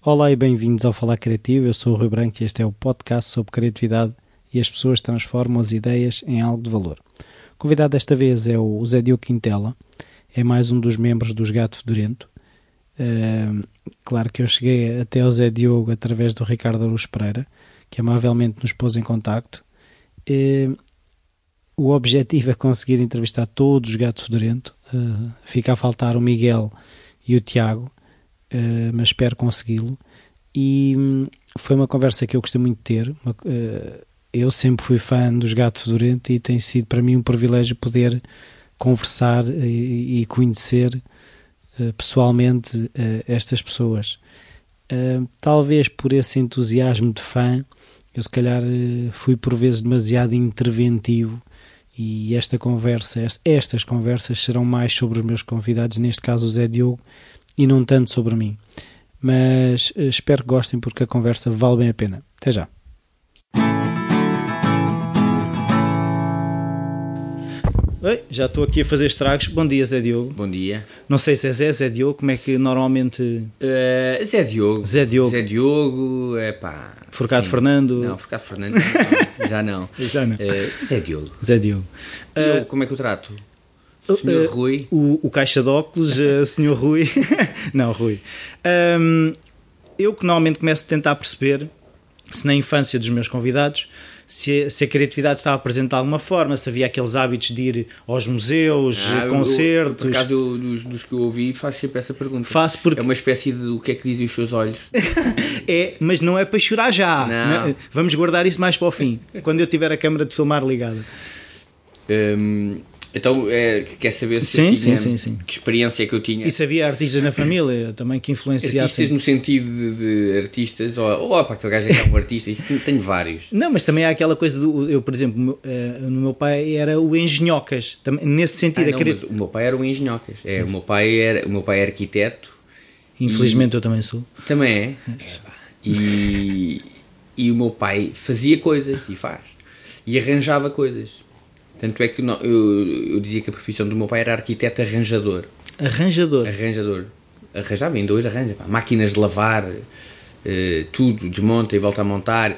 Olá e bem-vindos ao Falar Criativo. Eu sou o Rui Branco e este é o podcast sobre criatividade e as pessoas transformam as ideias em algo de valor. O convidado desta vez é o Zé Diogo Quintela, é mais um dos membros dos Gato Fedorento. Uh, claro que eu cheguei até ao Zé Diogo através do Ricardo Aruz Pereira, que amavelmente nos pôs em contacto. Uh, o objetivo é conseguir entrevistar todos os Gato Fedorento. Uh, fica a faltar o Miguel e o Tiago, uh, mas espero consegui-lo. E um, foi uma conversa que eu gostei muito de ter. Uma, uh, eu sempre fui fã dos Gato Fedorento e tem sido para mim um privilégio poder conversar e, e conhecer uh, pessoalmente estas pessoas. talvez por esse entusiasmo de fã, eu se calhar fui por vezes demasiado interventivo e esta conversa, estas conversas serão mais sobre os meus convidados, neste caso o Zé Diogo, e não tanto sobre mim. Mas eh, espero que gostem porque a conversa vale bem a pena. Até já. Oi, já estou aqui a fazer estragos. Bom dia, Zé Diogo. Bom dia. Não sei se é Zé, Zé Diogo, como é que normalmente. Uh, Zé Diogo. Zé Diogo. Zé Diogo, é pá. Forcado sim. Fernando. Não, Forcado Fernando não, já não. já não. Uh, Zé Diogo. Zé Diogo. Uh, eu, como é que o trato? Senhor uh, Rui. O, o, caixa de óculos, uh, Senhor Rui. não, Rui. Um, eu que normalmente começo a tentar perceber se na infância dos meus convidados se, se, a criatividade estava presente de alguma forma, se havia aqueles hábitos de ir aos museus, ah, concertos. Eu, por acaso, dos, dos, que eu ouvi, faz sempre essa pergunta. Faço porque. É uma espécie de o que é que dizem os seus olhos. é, mas não é para chorar já. Não. Não, vamos guardar isso mais para o fim, quando eu tiver a câmera de filmar ligada. Um, então, é, quer saber se sim, tinha, sim, sim, que experiência é que eu tinha? E se havia artistas na família também que influenciassem? Artistas no sentido de, de artistas, ou, ou para aquele gajo é, é um artista, isso tenho vários. Não, mas também há aquela coisa do, eu por exemplo, eh, no meu pai era o engenhocas, nesse sentido. Ah, não, querer... O meu pai era o engenhocas, é, o, meu pai era, o meu pai é arquiteto. Infelizmente e, eu também sou. Também é. E, e o meu pai fazia coisas, e faz, e arranjava coisas tanto é que não, eu, eu, dizia que a profissão do meu pai era arquiteto arranjador. Arranjador? Arranjador. Arranjava, ainda hoje arranja. Máquinas de lavar, uh, tudo, desmonta e volta a montar.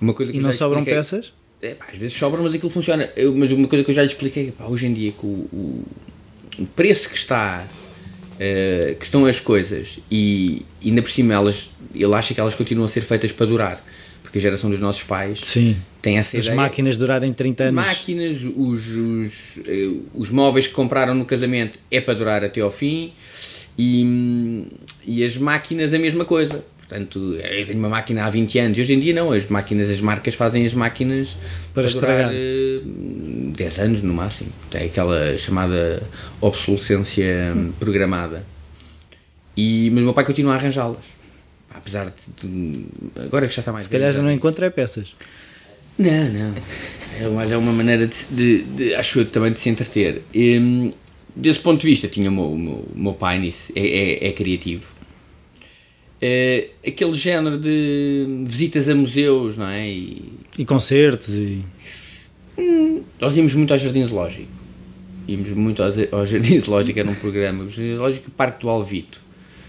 Uma coisa que e não sobram expliquei, peças? É, pá, às vezes sobram, mas aquilo funciona. Eu, mas uma coisa que eu já lhe expliquei, pá, hoje em dia, com o, o, preço que está, uh, que estão as coisas, e ainda por cima elas, ele acha que elas continuam a ser feitas para durar porque a geração dos nossos pais Sim. tem essa As ideia. máquinas durarem 30 anos. Máquinas, os, os, eh, os móveis que compraram no casamento é para durar até ao fim e, e as máquinas a mesma coisa. Portanto, eu tenho uma máquina há 20 anos. Hoje em dia não, as máquinas, as marcas fazem as máquinas para, para durar 10 eh, anos no máximo. É aquela chamada obsolescência programada. E, mas o meu pai continua a arranjá-las apesar de, agora que já está mais se calhar já não encontra peças. Não, não. É, mas é uma maneira de, de, de, acho eu também de se entreter. E, desse ponto de vista tinha o meu, o meu, o meu pai nisso, é, é, é criativo. É, aquele género de visitas a museus não é? e, e concertos e... Hum, nós íamos muito ao Jardim Zoológico. Íamos muito ao, ao Jardim Zoológico era um programa. O Jardim Zoológico Parque do Alvito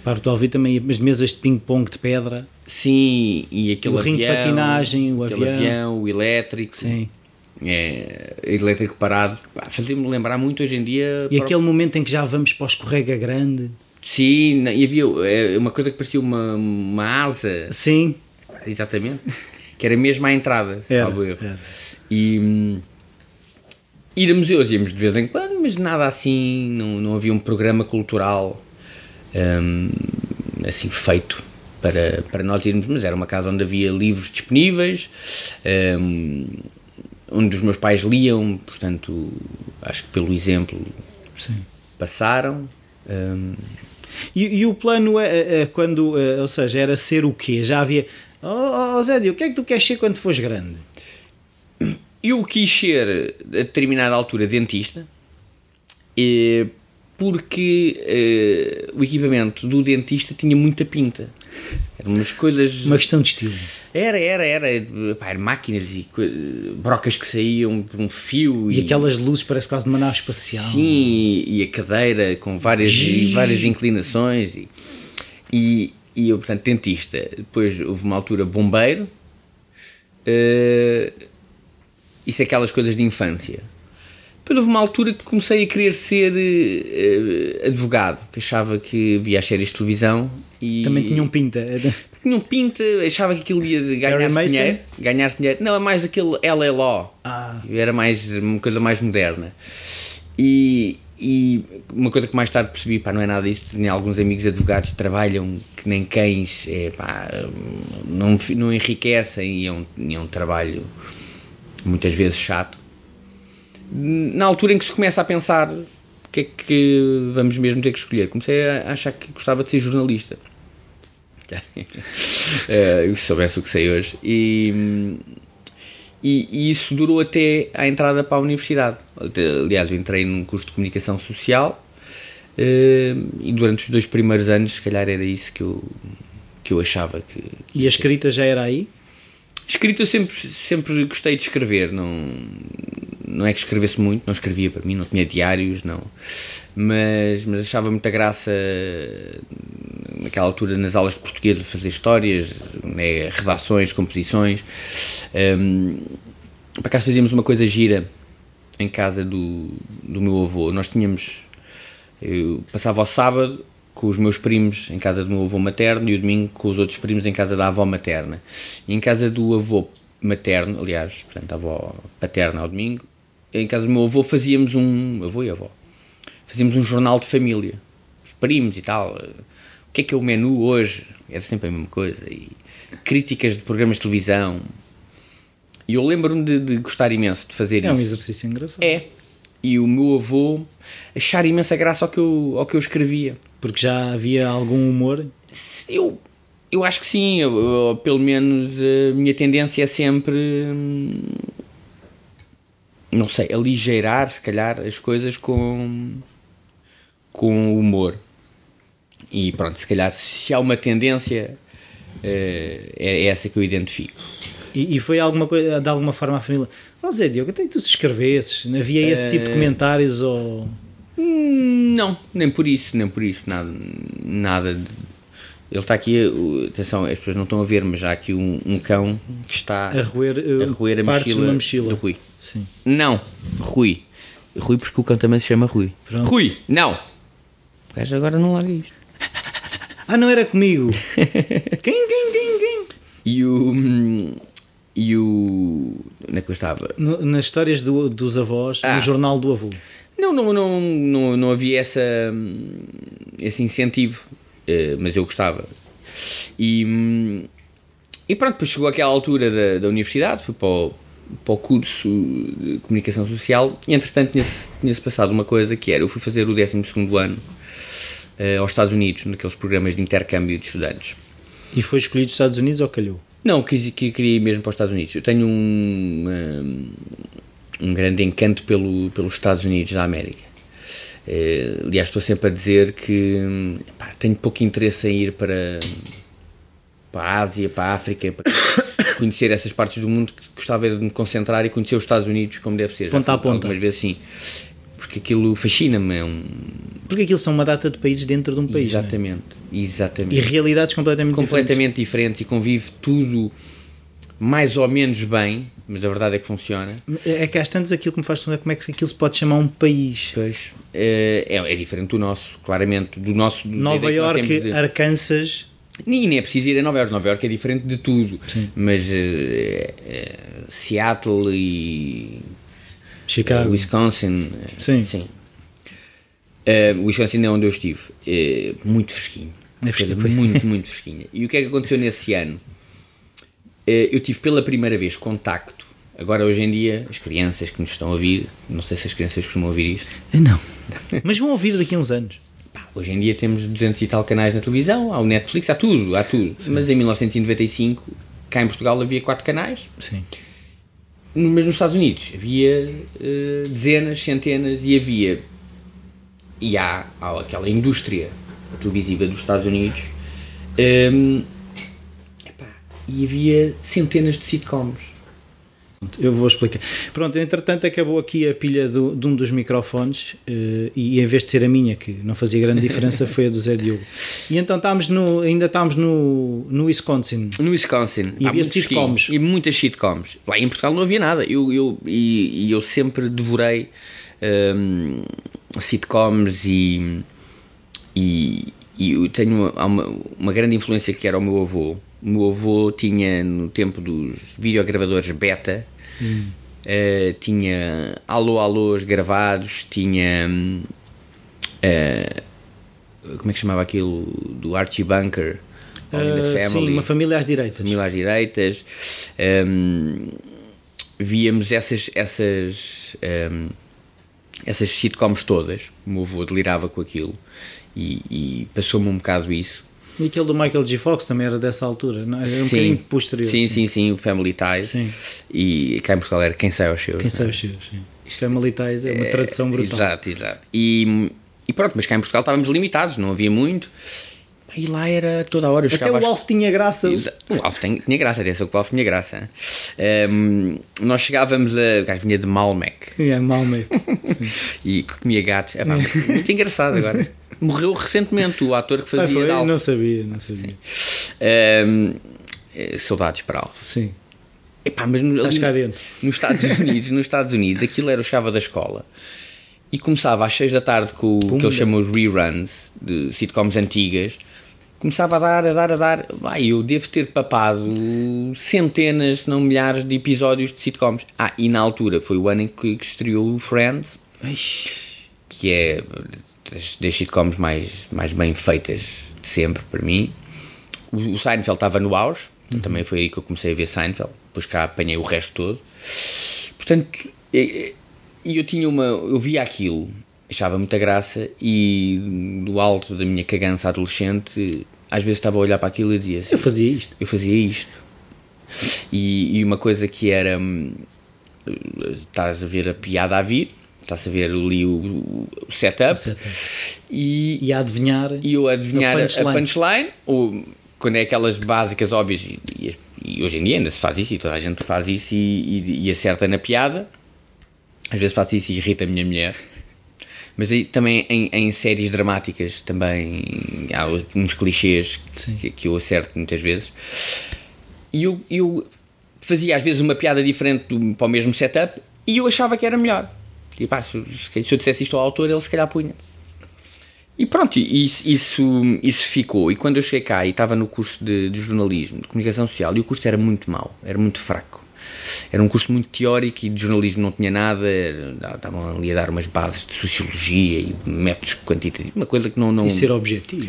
para o Alvi também as mesas de ping-pong de pedra. Sim, e aquele o avião. de patinagem, o avião. avião. o elétrico. Sim. É, elétrico parado. Fazia-me lembrar muito hoje em dia. E aquele o... momento em que já vamos para o escorrega grande. Sim, e havia é, uma coisa que parecia uma, uma asa. Sim. Exatamente. que era mesmo à entrada, era, salvo erro. Era. E hum, ir a museus íamos de vez em quando, mas nada assim, não, não havia um programa cultural um, assim feito para, para nós irmos, mas era uma casa onde havia livros disponíveis, um, onde os meus pais liam, portanto, acho que pelo exemplo Sim. passaram. Um, e, e, o plano é, é, é quando, é, ou seja, era ser o quê? Já havia. Oh, oh Zé, o que é que tu queres ser quando fores grande? Eu quis ser, a determinada altura, dentista. E porque uh, o equipamento do dentista tinha muita pinta. Eram umas coisas. Uma questão de estilo. Era, era, era. Pá, era máquinas e brocas que saíam por um fio. E, e, aquelas luzes, parece quase de uma nave espacial. Sim, e a cadeira com várias, várias inclinações. E, e e eu, portanto, dentista. Depois houve uma altura bombeiro. Uh, isso é aquelas coisas de infância. Depois houve uma altura que comecei a querer ser uh, advogado, que achava que via as séries de televisão e... Também tinham pinta. Tinham pinta, achava que aquilo ia ganhar dinheiro. Ganhar dinheiro. Não, é mais aquele LA Law. Ah. Era mais, uma coisa mais moderna. E, e uma coisa que mais tarde percebi, pá, não é nada disso, tinha alguns amigos advogados trabalham que nem cães, é, pá, não, não enriquecem e é um, é um trabalho muitas vezes chato na altura em que se começa a pensar o que é que vamos mesmo ter que escolher, comecei a achar que gostava de ser jornalista. Eh, eu soubesse o que sei hoje. E, e, e, isso durou até à entrada para a universidade. Aliás, eu entrei num curso de comunicação social uh, e durante os dois primeiros anos, se calhar, era isso que eu, que eu achava que. E a escrita já era aí? Escrita eu sempre, sempre gostei de escrever, não, não é que escrevesse muito, não escrevia para mim, não tinha diários, não. Mas, mas achava muita graça naquela altura nas aulas de português fazer histórias, né, redações, composições. Um, para cá fazíamos uma coisa gira em casa do, do meu avô. Nós tínhamos. Eu passava ao sábado com os meus primos em casa do meu avô materno e o domingo com os outros primos em casa da avó materna. E em casa do avô materno, aliás, portanto, a avó paterna ao domingo, em casa do meu avô fazíamos um. avô e avó. Fazíamos um jornal de família. Os primos e tal. O que é que é o menu hoje? Era sempre a mesma coisa. E críticas de programas de televisão. E eu lembro-me de, de, gostar imenso de fazer é isso. É um exercício engraçado. É. E o meu avô achar imensa graça ao que eu, ao que eu escrevia. Porque já havia algum humor? Eu, eu acho que sim. Eu, eu, pelo menos a minha tendência é sempre. Hum, não sei, aligeirar, se calhar, as coisas com, com humor. E pronto, se calhar, se há uma tendência, é, é essa que eu identifico. E, e, foi alguma coisa, de alguma forma a família. Ó oh, Zé Diogo, até tu se escrevesses, havia esse uh, tipo de eh, comentários ou. Hum, não, nem por isso, nem por isso, nada, nada de, ele está aqui, atenção, as pessoas não estão a ver, mas há aqui um, um cão que está a roer, a, roer a mochila, mochila do Rui. Sim. Não, Rui. Rui porque o cão também se chama Rui. Pronto. Rui, não! O gajo agora não larga isto. Ah, não era comigo. quem, quem, quem, quem? E o. E o. Onde é que eu estava? No, nas histórias do, dos avós, ah. no jornal do avô. Não, não, não, não, não havia essa, esse incentivo, eh, mas eu gostava. E, e pronto, depois chegou aquela altura da, da universidade, fui para o, para o curso de comunicação social e entretanto tinha-se tinha passado uma coisa que era, eu fui fazer o 12 ano uh, aos Estados Unidos, naqueles programas de intercâmbio de estudantes. E foi escolhido os Estados Unidos ou calhou? Não, que, que queria ir mesmo para os Estados Unidos. Eu tenho um, um, um grande encanto pelo, pelos Estados Unidos da América. Uh, aliás, estou sempre a dizer que pá, tenho pouco interesse em ir para, para a Ásia, para a África, para conhecer essas partes do mundo que gostava de me concentrar e conhecer os Estados Unidos como deve ser. Ponta a ponta. Algumas vezes sim. Porque aquilo fascina-me. É um... Porque aquilo são uma data de países dentro de um país. É? Exatamente, é? exatamente. E realidades completamente, completamente diferentes. diferentes. e convive tudo mais ou menos bem, mas a verdade é que funciona. É que às tantas aquilo que me faz é como é que aquilo se pode chamar um país. Pois, é, é, é diferente do nosso, claramente. Do nosso, do Nova York, de... Arkansas nem, nem é preciso ir a Nova York. Nova York é diferente de tudo. Sim. Mas uh, Seattle e. Chicago. Wisconsin. Sim. sim. Wisconsin é onde eu estive. muito fresquinho. É fresquinho. Muito, muito fresquinha. E o que é que aconteceu nesse ano? eu tive pela primeira vez contacto. Agora, hoje em dia, as crianças que nos estão a ouvir, não sei se as crianças costumam ouvir isto. Não. Mas vão ouvir daqui a uns anos. Hoje em dia temos 200 e tal canais na televisão, há o Netflix, há tudo, há tudo. Sim. Mas em 1995, cá em Portugal havia quatro canais. Sim. Mas nos Estados Unidos havia uh, dezenas, centenas e havia. E há, há aquela indústria televisiva dos Estados Unidos. Um, epá, e havia centenas de sitcoms. Eu vou explicar. Pronto, entretanto acabou aqui a pilha do, de um dos microfones uh, e em vez de ser a minha, que não fazia grande diferença, foi a do Zé Diogo. E então estávamos no, ainda estávamos no, no Wisconsin. No Wisconsin. E havia sitcoms. E muitas sitcoms. Lá em Portugal não havia nada. Eu, eu, e, e eu sempre devorei um, sitcoms e, e, e eu tenho uma, uma grande influência que era o meu avô. O meu avô tinha, no tempo dos videogravadores beta, Hum. Uh, tinha alô alôs gravados, tinha uh, como é que chamava aquilo? Do Archie Bunker uh, sim, uma família às direitas. Família às direitas. Um, víamos essas essas um, essas sitcoms todas. O meu avô delirava com aquilo e, e passou-me um bocado isso e aquele do Michael G. Fox também era dessa altura, não? É? era um sim, bocadinho posterior. Sim, sim, sim, o Family Ties. Sim. E cá em Portugal era Quem Sai aos Seus. Quem Sai aos Seus, sim. Family Ties é uma é, tradução brutal. Exato, exato. E, e pronto, mas cá em Portugal estávamos limitados, não havia muito. E lá era toda a hora. Eu Até o Alf tinha graça. O Alf tinha, tinha graça, atenção que o Alf tinha graça. Um, nós chegávamos a. O gajo vinha de Malmec. É, Malmec. e comia gatos. É, pá, muito engraçado agora. Morreu recentemente o ator que fazia. Ah, foi? Alf. Não sabia, não sabia. Um, eh, saudades para Alf. Sim. Epá, mas no, ali, cá dentro. nos Estados Unidos, nos Estados Unidos, aquilo era o chava da escola e começava às 6 da tarde com o que eles chamam os reruns de sitcoms antigas começava a dar, a dar, a dar. Vai, eu devo ter papado centenas, se não milhares de episódios de sitcoms. Ah, e na altura foi o ano em que, que estreou o Friends, que é das, das sitcoms mais, mais bem feitas de sempre para mim. O, o Seinfeld estava no auge, uhum. também foi aí que eu comecei a ver Seinfeld, depois cá apanhei o resto todo. Portanto, e eu tinha uma. Eu via aquilo, achava muita graça e do alto da minha cagança adolescente às vezes estava a olhar para aquilo e dizia assim, Eu fazia isto. Eu fazia isto. E, e uma coisa que era. Hum, estás a ver a piada a vir, estás a ver ali o, o setup, o setup. E, e a adivinhar, e eu a adivinhar a punchline, a punchline ou, quando é aquelas básicas óbvias, e, e, hoje em dia ainda se faz isso e toda a gente faz isso e, e acerta na piada. Às vezes faço isso e irrita a minha mulher mas aí também em, em, séries dramáticas também há uns clichês que, que, eu acerto muitas vezes. E eu, eu fazia às vezes uma piada diferente do, para o mesmo setup e eu achava que era melhor. E, pá, se, se eu dissesse isto ao autor, ele se calhar punha. E pronto, isso, isso, isso ficou. E quando eu cheguei cá e estava no curso de, de jornalismo, de comunicação social, e o curso era muito mau, era muito fraco era um curso muito teórico e de jornalismo não tinha nada, estavam ali a dar umas bases de sociologia e métodos quantitativos, uma coisa que não. não... E ser objetivo.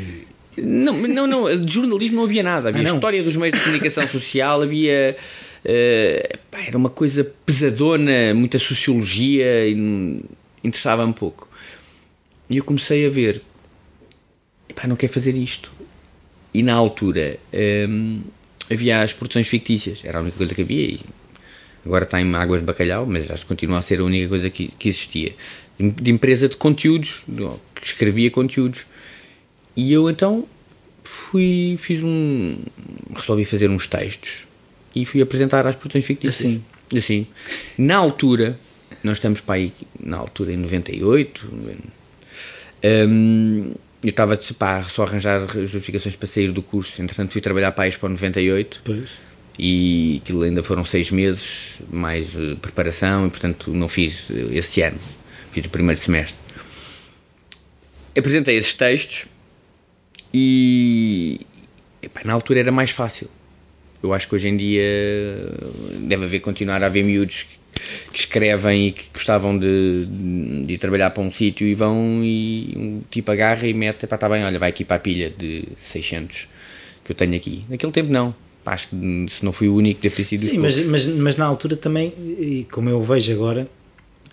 Não, não, não, de jornalismo não havia nada, havia ah, história dos meios de comunicação social, havia. Uh, pá, era uma coisa pesadona, muita sociologia e interessava um pouco. E eu comecei a ver, pá, não quero fazer isto. E na altura um, havia as produções fictícias, era a única coisa que havia. E agora está em águas de bacalhau, mas acho que continua a ser a única coisa que, que existia, de empresa de conteúdos, que escrevia conteúdos. E eu então fui, fiz um, resolvi fazer uns textos e fui apresentar às produções fictícias. Assim. Assim. Na altura, nós estamos para aí, na altura em 98, um, eu estava só a arranjar justificações para sair do curso, entretanto fui trabalhar para a Expo 98. Pois e aquilo ainda foram seis meses mais uh, preparação e portanto não fiz uh, esse ano. Fiz o primeiro semestre. Apresentei esses textos e epá, na altura era mais fácil. Eu acho que hoje em dia deve haver continuar a haver miúdos que escrevem e que gostavam de, de, de trabalhar para um sítio e vão e um tipo agarra e mete, para está bem, olha, vai aqui para a pilha de 600 que eu tenho aqui. Naquele tempo não acho que se não fui o único, deve ter sido Sim, mas, mas, mas, na altura também, e como eu vejo agora,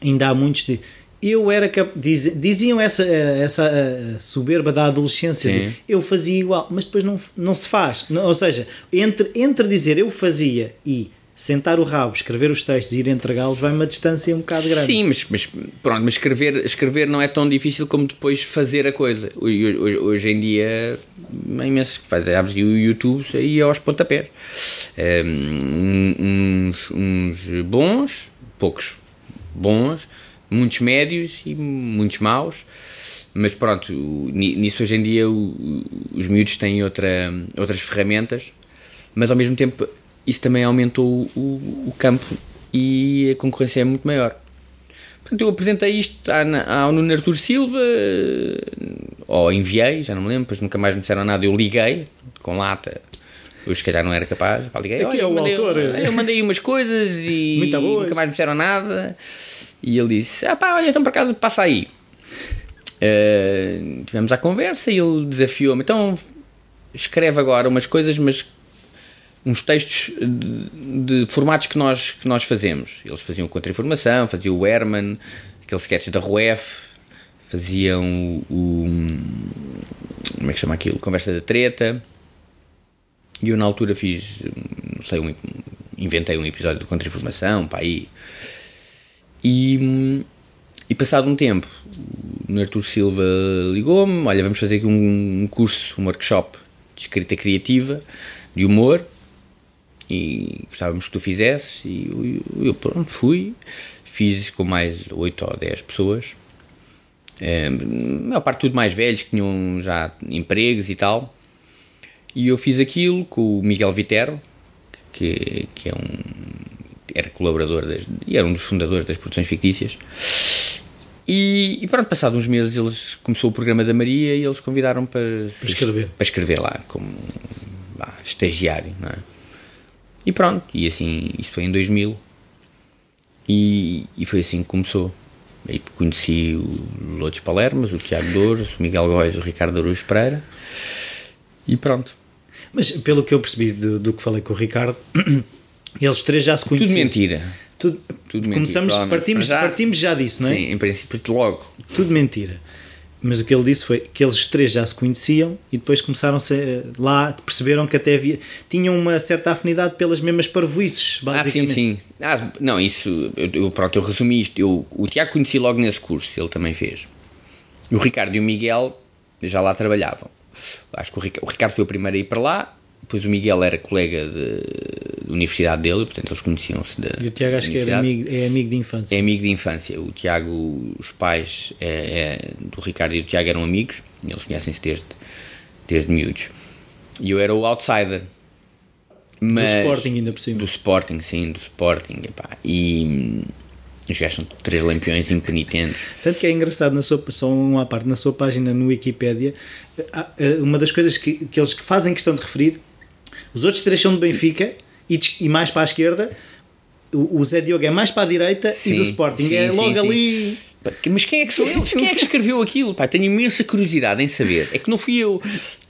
ainda há muitos de. Eu era cap... Diz, diziam essa, essa soberba da adolescência, de, eu fazia igual, mas depois não, não se faz. Ou seja, entre, entre dizer eu fazia e sentar o rabo, escrever os textos e ir entregá-los vai uma distância um bocado grande. Sim, mas, mas pronto, mas escrever, escrever não é tão difícil como depois fazer a coisa. Hoje, hoje, hoje em dia, é imenso que faz, abres o YouTube e aos pontapés. Um, uns, uns bons, poucos bons, muitos médios e muitos maus. Mas pronto, nisso hoje em dia os miúdos têm outra, outras ferramentas, mas ao mesmo tempo isso também aumentou o, o campo e a concorrência é muito maior. Portanto, eu apresentei isto ao Nuno Artur Silva, ou enviei, já não me lembro, depois nunca mais me disseram nada, eu liguei, com lata, eu se calhar não era capaz, pá, liguei, Aqui é o mandei, autor. Eu mandei umas coisas e nunca mais me disseram nada, e ele disse, ah pá, olha, então por acaso passa aí. Uh, tivemos a conversa e ele desafiou-me, então escreve agora umas coisas, mas uns textos de, de, formatos que nós, que nós fazemos. Eles faziam contra-informação, faziam o Herman, aqueles sketches da RUEF, faziam o, o, como é que chama aquilo? Conversa da treta. E eu na altura fiz, não sei, um, inventei um episódio de contra-informação, pá, aí. E, e passado um tempo, o Artur Silva ligou-me, olha, vamos fazer aqui um, um curso, um workshop de escrita criativa, de humor, e gostávamos que tu fizesses. E eu, eu pronto, fui, fiz com mais 8 ou 10 pessoas, é, a maior parte tudo mais velhos, que tinham já empregos e tal, e eu fiz aquilo com o Miguel Vitero, que, que é um era colaborador das, e era um dos fundadores das produções fictícias. E, e pronto, passados uns meses eles começou o programa da Maria e eles convidaram para, para escrever, para escrever lá como lá, estagiário, não é? E pronto, e assim, isso foi em 2000 e, e foi assim que começou. Aí conheci o Lourdes Palermas, o Tiago Douros, o Miguel Góis, o Ricardo Aruz Pereira e pronto. Mas pelo que eu percebi do, do que falei com o Ricardo, eles três já se conheciam. Tudo mentira. Tudo, Tudo começamos, mentira, partimos, já, partimos já disso, não é? Sim, em princípio logo. Tudo mentira. Mas o que ele disse foi que eles três já se conheciam e depois começaram -se lá, perceberam que até havia, tinham uma certa afinidade pelas mesmas parvoices, basicamente. Ah, sim, sim. Ah, não, isso, eu, pronto, eu resumi isto. Eu, o Tiago conheci logo nesse curso, ele também fez. O Ricardo e o Miguel já lá trabalhavam. Acho que o Ricardo, o Ricardo foi o primeiro a ir para lá, depois o Miguel era colega de, de universidade dele, portanto eles conheciam-se da E o Tiago acho que era amigo, é amigo de infância. É amigo de infância. O Tiago, os pais é, é, do Ricardo e do Tiago eram amigos, e eles conhecem-se desde, desde miúdos. E eu era o outsider. Mas, do Sporting ainda por cima. Do Sporting, sim, do Sporting. Epá, e os gajos são três lampiões impenitentes. Tanto que é engraçado, na sua, só uma parte, na sua página no Wikipedia, uma das coisas que, que eles fazem questão de referir os outros três são do Benfica e, e mais para a esquerda. O, o, Zé Diogo é mais para a direita sim, e do Sporting sim, é sim, logo ali. Mas quem é que são eles? Quem é que escreveu aquilo? Pá, tenho imensa curiosidade em saber. É que não fui eu.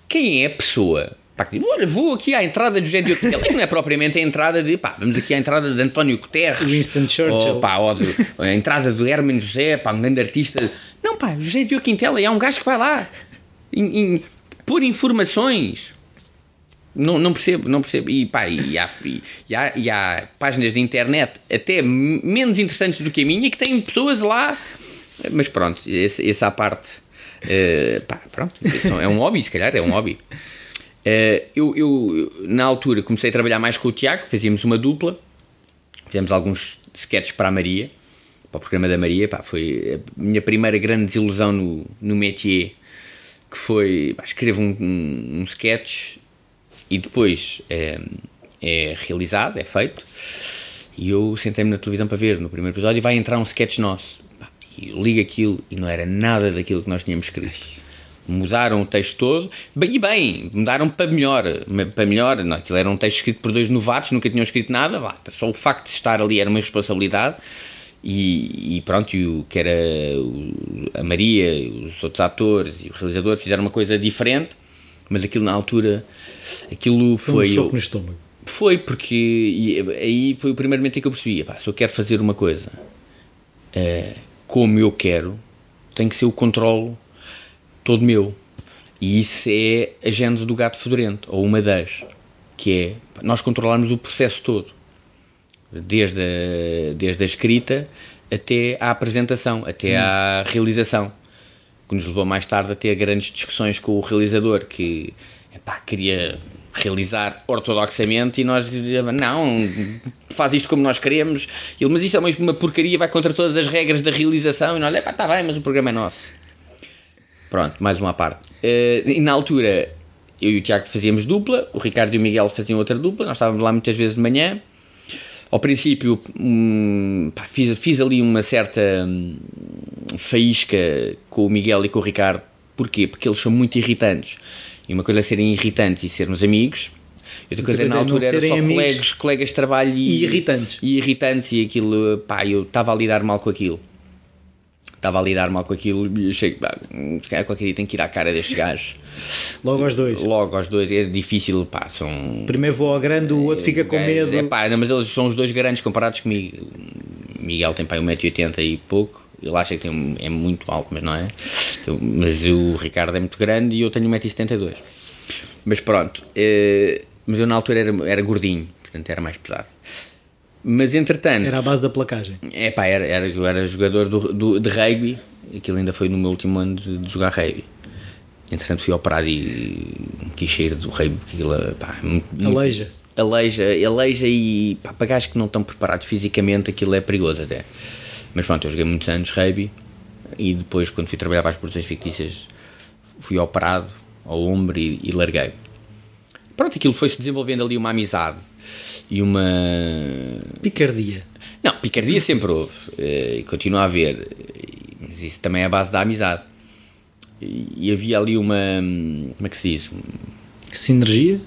Quem é a pessoa? Pá, que diz, olha, vou aqui à entrada de José Diogo Guterres. É que não é propriamente a entrada de. Pá, vamos aqui à entrada de António Guterres. Winston Churchill. Ou, pá, ou de, a entrada do Herman José, pá, um grande artista. Não, pá, José Diogo Quintela é um gajo que vai lá. In, in, por informações. Não, não percebo, não percebo. E, pá, e, há, e, há, e há páginas de internet até menos interessantes do que a minha que têm pessoas lá. Mas pronto, esse, essa à parte. Uh, pá, pronto, é um hobby, se calhar, é um hobby. Uh, eu, eu, na altura, comecei a trabalhar mais com o Tiago, fazíamos uma dupla, fizemos alguns sketches para a Maria, para o programa da Maria. Pá, foi a minha primeira grande desilusão no, no métier, que foi escrevo um, um, um sketch e depois é, é realizado, é feito, e eu sentei-me na televisão para ver no primeiro episódio e vai entrar um sketch nosso. E liga aquilo e não era nada daquilo que nós tínhamos escrito. Mudaram o texto todo, bem, e bem, mudaram para melhor. Para melhor, não, aquilo era um texto escrito por dois novatos, nunca tinham escrito nada, lá, só o facto de estar ali era uma responsabilidade. E, e pronto, e o, que era o, a Maria, os outros atores e o realizador fizeram uma coisa diferente, mas aquilo na altura aquilo foi. Um soco no estômago. Foi, porque aí foi o primeiro momento em que eu percebi: pá, se eu quero fazer uma coisa é, como eu quero, tem que ser o controle todo meu. E isso é a gênese do gato fedorento, ou uma das, que é nós controlarmos o processo todo. desde a, desde a escrita até à apresentação, até Sim. à realização, que nos levou mais tarde a ter grandes discussões com o realizador, que queria realizar ortodoxamente e nós não, faz isto como nós queremos. Ele, mas isso é uma, uma porcaria, vai contra todas as regras da realização. E nós, é pá, está bem, mas o programa é nosso. Pronto, mais uma parte. Uh, e na altura, eu e o Tiago fazíamos dupla, o Ricardo e o Miguel faziam outra dupla, nós estávamos lá muitas vezes de manhã. Ao princípio, hum, pá, fiz, fiz ali uma certa hum, faísca com o Miguel e com o Ricardo. Porquê? Porque eles são muito irritantes. E uma coisa é serem irritantes e sermos amigos. E outra coisa, na é altura era só colegas, colegas de trabalho e, e, irritantes. E irritantes e aquilo, pá, eu estava a lidar mal com aquilo. Estava a lidar mal com aquilo e achei que, pá, qualquer dia tenho que ir à cara destes gajos. Logo aos dois. Logo aos dois, é difícil, pá, são... Primeiro vou ao grande, o outro fica com é, medo. É pá, não, mas eles são os dois grandes comparados comigo. Miguel tem pá 1,80m e pouco, ele acha que tem, é muito alto, mas não é. Mas o Ricardo é muito grande e eu tenho 1,72m. Mas pronto, eh, mas eu na altura era, era gordinho, portanto era mais pesado. Mas entretanto. Era a base da placagem. É pá, era, era, era jogador do, do, de rugby, aquilo ainda foi no meu último ano de, de jogar rugby. Entretanto fui operado e quis sair do rugby, aquilo pá, muito, aleija. Aleija, aleija e pá, para gajos que não estão preparados fisicamente aquilo é perigoso até. Mas pronto, eu joguei muitos anos rugby e depois, quando fui trabalhar para as produções fictícias, fui operado ao ombro e, e larguei. Pronto, aquilo foi-se desenvolvendo ali uma amizade e uma. Picardia. Não, picardia sempre houve eh, e continua a haver, mas isso também é a base da amizade. E, havia ali uma. Como é que se diz? Sinergia?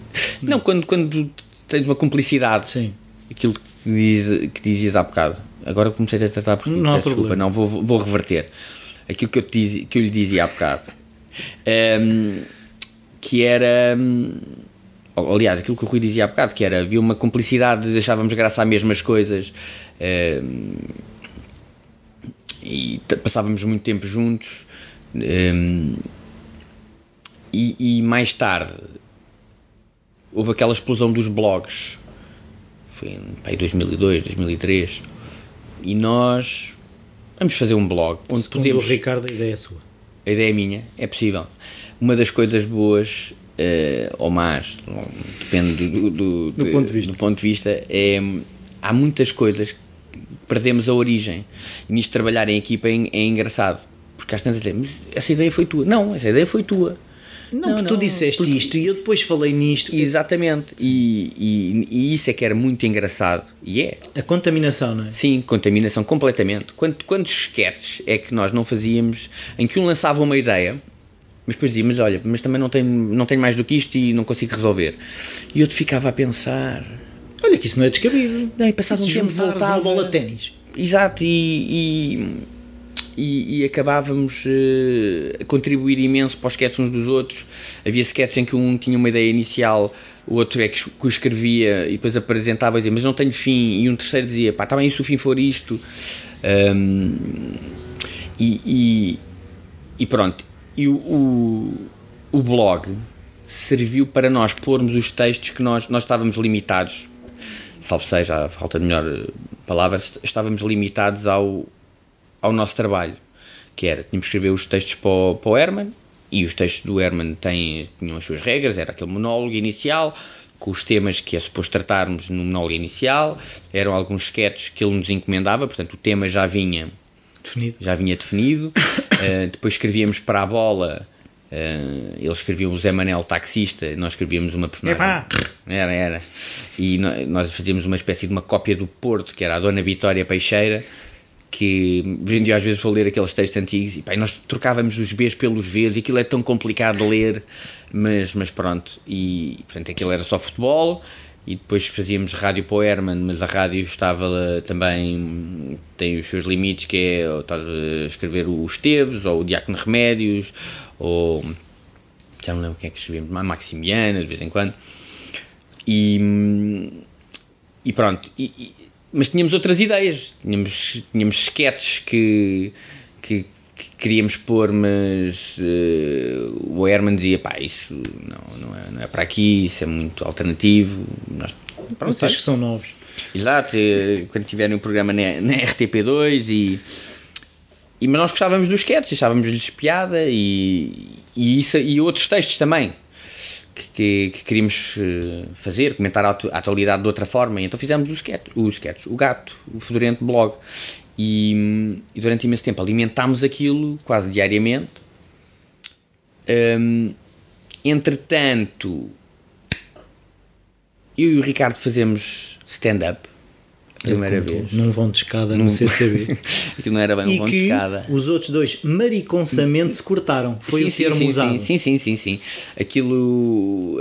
Não, quando, quando tens uma cumplicidade. Sim. Aquilo que, diz, que dizias há bocado Agora comecei a tratar por não há desculpa, não, vou, vou reverter aquilo que eu, te que eu lhe dizia há bocado. Um, ehm, que era. Um, aliás, aquilo que o Rui dizia há bocado, que era havia uma cumplicidade, deixávamos graça às mesmas coisas um, ehm, e passávamos muito tempo juntos. Um, e, e, mais tarde houve aquela explosão dos blogs, foi em 2002, 2003 e nós vamos fazer um blog onde Segundo podemos. O Ricardo, a ideia é sua. A ideia é minha, é possível. Uma das coisas boas, uh, ou más, depende do, do, do, ponto de vista. do ponto de vista, é há muitas coisas que perdemos a origem. E nisto trabalhar em equipa é, é engraçado. Porque às tantas dizem, essa ideia foi tua. Não, essa ideia foi tua. Não, não, porque tu disseste porque... isto e eu depois falei nisto. Exatamente, e, e, e, isso é que era muito engraçado. E é. A contaminação, não é? Sim, contaminação completamente. Quantos, quantos sketches é que nós não fazíamos em que um lançava uma ideia, mas depois dizia, mas olha, mas também não tenho, não tenho mais do que isto e não consigo resolver. E eu te ficava a pensar. Olha, que isso não é descabido. Não, e passava um tempo voltava. bola de ténis. Exato, e, e e, e acabávamos uh, a contribuir imenso para os sketches uns dos outros. Havia sketches em que um tinha uma ideia inicial, o outro é que, que o escrevia e depois apresentava e dizia, mas não tenho fim, e um terceiro dizia, pá, também tá se o fim for isto. Um, e, e, e, pronto, e o, o, o blog serviu para nós pormos os textos que nós, nós estávamos limitados, salvo seja, a falta de melhor palavra, estávamos limitados ao, ao nosso trabalho, que era, tínhamos que escrever os textos para o, para o Herman, e os textos do Herman têm, tinham as suas regras, era aquele monólogo inicial, com os temas que é suposto tratarmos no monólogo inicial, eram alguns sketches que ele nos encomendava, portanto o tema já vinha definido. Já vinha definido. uh, depois escrevíamos para a bola, uh, eles escreviam o Zé Manel taxista, nós escrevíamos uma personagem. Epá. Era, era. E nós fazíamos uma espécie de uma cópia do Porto, que era a Dona Vitória Peixeira, que hoje em dia às vezes vou ler aqueles textos antigos e pá, nós trocávamos os Bs pelos Vs e aquilo é tão complicado de ler, mas, mas pronto, e portanto aquilo era só futebol e depois fazíamos rádio para o Herman, mas a rádio estava também, tem os seus limites, que é escrever o Esteves ou o Diácono Remédios ou já não lembro quem é que escrevemos, Maximiana de vez em quando. E, e pronto, e, mas tínhamos outras ideias, tínhamos, tínhamos sketches que, que, que queríamos pôr, mas uh, o Herman dizia, pá, isso não, não, é, não é para aqui, isso é muito alternativo. Nós, pronto, Vocês que são novos. Exato, eh, quando tiverem um programa na, na RTP2 e, e. Mas nós gostávamos dos sketches, achávamos-lhes piada e, e, isso, e outros textos também que, que, que queríamos eh, fazer, comentar a, atualidade de outra forma. E então fizemos o sketch, o, sketch, o gato, o Fedorento blog. E, e, durante imenso tempo alimentámos aquilo quase diariamente. Um, entretanto, eu e o Ricardo fazemos stand-up primeira vez. Num vão de escada num... no CCB. Aquilo não era bem um vão de escada. Os outros dois mariconsamente se cortaram. Foi sim, o termo sim, usado. Sim, sim, sim, sim. Aquilo.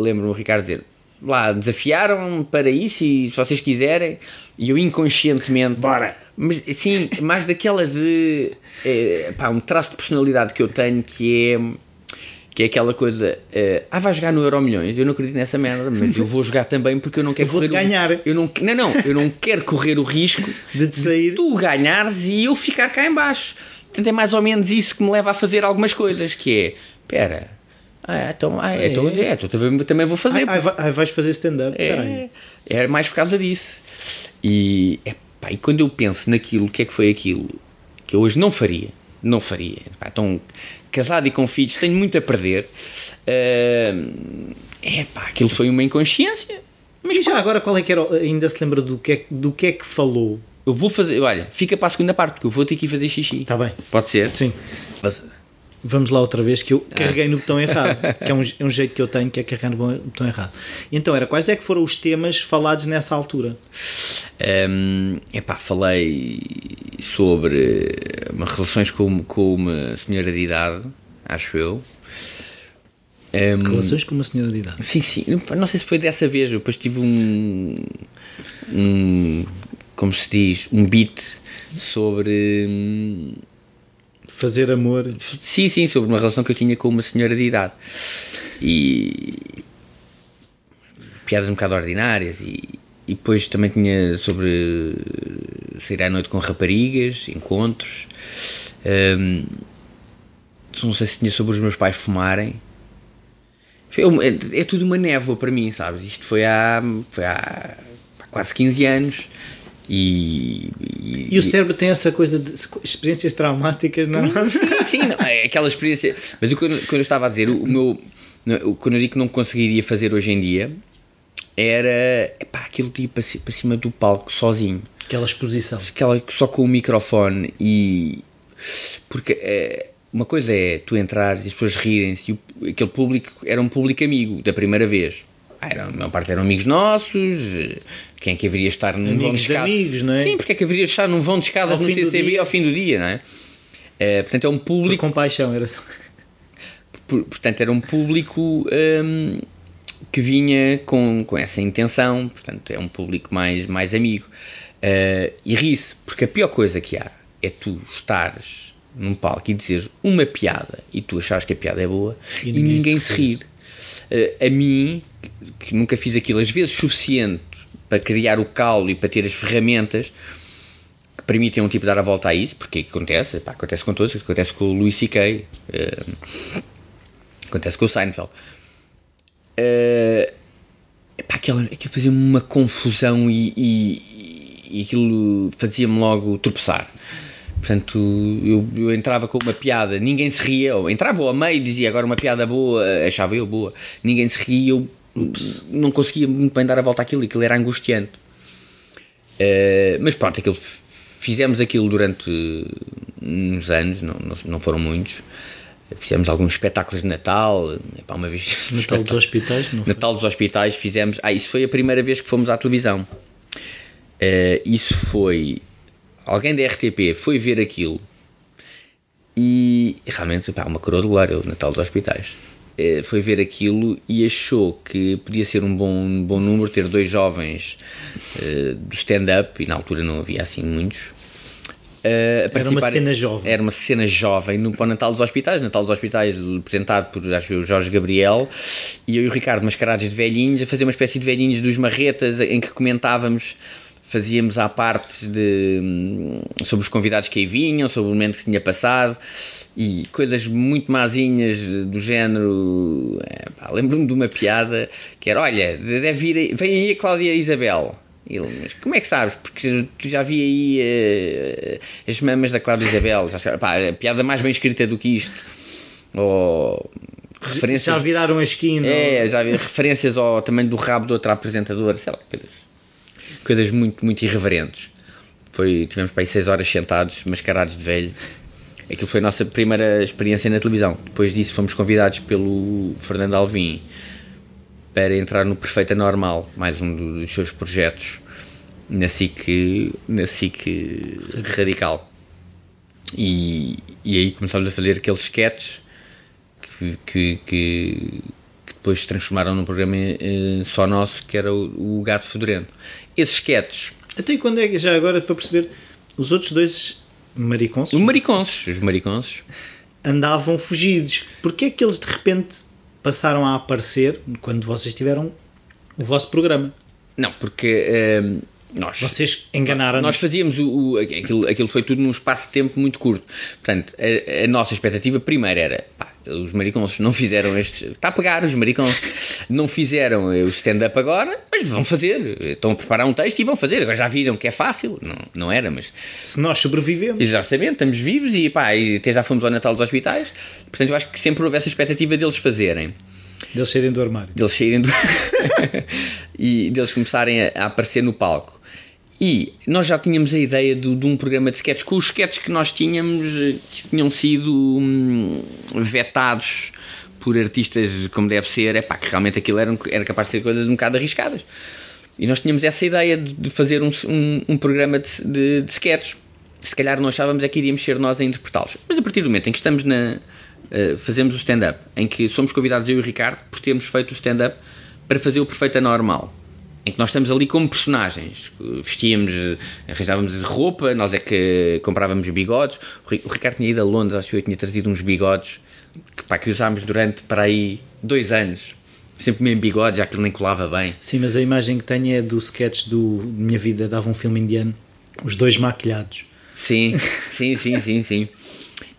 lembro-me o Ricardo dizer. Lá, desafiaram para isso e se vocês quiserem, e eu inconscientemente. Bora! Mas, sim, mais daquela de. É, pá, um traço de personalidade que eu tenho que é que é aquela coisa, uh, ah, vai jogar no Euro Milhões, eu não acredito nessa merda, mas eu vou jogar também porque eu não quero eu correr ganhar. O, eu não, não, não, eu não quero correr o risco de, te sair. De tu ganhares e eu ficar cá em baixo. Portanto, é mais ou menos isso que me leva a fazer algumas coisas, que é, espera, ah, então, ah, é, então, é, então também, também vou fazer. Ah, ah, vais fazer stand-up, é, é mais por causa disso. E, é, pá, e quando eu penso naquilo, o que é que foi aquilo que eu hoje não faria, não faria. Pá, então, casado e com filhos, tenho muito a perder. Uh, é pá, aquilo foi uma inconsciência. Mas e já pá, agora qual é que era, ainda se lembra do que, é, do que é que falou? Eu vou fazer, olha, fica para a segunda parte, porque eu vou ter que ir fazer xixi. Está bem. Pode ser? Sim. Vamos lá outra vez, que eu carreguei ah. no botão errado, que é um, é um, jeito que eu tenho, que é carregar no botão errado. Então, era quais é que foram os temas falados nessa altura? Um, epá, falei sobre uma, relações com, com uma senhora de idade, acho eu. Um, relações com uma senhora de idade? Sim, sim. Não sei se foi dessa vez, eu depois tive um, um como se diz, um beat sobre fazer amor. Sim, sim, sobre uma relação que eu tinha com uma senhora de idade. E. piadas um bocado ordinárias e, e depois também tinha sobre sair à noite com raparigas, encontros. Um, não sei se tinha sobre os meus pais fumarem. É, é, tudo uma névoa para mim, sabes? Isto foi há, foi há, quase 15 anos. E, e, e, o cérebro tem essa coisa de experiências traumáticas, não é? Sim, sim, não, é aquela experiência. Mas quando, quando eu estava a dizer, o, o meu. Quando eu digo que não conseguiria fazer hoje em dia, era epá, aquilo que ia para, para cima do palco sozinho. Aquela exposição. Aquela só com o microfone e. Porque é, uma coisa é tu entrares e as pessoas rirem-se e aquele público era um público amigo da primeira vez. Ah, era, a maior parte eram amigos nossos, quem é que haveria estar num amigos vão de escadas? amigos, não é? Sim, porque é que haveria estar num vão de escadas no CCB ao fim do dia, não é? é portanto, é um público. Por compaixão, era só. Por, portanto, era um público hum, que vinha com, com essa intenção, portanto, é um público mais, mais amigo. Uh, e ri-se, porque a pior coisa que há é tu estares num palco e dizeres uma piada e tu achares que a piada é boa e, e ninguém, ninguém, se rir. Uh, a mim, que nunca fiz aquilo às vezes suficiente para criar o calo e para ter as ferramentas que permitem um tipo dar a volta a isso, porque é que acontece, Epá, acontece com todos, acontece com o Louis C.K., uh, acontece com o Seinfeld. Uh, epá, aquilo, aquilo fazia uma confusão e, e, e aquilo fazia-me logo tropeçar. Portanto, eu, eu, entrava com uma piada, ninguém se ria, ou entrava ao meio e dizia agora uma piada boa, achava eu boa, ninguém se ria, eu Ups. não conseguia muito bem dar a volta àquilo, aquilo era angustiante. Uh, mas pronto, aquilo, fizemos aquilo durante uns anos, não, não, não foram muitos. Fizemos alguns espetáculos de Natal, epá, uma vez. Natal dos hospitais? Não Natal dos hospitais fizemos. Ah, isso foi a primeira vez que fomos à televisão. Uh, isso foi. Alguém da RTP foi ver aquilo e realmente, pá, uma coroa de glória, o Natal dos hospitais. Eh, foi ver aquilo e achou que podia ser um bom, um bom número ter dois jovens uh, do stand-up, e na altura não havia assim muitos. Uh, era uma cena jovem. Era uma cena jovem no, para o Natal dos Hospitais. Natal dos Hospitais, apresentado por acho o Jorge Gabriel e eu e o Ricardo mascarados de velhinhos, a fazer uma espécie de velhinhos dos marretas em que comentávamos fazíamos à parte de, hum, sobre os convidados que aí vinham, sobre o momento que se tinha passado e coisas muito mazinhas do género. É, Lembro-me de uma piada que era: Olha, deve vir, vem aí a Cláudia Isabel. Ele, mas como é que sabes? Porque tu já vi aí uh, as mamas da Cláudia Isabel. Já, pá, a piada mais bem escrita do que isto. Ou referências. Já viraram a esquina. É, já vi referências ao tamanho do rabo de outra apresentadora, sei lá, coisas, coisas muito, muito irreverentes. Foi, tivemos para aí seis horas sentados, mascarados de velho. Aquilo foi a nossa primeira experiência na televisão. Depois disso fomos convidados pelo Fernando Alvim para entrar no Perfeita Normal, mais um dos seus projetos na SIC, na SIC Radical. E, e aí começámos a fazer aqueles sketches que, que, que, que depois se transformaram num programa eh, só nosso, que era o, o Gato Fedorento. Esses sketches... Até quando é que, já agora, para perceber, os outros dois mariconsos... Os mariconsos, os mariconsos. Andavam fugidos. Porquê é que eles, de repente passaram a aparecer quando vocês tiveram o vosso programa. Não, porque uh, nós. Vocês enganaram. Nós fazíamos o, o, aquilo, aquilo foi tudo num espaço de tempo muito curto. Portanto, a, a nossa expectativa primeiro era. Pá, os mariconsos não fizeram este. Está a pegar, os mariconsos não fizeram o stand-up agora, mas vão fazer. Estão a preparar um texto e vão fazer. Agora já viram que é fácil. Não, não era, mas. Se nós sobrevivemos. Exatamente, estamos vivos e pá, e até já fomos ao Natal dos hospitais. Portanto, eu acho que sempre houve essa expectativa deles fazerem. Deles saírem do armário. Deles saírem do. e deles começarem a, a, aparecer no palco. E nós já tínhamos a ideia de, de um programa de sketches, com os sketches que nós tínhamos, eh, que tinham sido hum, vetados por artistas como deve ser, é pá, que realmente aquilo era, era capaz de ser coisas um bocado arriscadas. E nós tínhamos essa ideia de, fazer um, um, um programa de, de, de sketches. Se calhar nós achávamos é que iríamos ser nós a interpretá-los. Mas a partir do momento em que estamos na, Uh, fazemos o stand-up, em que somos convidados eu e o Ricardo por termos feito o stand-up para fazer o Perfeita Normal. Em que nós estamos ali como personagens, vestíamos, arranjávamos roupa, nós é que comprávamos bigodes. O Ricardo tinha ido a Londres, acho que eu tinha trazido uns bigodes que, pá, que usámos durante para aí dois anos. Sempre mesmo bigode, já que ele nem colava bem. Sim, mas a imagem que tenho é do sketch do Minha Vida Dava um Filme Indiano, os dois maquilhados. Sim, sim, sim, sim, sim.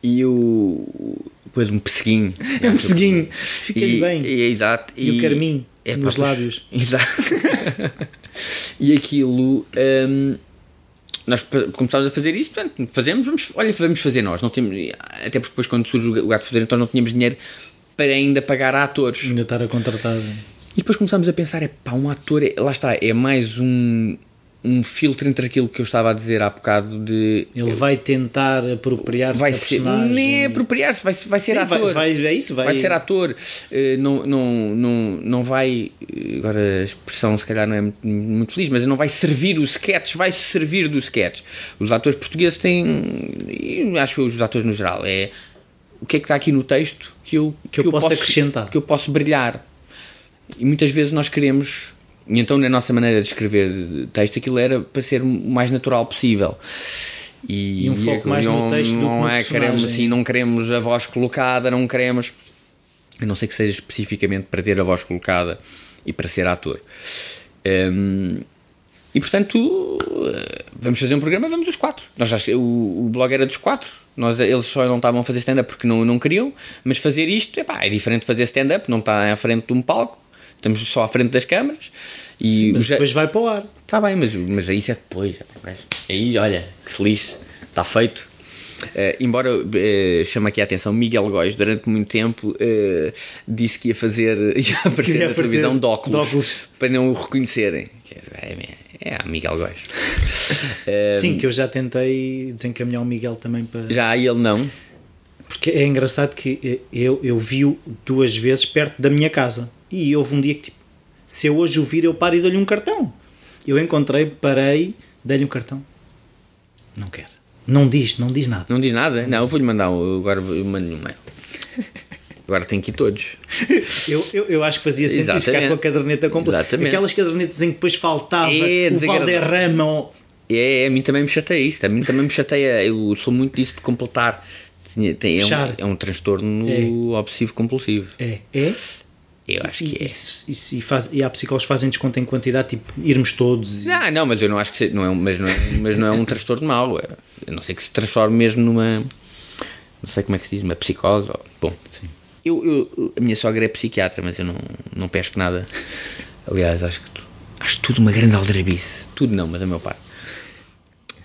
E o, depois um pesseguinho. É um pesseguinho, fica-lhe bem. E, é exato. E, e o carmim é, nos pá, lábios. Exato. e aquilo. Um, nós começámos a fazer isso, portanto, fazemos, vamos, olha, vamos fazer nós. Não temos, até porque depois, quando surge o gato foder, então não tínhamos dinheiro para ainda pagar a atores. Ainda estar a contratar. E depois começámos a pensar: é pá, um ator, é, lá está, é mais um, um filtro entre aquilo que eu estava a dizer há bocado de ele vai tentar apropriar-se vai ser personagem. nem apropriar-se vai, vai ser Sim, ator. vai, vai, é isso, vai... vai ser ator. Uh, não, não, não, não vai agora a expressão se calhar não é muito, muito feliz mas não vai servir o sketch vai servir do sketch. Os atores portugueses têm acho que os atores no geral é o que é que está aqui no texto que eu, que, que eu, eu posso acrescentar. que eu posso brilhar. E muitas vezes nós queremos e então, na nossa maneira de escrever texto, aquilo era para ser o mais natural possível. E, e um foco e, mais no texto não, do não é, queremos assim, não queremos a voz colocada, não queremos. A não ser que seja especificamente para ter a voz colocada e para ser ator. Um, e portanto, vamos fazer um programa, vamos os quatro. Nós já, o, o blog era dos quatro, nós, eles só não estavam a fazer stand-up porque não, não queriam, mas fazer isto epá, é diferente de fazer stand-up, não está à frente de um palco, estamos só à frente das câmaras. E Sim, mas já... depois vai para o ar. Está bem, mas, mas isso é depois. Aí, olha, que feliz, está feito. Uh, embora uh, chame aqui a atenção, Miguel Góis, durante muito tempo, uh, disse que ia fazer, ia aparecer na televisão de óculos, de óculos, para não o reconhecerem. É, é, é Miguel Góis. Sim, que eu já tentei desencaminhar o Miguel também para. Já ele não. Porque é engraçado que eu, eu vi-o duas vezes perto da minha casa. E houve um dia que tipo, se eu hoje o vir, eu paro e dou-lhe um cartão. Eu encontrei, parei, dei-lhe um cartão. Não quero. Não diz, não diz nada. Não diz nada? Não, eu vou-lhe mandar, agora eu mando-lhe um mail. Agora tem que ir todos. eu, eu, eu acho que fazia sentido Exatamente. ficar com a caderneta completa. Exatamente. Aquelas cadernetas em que depois faltava é, o Valderrama. Ou... É, é, a mim também me chateia isso. A mim também me chateia. Eu sou muito disso de completar. Tem, é, um, é um transtorno é. obsessivo compulsivo. É. É? Eu acho que e, é. E, e, faz, e há psicólogos que fazem desconto em quantidade, tipo, irmos todos. E... Ah, não, mas eu não acho que seja, não é, mas, não é, mas não é um transtorno mau. É, eu não sei que se transforme mesmo numa. Não sei como é que se diz, uma psicose. Ou, bom, Sim. Eu, eu, a minha sogra é psiquiatra, mas eu não, não pesco nada. Aliás, acho que acho tudo uma grande aldrabice. tudo não, mas a maior parte.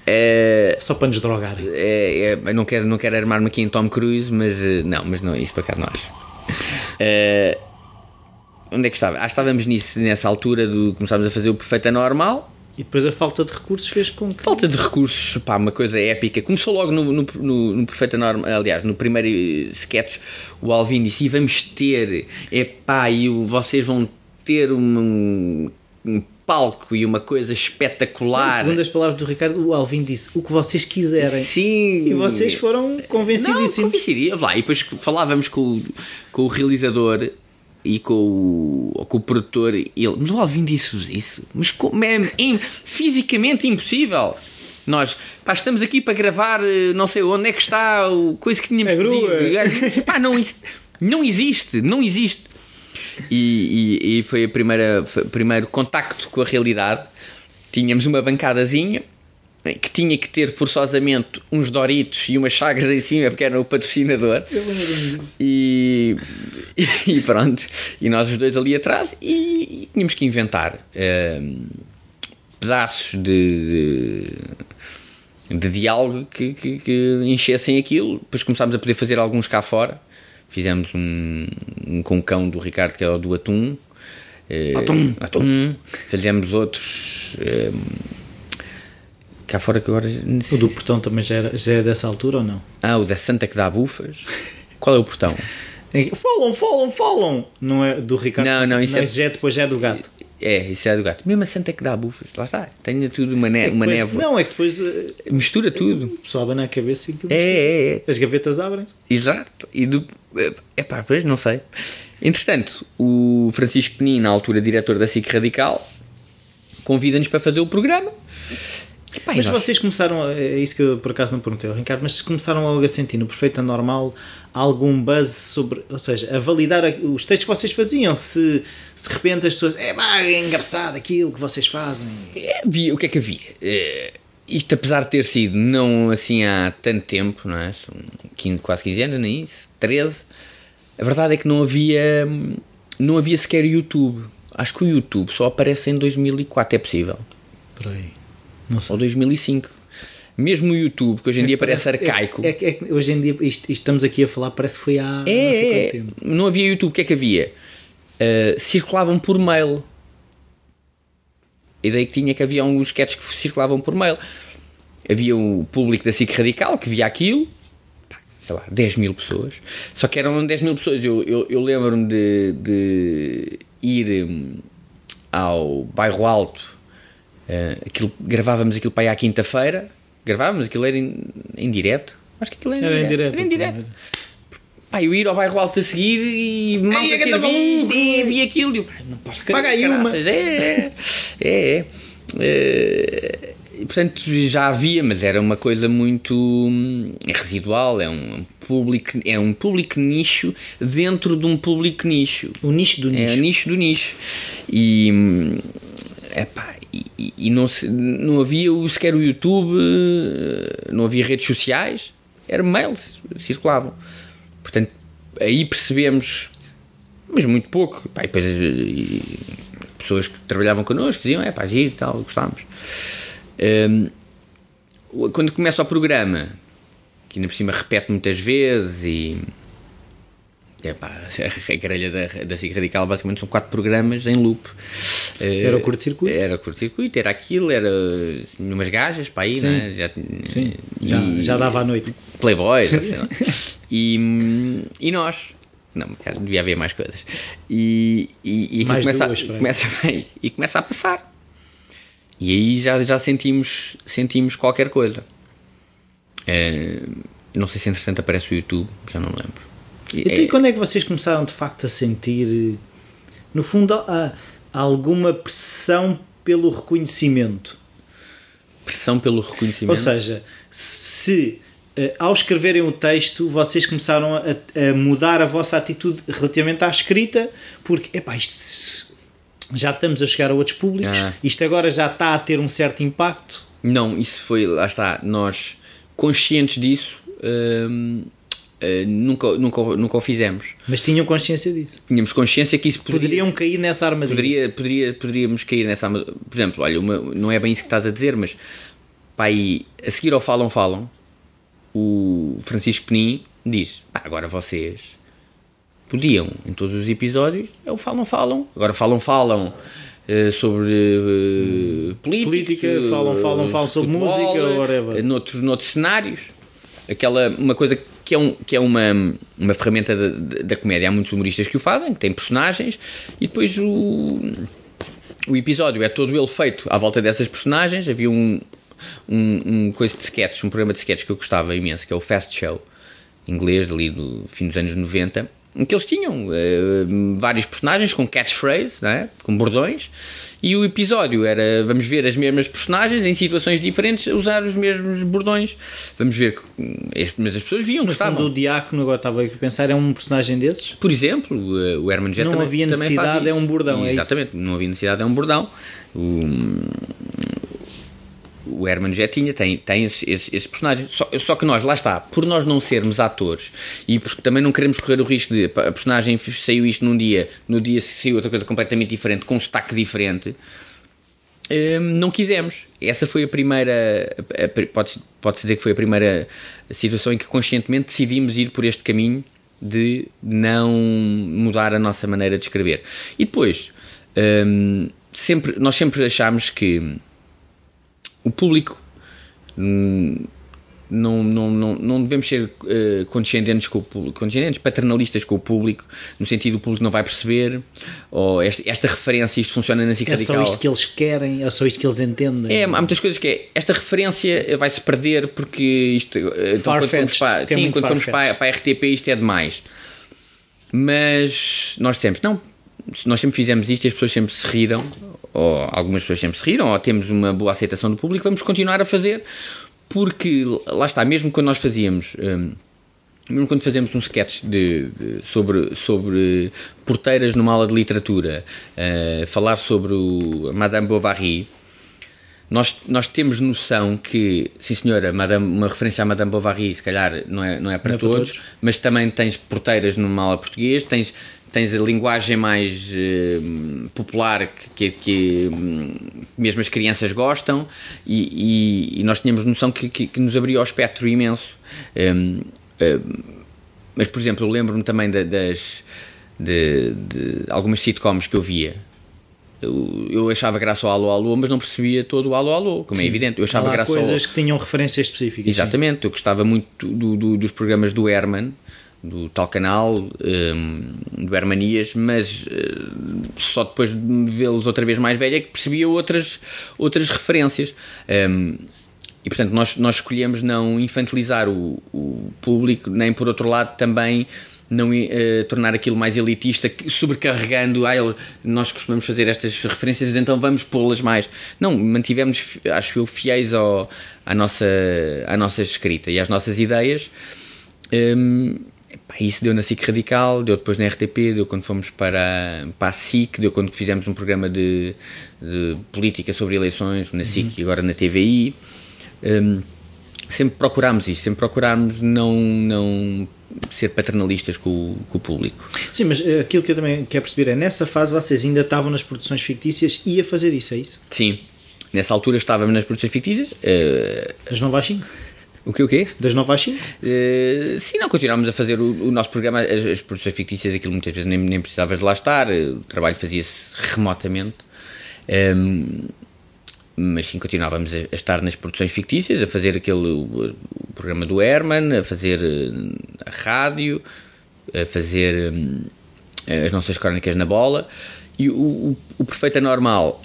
É, Só para nos drogar. é, é, não quero, não quero armar-me aqui em Tom Cruise, mas eh, não, mas não, isso por acaso não acho. É, onde é que estava? Ah, estávamos nisso, nessa altura do começámos a fazer o Perfeito Anormal. E depois a falta de recursos fez com que. Falta de recursos, pá, uma coisa épica. Começou logo no, no, no, no Perfeito Anormal, aliás, no primeiro eh, sketch, o Alvin disse: e vamos ter, é pá, e o- vocês vão ter um, um palco e uma coisa espetacular. Segundo as palavras do Ricardo, o Alvin disse o que vocês quiserem. Sim. E vocês foram Não, convencidíssimos. convencidíssimo. Lá, e depois falávamos com, com o realizador e com o, com o produtor ele, mas o Alvin disse-vos isso? Mas como é im- fisicamente impossível. Nós, pá, estamos aqui para gravar eh, não sei onde é que está o coisa que tínhamos grua. pedido. Pá, não, isso- não existe, não existe. E, e- e foi o primeiro contacto com a realidade. Tínhamos uma bancadazinha que tinha que ter forçosamente uns Doritos e umas chagas em cima porque era o patrocinador. E, e pronto. E nós os dois ali atrás e, tínhamos que inventar ehm, pedaços de, de, de diálogo que, que, que enchessem aquilo. Depois começámos a poder fazer alguns cá fora. Fizemos um, um com o cão do Ricardo, que era o do Atum. Eh, Atum. Atum. Fizemos outros. ehm, cá fora que agora. O do portão também já, era, já é dessa altura ou não? Ah, o da Santa que dá bufas. Qual é o portão? É, Falam, falam, falam! Não é do Ricardo? Não, não, isso é- esse já é depois já é do gato. É, isso é do gato. Mesmo a Santa que dá bufas. Lá está. Tenha tudo uma, ne uma Depois- névoa. Não, é que depois eh, Mistura tudo. o pessoal abana a cabeça e É, é, é. As gavetas abrem-se. Exato. E do. É pá, pois não sei. Entretanto, o Francisco Penin, na altura diretor da SIC Radical, convida-nos para fazer o programa. Mas nós- vocês começaram, é isso que eu por acaso não perguntei ao Ricardo, mas começaram logo a sentir no Perfeito Anormal algum buzz sobre, ou seja, a validar os textos que vocês faziam, se, se de repente as pessoas, é pá, é engraçado aquilo que vocês fazem. É, havia, o que é que havia? Eh, isto, apesar de ter sido não assim há tanto tempo, não é? São 15, quase 15 anos, nem isso, 13. A verdade é que não havia, não havia sequer YouTube. Acho que o YouTube só aparece em 2004, é possível. Por aí. Não sei. Ou 2005. Mesmo o YouTube, que hoje em dia parece arcaico. É, é, é hoje em dia, isto, isto estamos aqui a falar, parece que foi há não É, quanto é, tempo. não havia YouTube, o que é que havia? Uh, circulavam por mail. A ideia que tinha é que havia uns sketches que circulavam por mail. Havia o público da SIC Radical que via aquilo, sei lá, 10 mil pessoas. Só que eram 10 mil pessoas. Eu, eu, eu lembro-me de, de ir hum, ao Bairro Alto. Uh, aquilo, gravávamos aquilo para aí à quinta-feira. Gravávamos aquilo era em, em direto. Acho que aquilo era, Era em direto. Era em direto. Pá, eu ir ao bairro alto a seguir e mal ter visto, e vi aquilo. e Eu, pá, não posso Paga aí uma. É, é, é. é. E, portanto, já havia, mas era uma coisa muito hum, residual. É um público, é um público nicho dentro de um público nicho. O nicho do É o nicho. nicho do nicho. E, hum, epá, e, e- não, se- não havia sequer o YouTube, eh, não havia redes sociais, eram mails, circulavam. Portanto, aí percebemos, mas muito pouco. Pá, e depois, eh, e pessoas que trabalhavam connosco diziam: é pá, giro e tal, gostámos. Hum, quando começa o programa, que ainda por cima repete muitas vezes e. Epá, a grelha da, da SIC Radical basicamente são quatro programas em loop. Eh, Era o curto-circuito? Era o curto-circuito, era aquilo, era umas gajas para aí, Sim. né? Já, Sim, já, já dava à noite. Playboys, sei lá. e, e nós. Não, cara, devia haver mais coisas. E, e, e começa, duas, a, começa, bem, e começa a passar. E aí já, já sentimos, sentimos qualquer coisa. Eh, não sei se entretanto aparece o YouTube, já não lembro. E Então, é- e quando é que vocês começaram de facto a sentir, no fundo, a- alguma pressão pelo reconhecimento? pressão pelo reconhecimento. Ou seja, se eh, ao escreverem o texto vocês começaram a, a mudar a vossa atitude relativamente à escrita, porque epá, isto, já estamos a chegar a outros públicos, Ah. isto agora já está a ter um certo impacto. Não, isso foi, lá está, nós conscientes disso, hum, uh, nunca, nunca, nunca o fizemos. Mas tinham consciência disso? Tínhamos consciência que isso poderia, Poderiam cair nessa armadilha? Poderia, poderia, poderíamos cair nessa armadilha. Por exemplo, olha, uma, não é bem isso que estás a dizer, mas pá, aí, a seguir ao Falam Falam, o Francisco Penin diz, ah, agora vocês podiam, em todos os episódios, é o Falam Falam, agora Falam Falam uh, sobre uh, política, política, falam, falam, falam sobre futebol, música, whatever. Noutros, noutros cenários, aquela, uma coisa que é, um, que é uma, uma ferramenta da, da comédia, há muitos humoristas que o fazem, que têm personagens, e depois o, o episódio é todo ele feito à volta dessas personagens, havia um, um, um coisa de sketches, um programa de sketches que eu gostava imenso, que é o Fast Show, inglês, ali do fim dos anos 90, em que eles tinham uh, vários personagens com catchphrase, né? com bordões, e o episódio era, vamos ver as mesmas personagens em situações diferentes usar os mesmos bordões. Vamos ver que mas as pessoas viam, no gostavam. fundo, o Diácono, agora estava a pensar, é um personagem desses? Por exemplo, o Herman Jett Não também, havia necessidade, é um bordão, é isso? Exatamente, não havia necessidade, é um bordão. O, o Herman já tinha, tem, tem esses, esses, esses personagens. Só, só que nós, lá está, por nós não sermos atores e porque também não queremos correr o risco de a personagem saiu isto num dia, no dia saiu outra coisa completamente diferente, com um sotaque diferente, hum, não quisemos. Essa foi a primeira, pode-se pode dizer que foi a primeira situação em que conscientemente decidimos ir por este caminho de não mudar a nossa maneira de escrever. E depois, hum, sempre, nós sempre achámos que o público hum, não, não, não, não devemos ser uh, condescendentes com o público, condescendentes, paternalistas com o público, no sentido o público não vai perceber, ou esta, esta referência, isto funciona na SIC É Radical. só isto que eles querem, é só isto que eles entendem. É, há muitas coisas que é, esta referência vai-se perder porque isto, eh, então, quando formos, para, é sim, muito quando formos para, para a RTP isto é demais. Mas nós temos, não, nós sempre fizemos isto e as pessoas sempre se riram, ou algumas pessoas sempre se riram, ou temos uma boa aceitação do público, vamos continuar a fazer, porque lá está, mesmo quando nós fazíamos. hum, mesmo quando fazemos um sketch de, de- sobre, sobre porteiras numa aula de literatura, eh, falar sobre o Madame Bovary, nós, nós temos noção que, sim senhora, Madame, uma referência à Madame Bovary, se calhar não é, não é para Não é para todos, todos. mas também tens porteiras numa aula português, tens, tens a linguagem mais eh, popular que, que, que, hum, mesmo as crianças gostam e, e- e nós tínhamos noção que, que, nos abria o espectro imenso. Hum, hum, mas, por exemplo, eu lembro-me também da- das de, de algumas sitcoms que eu via. Eu, eu achava graça ao Alô Alô, mas não percebia todo o Alô Alô, como é evidente. Eu achava graça ao... coisas que tinham referências específicas. Exatamente, eu gostava muito do- do- dos programas do Herman, do tal canal, hum, do Hermanias, mas eh, só depois de vê-los outra vez mais velho é que percebia outras, outras referências. Hum, e portanto, nós, nós escolhemos não infantilizar o, o público, nem por outro lado também não eh, tornar aquilo mais elitista, sobrecarregando, ah, ele- nós costumamos fazer estas referências, então vamos pô-las mais. Não, mantivemos, acho eu, fiéis ao, à, nossa, à nossa escrita e às nossas ideias. Hum, epá, isso deu na SIC Radical, deu depois na RTP, deu quando fomos para, para a SIC, deu quando fizemos um programa de, de política sobre eleições na SIC e agora na TVI. Hum, sempre procurámos isso, sempre procurámos não, não ser paternalistas com, o- com o público. Sim, mas eh, aquilo que eu também quero perceber é, nessa fase vocês ainda estavam nas produções fictícias e a fazer isso, é isso? Sim, nessa altura estávamos nas produções fictícias. Das 9 às 5? O que o quê? Das 9 às 5? Uh, sim, não, continuámos a fazer o, o nosso programa, as, as produções fictícias, aquilo muitas vezes nem, nem precisavas de lá estar, uh, o trabalho fazia-se remotamente. Um, mas sim, continuávamos a, a estar nas produções fictícias, a fazer aquele o, o programa do Herman, a fazer uh, a rádio, a fazer um, as nossas crónicas na bola e o, o, o Perfeito Anormal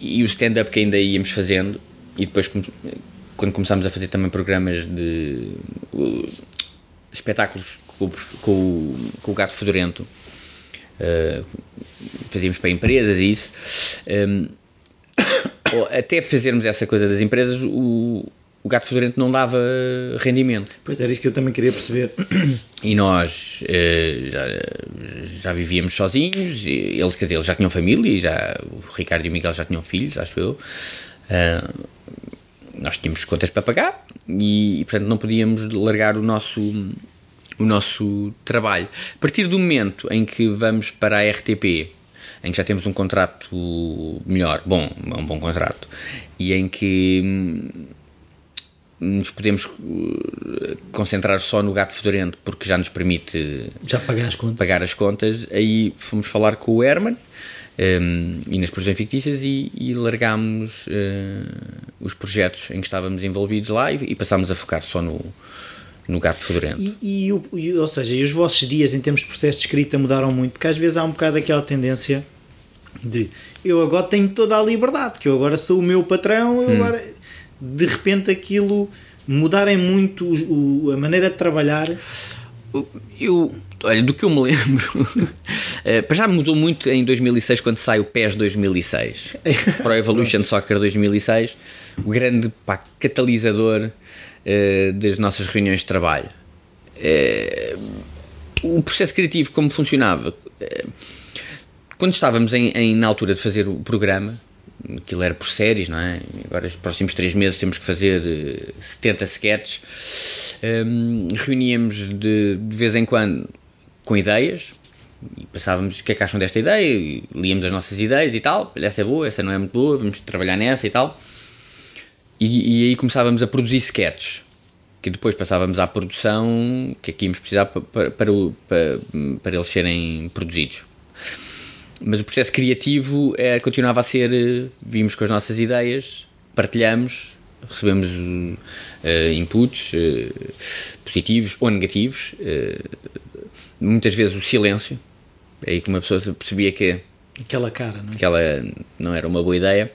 e o stand-up que ainda íamos fazendo e depois quando começámos a fazer também programas de uh, espetáculos com, o- com, com o Gato Fedorento uh, fazíamos para empresas e isso um, ou até fazermos essa coisa das empresas o, o Gato Fedorento não dava rendimento Pois era isso que eu também queria perceber. e nós eh, já, já vivíamos sozinhos, eles, quer dizer, eles já tinham família, e já, o Ricardo e o Miguel já tinham filhos, acho eu. Ah, nós tínhamos contas para pagar e, e, portanto, não podíamos largar o nosso, o nosso trabalho. A partir do momento em que vamos para a RTP, em que já temos um contrato melhor, bom, um bom contrato, e em que hum, nos podemos uh, concentrar só no gato fedorento porque já nos permite já pagar as contas, pagar as contas. aí fomos falar com o Herman um, e nas produções fictícias e, e largámos uh, os projetos em que estávamos envolvidos lá e, e passámos a focar só no, no gato fedorento. E, e, ou seja, e os vossos dias em termos de processo de escrita mudaram muito, porque às vezes há um bocado aquela tendência de eu agora tenho toda a liberdade, que eu agora sou o meu patrão, eu hum. agora de repente aquilo mudarem muito o, a maneira de trabalhar. Eu, olha, do que eu me lembro, eh, já mudou muito em 2006 quando sai o PES 2006 para o Evolution Soccer 2006, o grande pá, catalisador uh, das nossas reuniões de trabalho. Uh, o processo criativo, como funcionava? Quando estávamos em, em, na altura de fazer o programa, aquilo era por séries, não é? Agora, os próximos três meses, temos que fazer 70 sketches. Um, reuníamos de, de vez em quando com ideias e passávamos o que é que acham desta ideia, e líamos as nossas ideias e tal. Essa é boa, essa não é muito boa, vamos trabalhar nessa e tal. E, e aí começávamos a produzir sketches que depois passávamos à produção que aqui íamos precisar para, para, para, para eles serem produzidos mas o processo criativo é, continuava a ser eh, vimos com as nossas ideias partilhamos recebemos uh, inputs uh, positivos ou negativos uh, muitas vezes o silêncio é aí que uma pessoa percebia que aquela cara não é? aquela não era uma boa ideia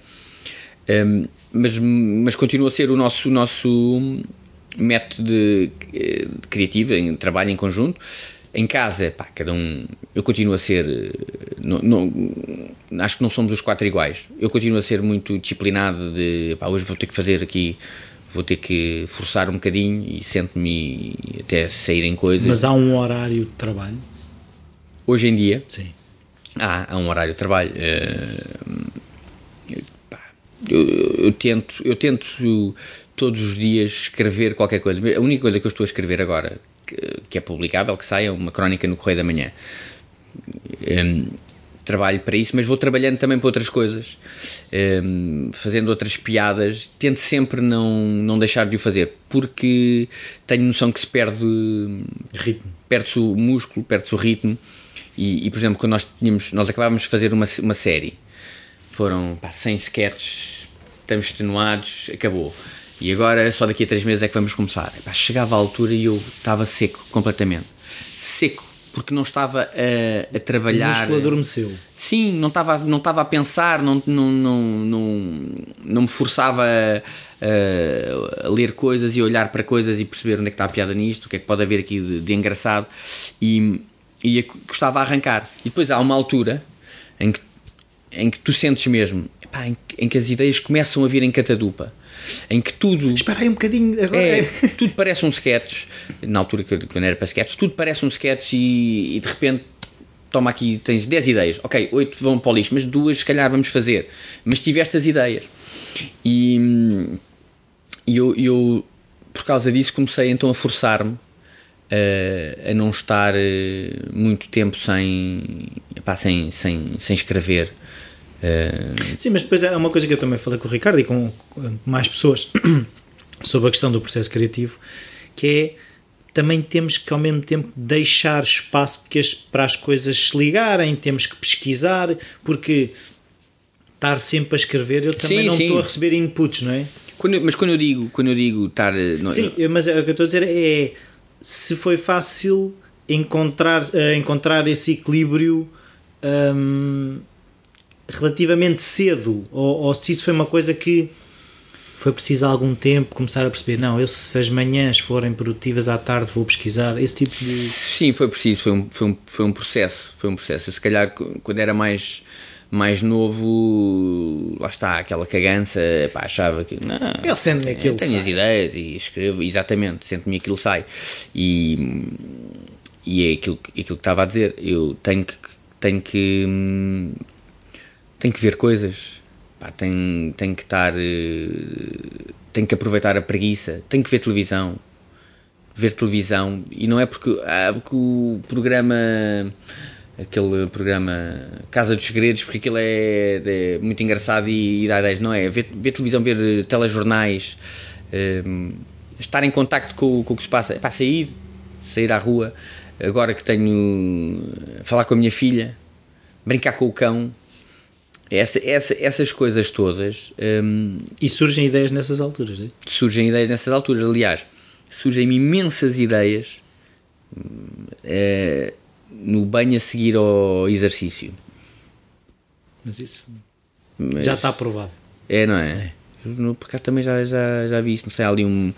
um, mas, mas continua a ser o nosso, o nosso método de, de criativo, em trabalho em conjunto. Em casa, pá, cada um. Eu continuo a ser. Não, não, acho que não somos os quatro iguais. Eu continuo a ser muito disciplinado de. Pá, hoje vou ter que fazer aqui. Vou ter que forçar um bocadinho e sento-me até sair em coisas. Mas há um horário de trabalho? Hoje em dia? Sim. Há, há um horário de trabalho. Uh, eu, eu, tento, eu tento todos os dias escrever qualquer coisa. A única coisa que eu estou a escrever agora, que, que é publicável, que sai, é uma crónica no Correio da Manhã. Um, trabalho para isso, mas vou trabalhando também para outras coisas, um, fazendo outras piadas. Tento sempre não, não deixar de o fazer, porque tenho noção que se perde ritmo, perde-se o músculo, perde-se o ritmo. E, e, por exemplo, quando nós tínhamos, nós acabávamos de fazer uma, uma série foram pá, 100 sketches, estamos extenuados, acabou. E agora, só daqui a 3 meses é que vamos começar. Pá, chegava a altura e eu estava seco, completamente. Seco, porque não estava a, a trabalhar. O músculo adormeceu. Sim, não estava, não estava a pensar, não, não, não, não, não me forçava a, a, ler coisas e olhar para coisas e perceber onde é que está a piada nisto, o que é que pode haver aqui de, de engraçado. E, e gostava a arrancar. E depois há uma altura em que em que tu sentes mesmo, epá, em, em, que as ideias começam a vir em catadupa, em que tudo. Espera aí um bocadinho agora. É, tudo parece um sketch, na altura que quando era para sketch, tudo parece um sketch e, e, de repente. Toma aqui, tens 10 ideias, ok, 8 vão para o lixo, mas duas se calhar vamos fazer. Mas tiveste as ideias. E, e eu, eu, por causa disso, comecei então a forçar-me a, a não estar eh, muito tempo sem, epá, sem, sem, sem escrever Uh... Sim, mas depois é uma coisa que eu também falei com o Ricardo e com, mais pessoas sobre a questão do processo criativo, que é também temos que ao mesmo tempo deixar espaço para as coisas se ligarem, temos que pesquisar, porque estar sempre a escrever eu também sim, não sim. estou a receber inputs, não é? Quando mas quando eu digo, quando eu digo estar. Não, sim, mas o que eu estou a dizer é se foi fácil encontrar, uh, encontrar esse equilíbrio. Um, relativamente cedo, ou, ou, se isso foi uma coisa que foi preciso algum tempo começar a perceber, não, eu se as manhãs forem produtivas à tarde vou pesquisar, esse tipo de... Sim, foi preciso, foi um, foi um, foi um processo, foi um processo. Eu, se calhar quando era mais mais novo, lá está, aquela cagança, pá, achava que não, eu sento aquilo tenho as ideias e escrevo, exatamente, sento-me aquilo sai. E, e é aquilo, aquilo que estava a dizer, eu tenho que, tenho que hum, tem que ver coisas, pá, tem, tem que estar. Eh, tem que aproveitar a preguiça, tem que ver televisão. ver televisão e não é porque, ah, porque o programa aquele programa Casa dos Segredos porque aquilo é, é muito engraçado e, e dá ideias, não é? Ver, ver televisão, ver telejornais um, estar em contacto com, com o que se passa, é para sair sair à rua agora que tenho falar com a minha filha brincar com o cão essa, essa, essas coisas todas um, e surgem ideias nessas alturas é? surgem ideias nessas alturas aliás surgem imensas ideias é, no banho a seguir ao exercício. Mas isso Mas, já está aprovado. É, não é? é. No, por também já, já, já vi isso, não sei, há ali um.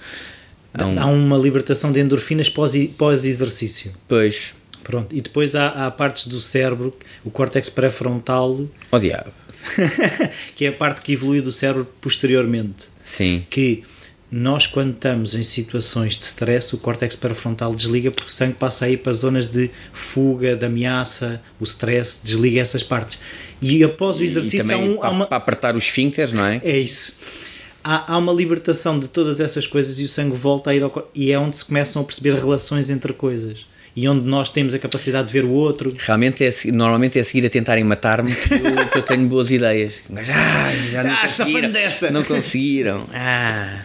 Há, um... há uma libertação de endorfinas pós-exercício. Pós pois. Pronto, e depois há, há partes do cérebro, o córtex pré-frontal. Oh, diabo. que é a parte que evolui do cérebro posteriormente. Sim. Que nós, quando estamos em situações de stress, o córtex pré-frontal desliga porque o sangue passa aí para zonas de fuga, de ameaça, o stress desliga essas partes. E após o exercício e há, um, para, há uma... para apertar os esfíncteres, não é? É isso. Há, há, uma libertação de todas essas coisas e o sangue volta a ir ao e é onde se começam a perceber relações entre coisas e onde nós temos a capacidade de ver o outro. Realmente, é, normalmente é a seguir a tentarem matar-me que, eu, que eu tenho boas ideias. Ah, já não ah, conseguiram. Desta. Não conseguiram. Ah.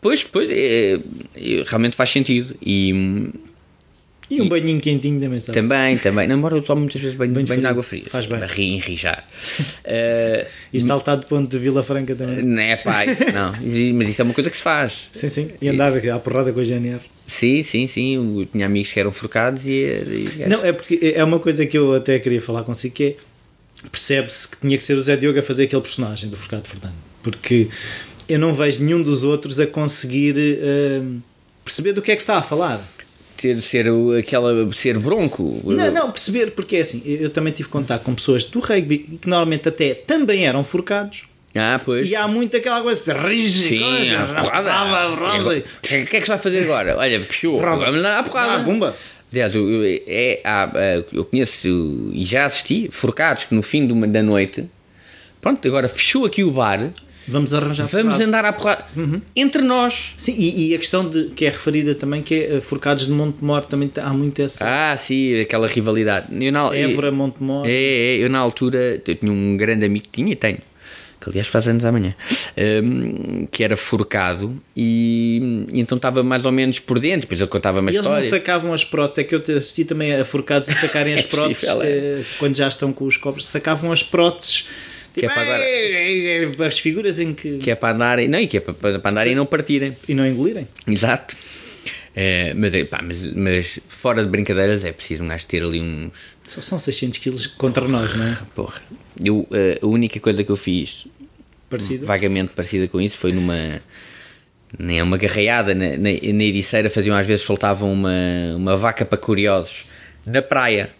Pois, pois, é, é, realmente faz sentido. E, e um banhinho quentinho também sabe. Também, também. Não, embora eu tomo muitas vezes banho, banho, banho de água fria. Faz bem. Para enrijar. uh, e saltar de ponto de Vila Franca também. Não é pá, isso, não. Mas isso é uma coisa que se faz. Sim, sim. E andar à porrada com a GNR. Sim, sim, sim. Eu tinha amigos que eram forcados e. e não, é porque é uma coisa que eu até queria falar consigo que é. Percebe-se que tinha que ser o Zé Diogo a fazer aquele personagem do Forcado Fernando. Porque eu não vejo nenhum dos outros a conseguir uh, perceber do que é que está a falar. Ter, ser, aquela, ser bronco. Não, não, perceber, porque é assim, eu também tive contato com pessoas do rugby que normalmente até também eram forcados ah, pois. E há muito aquela coisa de rígido, Sim, coisa, porrada. porrada. O que é que se vai fazer agora? Olha, fechou. Vamos lá à porrada. Ah, bomba. Aliás, eu, é, há, eu conheço e já assisti forcados que no fim da noite, pronto, agora fechou aqui o bar. Vamos arranjar Vamos porrada. andar à porrada uhum. entre nós. Sim, e, e, a questão de, que é referida também, que é forcados de Montemor, também há muito essa. Ah, sim, aquela rivalidade. Eu, na, Évora, Montemor. É, é, eu na altura eu tinha um grande amigo, tinha e tenho, que aliás faz anos amanhã, um, que era forcado e, e, então estava mais ou menos por dentro, depois ele contava uma e história. eles não sacavam as próteses, é que eu assisti também a forcados a sacarem as é próteses é. Eh, quando já estão com os cobres, sacavam as próteses. Que é tipo, é para agora. As figuras em que. Que é para andarem. Não, e que é para, para andarem e não partirem. E não engolirem. Exato. É, mas, pá, mas, mas, fora de brincadeiras é preciso um gajo ter ali uns. Só são 600 quilos contra nós, não é? Porra. Eu, eh, a única coisa que eu fiz parecida? vagamente parecida com isso foi numa. Nem é uma garreada, na, na, na Ericeira faziam às vezes soltavam uma, uma vaca para curiosos na praia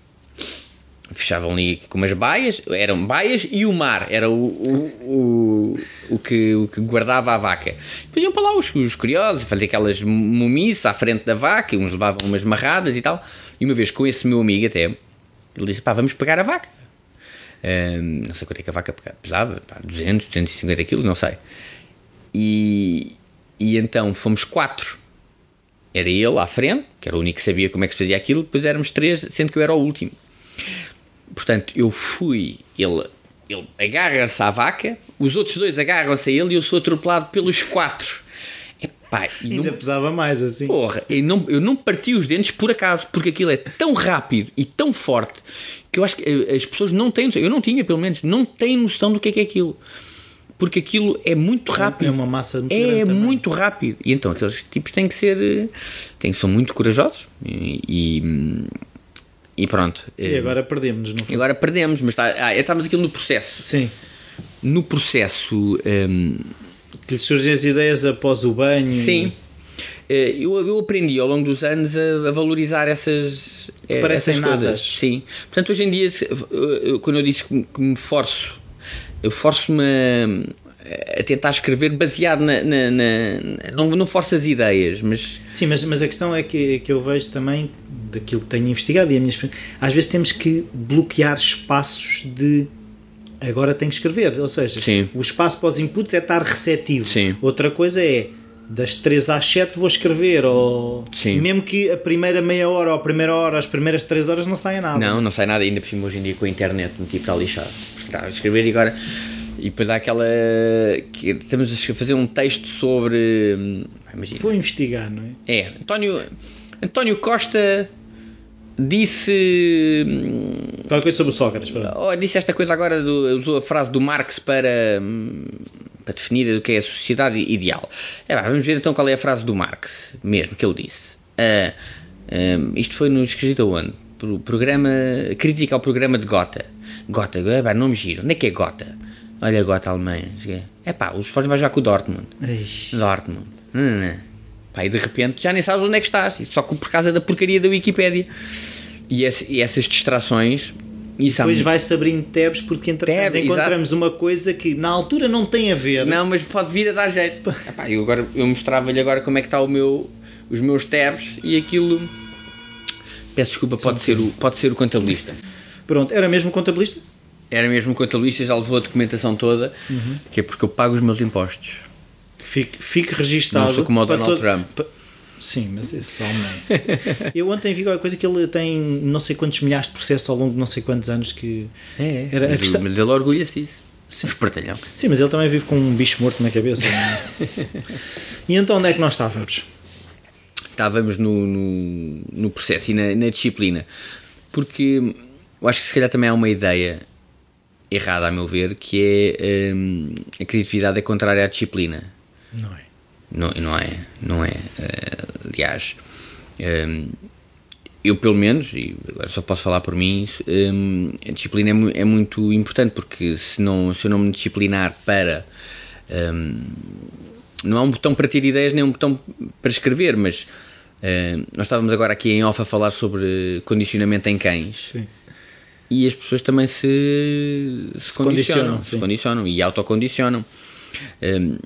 fechavam ali com umas baias, eram baias e o mar era o, o, o, o, que, o que guardava a vaca. Depois iam para lá os, os curiosos, fazer aquelas mumices à frente da vaca, uns levavam umas marradas e tal. E uma vez com esse meu amigo até, ele disse: pá, vamos pegar a vaca. Não sei quanto é que a vaca pesava, pá, 200, 250 quilos, não sei. E, e então fomos quatro. Era ele à frente, que era o único que sabia como é que se fazia aquilo, depois éramos três, sendo que eu era o último. Portanto, eu fui, ele, ele agarra-se à vaca, os outros dois agarram-se a ele e eu sou atropelado pelos quatro. Epá, Ainda não, pesava mais assim. Porra, eu não, eu não parti os dentes por acaso, porque aquilo é tão rápido e tão forte que eu acho que eh, as pessoas não têm eu não tinha pelo menos, não têm noção do que é que é aquilo. Porque aquilo é muito rápido. É uma massa muito É muito rápido. E então aqueles tipos têm que ser. Eh, têm, são muito corajosos e, e e pronto. E agora perdemos, não foi? Agora perdemos, mas está, ah, estamos aqui no processo. Sim. No processo. Um, que lhe surgem as ideias após o banho. Sim. Eh, eu, eu aprendi ao longo dos anos a, a valorizar essas, eh, essas coisas. Sim. Portanto, hoje em dia, quando eu disse que me forço, eu forço-me a tentar escrever baseado na, na, na, não, não forço as ideias mas sim mas, mas a questão é que, que eu vejo também daquilo que tenho investigado e a minha às vezes temos que bloquear espaços de agora tenho que escrever ou seja sim. o espaço para os inputs é estar receptivo sim. outra coisa é das 3 às 7 vou escrever, ou Sim. mesmo que a primeira meia hora ou a primeira hora, as primeiras 3 horas não saia nada. Não, não sai nada, ainda por cima hoje em dia com a internet, tipo está lixado. Está a escrever e agora. E depois há aquela. Que estamos a fazer um texto sobre. hum, Imagina. Vou investigar, não é? É, António, António Costa disse. hum, Qualquer coisa sobre o Sócrates, pronto. Oh, disse esta coisa agora, do, usou a frase do Marx para, hum, para definir o que é a sociedade ideal. É, vamos ver então qual é a frase do Marx, mesmo, que ele disse. Ah, hum, isto foi no escrito aonde? Pro programa, crítica ao programa de Gotha. Gotha, é pá, nome giro. Onde é que é Gotha? Olha, Gotha, Alemanha. É pá, os Sporting vai jogar com o Dortmund. Eish. Dortmund. Hum, pá, e de repente já nem sabes onde é que estás, só que por causa da porcaria da Wikipédia. E, esse- e essas distrações. Isso Depois vai-se abrindo tabs porque entretanto Tab, encontramos uma coisa que na altura não tem a ver. Não, mas pode vir a dar jeito. Epá, eu, agora, eu mostrava-lhe agora como é que está o meu, os meus tabs e aquilo. Peço desculpa, pode ser, o, pode ser o contabilista. Pronto, era mesmo contabilista? Era mesmo contabilista, já levou a documentação toda, Uhum. que é porque eu pago os meus impostos. Fique, fique registado. Não sou como o para Donald todo- Trump. pa- Sim, mas esse homem. Eu ontem vi qualquer coisa que ele tem não sei quantos milhares de processos ao longo de não sei quantos anos que. É, Era mas, questão- mas ele orgulha-se disso. Um espertalhão. Sim, mas ele também vive com um bicho morto na cabeça. é? e então onde é que nós estávamos? estávamos no, no, no processo e na, na disciplina. Porque eu acho que se calhar também há uma ideia errada, a meu ver, que é hum, a criatividade é contrária à disciplina. Não é? Não, não é, não é. eh, aliás, hum, eu pelo menos, e agora só posso falar por mim, hum, a disciplina é, mu- é muito importante porque se, não, se eu não me disciplinar para. hum, não há um botão para ter ideias nem um botão para escrever, mas hum, nós estávamos agora aqui em off a falar sobre condicionamento em cães Sim. E as pessoas também se, se, condicionam, condicionam, se condicionam e autocondicionam. Hum,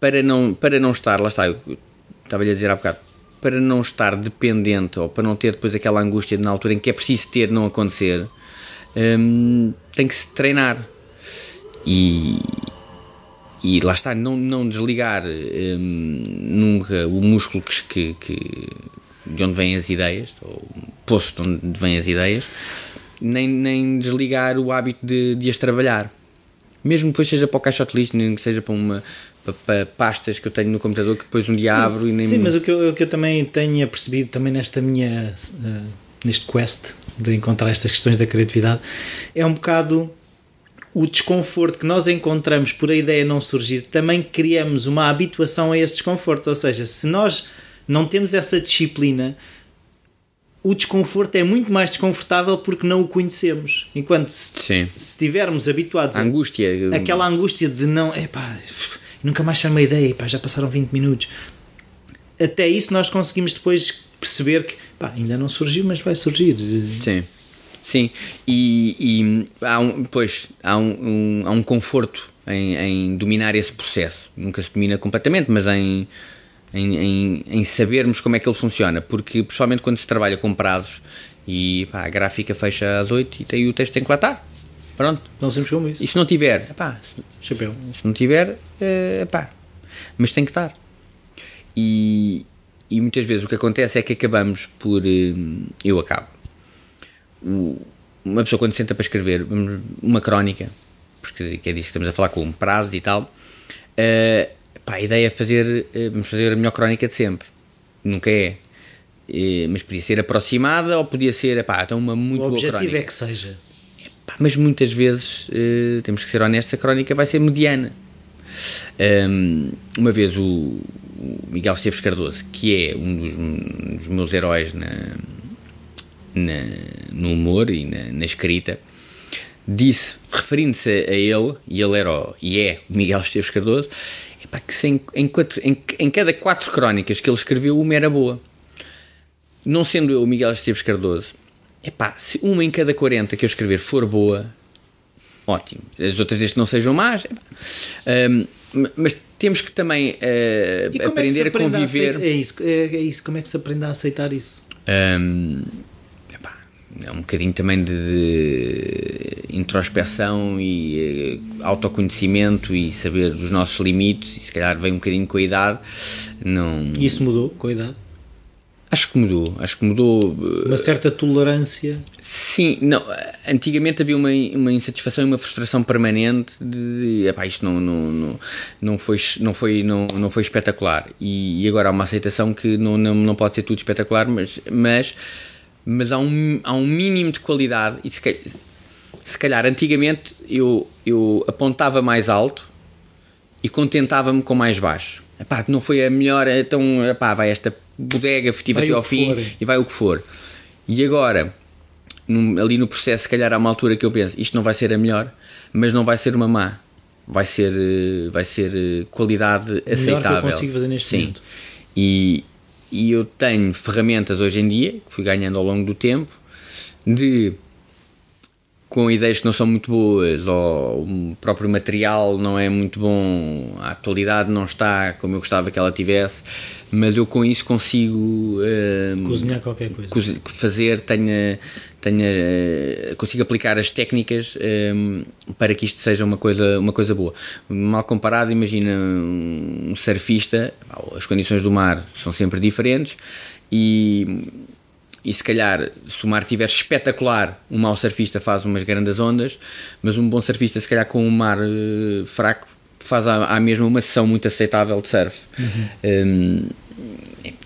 para, não, para não estar, lá está, eu estava-lhe a dizer há bocado, para não estar dependente ou para não ter depois aquela angústia de, na altura em que é preciso ter não acontecer, hum, tem que se treinar. E, e lá está, não, não desligar hum, nunca o músculo que, que- de onde vêm as ideias, ou o poço de onde vêm as ideias, nem, nem desligar o hábito de, de as trabalhar. Mesmo depois seja para o caixote lixo, nem que seja para uma para, pastas que eu tenho no computador que depois um dia abro e nem Sim, mas o que, eu, o que eu também tenho apercebido também nesta minha eh, neste quest de encontrar estas questões da criatividade é um bocado o desconforto que nós encontramos por a ideia não surgir, também criamos uma habituação a esse desconforto. Ou seja, se nós não temos essa disciplina, o desconforto é muito mais desconfortável porque não o conhecemos. Enquanto se, estivermos habituados a a, angústia. aquela angústia de não, epá, nunca mais sai uma ideia, epá, já passaram 20 minutos. Até isso nós conseguimos depois perceber que pá, ainda não surgiu, mas vai surgir. Sim, sim. E, e há um, pois, há um, um- há um conforto em, em dominar esse processo. Nunca se domina completamente, mas em, em, em, em sabermos como é que ele funciona. Porque, principalmente quando se trabalha com prazos e pá, a gráfica fecha às 8 e tem, o texto tem que lá estar. Pronto. Não sempre como isso. E se não tiver, epá, se, Chapéu. se não tiver, eh, epá, mas tem que estar. E, e muitas vezes o que acontece é que acabamos por. eh, Eu acabo. Uma pessoa quando se senta para escrever uma crónica, porque que é disso que estamos a falar com prazos e tal, eh, pá, a ideia é fazer. eh, Vamos fazer a melhor crónica de sempre. Nunca é. Eh, mas podia ser aproximada ou podia ser, pá, então uma muito O boa objetivo crónica. é que seja. Pá, mas muitas vezes, eh, temos que ser honestos, a crónica vai ser mediana. Um, uma vez o, o Miguel Esteves Cardoso, que é um dos, um dos meus heróis na, na- no humor e na, na escrita, disse, referindo-se a ele, e ele era o- e é o Miguel Esteves Cardoso, epá, que se em, em, quatro- em- em cada quatro crónicas que ele escreveu, uma era boa. Não sendo eu o Miguel Esteves Cardoso, epá, se uma em cada 40 que eu escrever for boa, ótimo. As outras desde que não sejam más. Hum, mas temos que também eh, E como é que aprender a conviver. aceitar- é, isso, é, é isso, como é que se aprende a aceitar isso? Epá, é um bocadinho também de, de introspeção e uh, autoconhecimento e saber dos nossos limites e se calhar vem um bocadinho com a idade. Não... E isso mudou com a idade? Acho que mudou, acho que mudou. Uma certa tolerância? Sim, não, antigamente havia uma, uma insatisfação e uma frustração permanente de, epá, isto não, não, não, não, foi, não, foi, não, não foi espetacular e, e agora há uma aceitação que não, não, não pode ser tudo espetacular, mas, mas, mas há, um, há um mínimo de qualidade e se calhar, se calhar antigamente eu, eu apontava mais alto e contentava-me com mais baixo. Epá, não foi a melhor, então epá, vai esta bodega, estive até ao fim for. e vai o que for. E agora, num, ali no processo, se calhar há uma altura que eu penso, isto não vai ser a melhor, mas não vai ser uma má. Vai ser, eh, vai ser eh, qualidade o aceitável. que eu consigo fazer neste Sim. momento. E, e eu tenho ferramentas hoje em dia, que fui ganhando ao longo do tempo, de com ideias que não são muito boas ou o próprio material não é muito bom, a atualidade não está como eu gostava que ela tivesse, mas eu com isso consigo uh, cozinhar qualquer coisa, fazer, tenha, tenha, consigo aplicar as técnicas um, para que isto seja uma coisa, uma coisa boa. Mal comparado, imagina um surfista, as condições do mar são sempre diferentes e e se calhar se o mar estiver espetacular, um mau surfista faz umas grandes ondas, mas um bom surfista se calhar com um mar uh, fraco faz à, à mesma uma sessão muito aceitável de surf. Uhum. Um,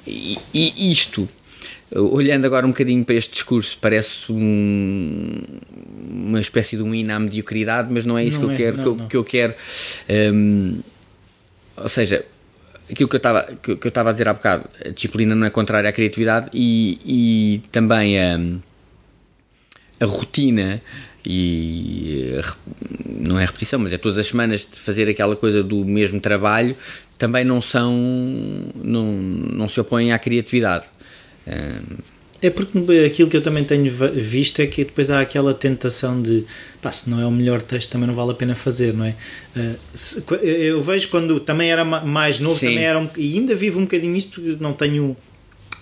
e, e, isto, olhando agora um bocadinho para este discurso, parece um, uma espécie de um hino à mediocridade, mas não é isso não que, eu é, quero, não, que, eu, que, eu, quero. Um, ou seja, aquilo que eu estava que, que eu estava a dizer há bocado, a disciplina não é contrária à criatividade e, e também a, a rotina e não é repetição, mas é todas as semanas de fazer aquela coisa do mesmo trabalho também não são não, não se opõem à criatividade. É porque aquilo que eu também tenho visto é que depois há aquela tentação de pá, se não é o melhor texto também não vale a pena fazer, não é? Uh, se, eu vejo quando também era mais novo, Sim. também era um, e ainda vivo um bocadinho isto, não tenho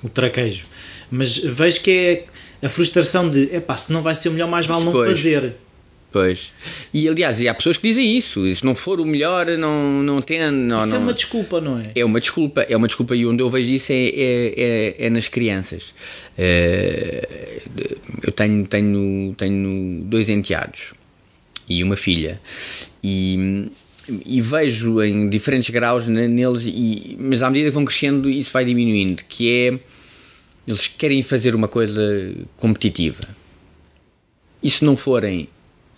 o traquejo, mas vejo que é a frustração de é pá, se não vai ser o melhor, mais vale não fazer. Pois. E aliás, e há pessoas que dizem isso. Se não for o melhor, não, não tem. Não, isso não, é uma desculpa, não é? É uma desculpa. É uma desculpa. E onde eu vejo isso é, é, é, é nas crianças. É, eu tenho, tenho, tenho dois enteados e uma filha. E, e vejo em diferentes graus neles, e, mas à medida que vão crescendo, isso vai diminuindo. Que é. Eles querem fazer uma coisa competitiva. E se não forem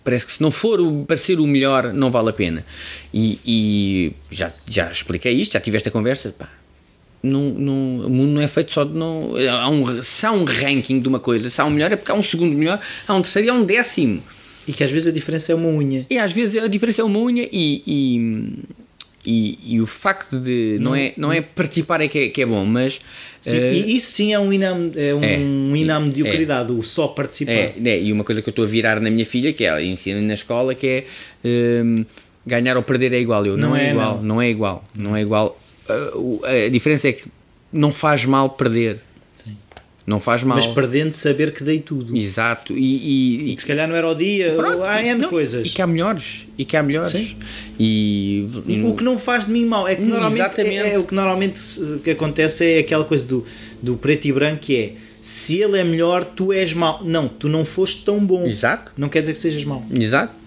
parece que se não for o, para ser o melhor, não vale a pena. E, e, já, já expliquei isto, já tive esta conversa. Pá, não, não, o mundo não é feito só de. Não, há um, se há um ranking de uma coisa, se há um melhor, é porque há um segundo melhor, há um terceiro e há um décimo. E que às vezes a diferença é uma unha. E às vezes a diferença é uma unha e, e, e, e o facto de. Não, não, é, não é participar é que é, que é bom, mas Sim, uh, isso sim é um inam, é um, é, inam mediocridade, é, o só participar. É, é, e uma coisa que eu estou a virar na minha filha, que ela ensina na escola, que é um, ganhar ou perder é igual. Eu, não, não é, é, igual, não. não. é igual, não é igual. Uh, a diferença é que não faz mal perder. Não faz mal. Mas perdendo saber que dei tudo. Exato. E, e, e que se calhar não era o dia, Pronto, há N não, coisas. E que há melhores. E que há melhores. Sim. E, o que não faz de mim mal. É que normalmente, é, é, o que normalmente que acontece é aquela coisa do, do preto e branco que é se ele é melhor, tu és mau. Não, tu não foste tão bom. Exato. Não quer dizer que sejas mau. Exato.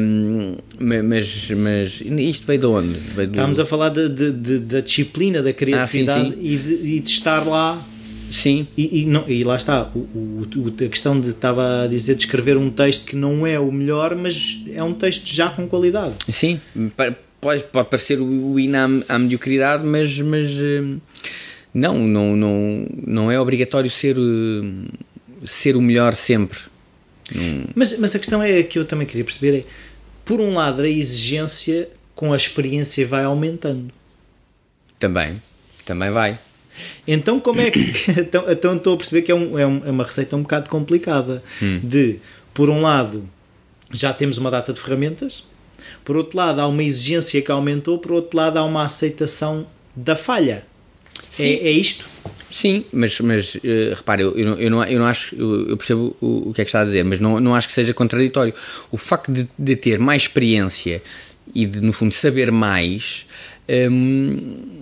Um, mas, mas isto veio de onde? Veio do... Estávamos a falar de, de, de, da disciplina, da criatividade ah, sim, sim. E, de, e de estar lá Sim. E, e, não, e lá está, o, o, a questão de estava a dizer de escrever um texto que não é o melhor, mas é um texto já com qualidade. Sim, pode, pode parecer o INAM à mediocridade, mas, mas eh, não, não, não, não é obrigatório ser, eh, ser o melhor sempre. Mas, mas a questão é que eu também queria perceber é, por um lado, a exigência com a experiência vai aumentando. Também, também vai. Então, como é que. então, então estou a perceber que é, um, é, é uma receita um bocado complicada. Hum. De, por um lado, já temos uma data de ferramentas, por outro lado, há uma exigência que aumentou, por outro lado, há uma aceitação da falha. É, é, isto? Sim, mas, mas uh, repare, eu, eu, não, eu não acho, eu, eu percebo o, o, que é que está a dizer, mas não, não acho que seja contraditório. O facto de, de ter mais experiência e de, no fundo, saber mais. Um,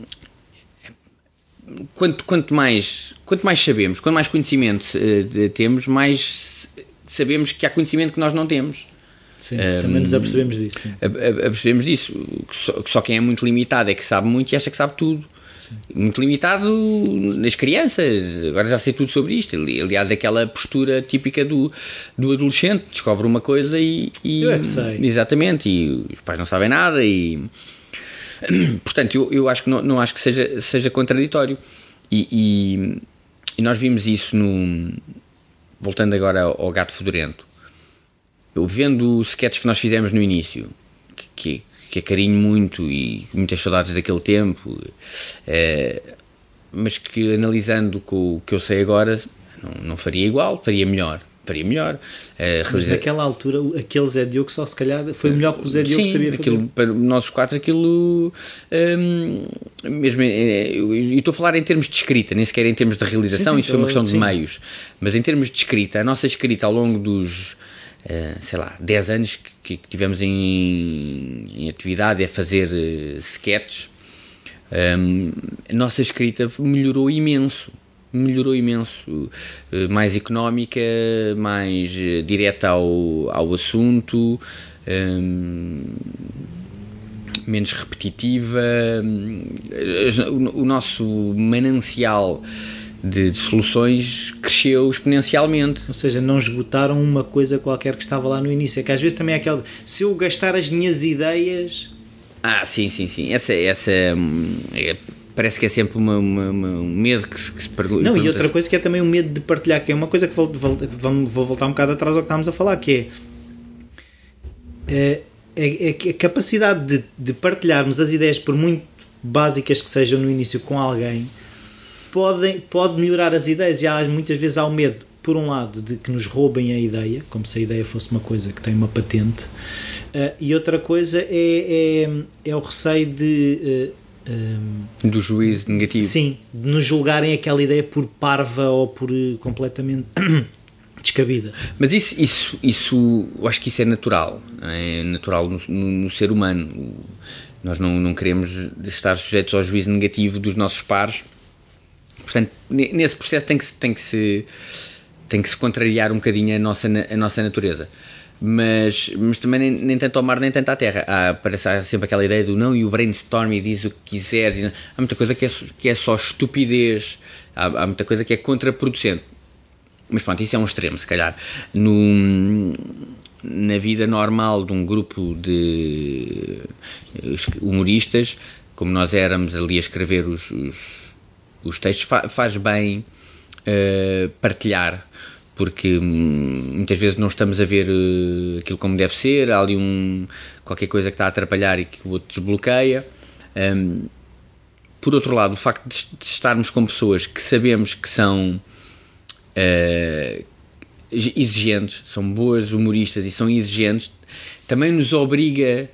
quanto, quanto, mais, quanto mais sabemos, quanto mais conhecimento uh, temos, mais sabemos que há conhecimento que nós não temos. Sim, um, também nos apercebemos disso. Sim. Apercebemos disso. Que só, que só quem é muito limitado é que sabe muito e acha que sabe tudo. Sim. Muito limitado nas crianças, agora já sei tudo sobre isto. Aliás, aquela postura típica do, do adolescente: descobre uma coisa e. e eu é que sei. Exatamente, e os pais não sabem nada. e Portanto, eu, eu acho que não, não acho que seja, seja contraditório. E, e, e nós vimos isso no. Voltando agora ao, Gato Fedorento, eu vendo os sketches que nós fizemos no início, que, que, carinho muito e muitas saudades daquele tempo, é, mas que analisando com o que eu sei agora, não, não faria igual, faria melhor faria melhor. Uh, Mas naquela altura, aquele Zé Diogo só se calhar foi melhor que o Zé Diogo Sim, sabia aquilo, fazer. para nós quatro, aquilo. Um, mesmo, e estou a falar em termos de escrita, nem sequer em termos de realização, sim, sim, isso foi uma questão de meios. Mas em termos de escrita, a nossa escrita ao longo dos Uh, sei lá, 10 anos que, que tivemos em, em, atividade a fazer uh, sketches, um, a nossa escrita melhorou imenso. Melhorou imenso. Uh, mais económica, mais direta ao, ao assunto, um, menos repetitiva. o, o nosso manancial de, de, soluções cresceu exponencialmente. Ou seja, não esgotaram uma coisa qualquer que estava lá no início. É que às vezes também é aquela. Se eu gastar as minhas ideias. Ah, sim, sim, sim. Essa, essa hum, é, parece que é sempre uma, uma, uma, um medo que se, que se pergunta. Não, e outra coisa que é também o um medo de partilhar, que é uma coisa que vou, vou, vou voltar um bocado atrás ao que estávamos a falar, que é, é, é, é a capacidade de, de partilharmos as ideias, por muito básicas que sejam no início, com alguém podem, pode melhorar as ideias e há, muitas vezes há o medo, por um lado, de que nos roubem a ideia, como se a ideia fosse uma coisa que tem uma patente, uh, e outra coisa é, é, é o receio de. Uh, eh, um, do juízo negativo. Sim, de nos julgarem aquela ideia por parva ou por uh, completamente descabida. Mas isso, isso, isso, eu acho que isso é natural, é natural no, no, no ser humano. Nós não, não queremos estar sujeitos ao juízo negativo dos nossos pares Portanto, nesse processo tem que, tem que, se, tem que se contrariar um bocadinho a nossa, a nossa natureza. Mas, mas também nem, nem tanto ao mar nem tanto à terra. Há, parece, há sempre aquela ideia do não e o brainstorm e diz o que quiseres. Há muita coisa que é, que é só estupidez, há, há muita coisa que é contraproducente. Mas pronto, isso é um extremo, se calhar. No, na vida normal de um grupo de humoristas, como nós éramos ali a escrever os, os os textos, fa faz bem uh, partilhar, porque hum, muitas vezes não estamos a ver uh, aquilo como deve ser, há ali um, qualquer coisa que está a atrapalhar e que o outro desbloqueia. Um, por outro lado, o facto de, de, estarmos com pessoas que sabemos que são uh, exigentes, são boas humoristas e são exigentes, também nos obriga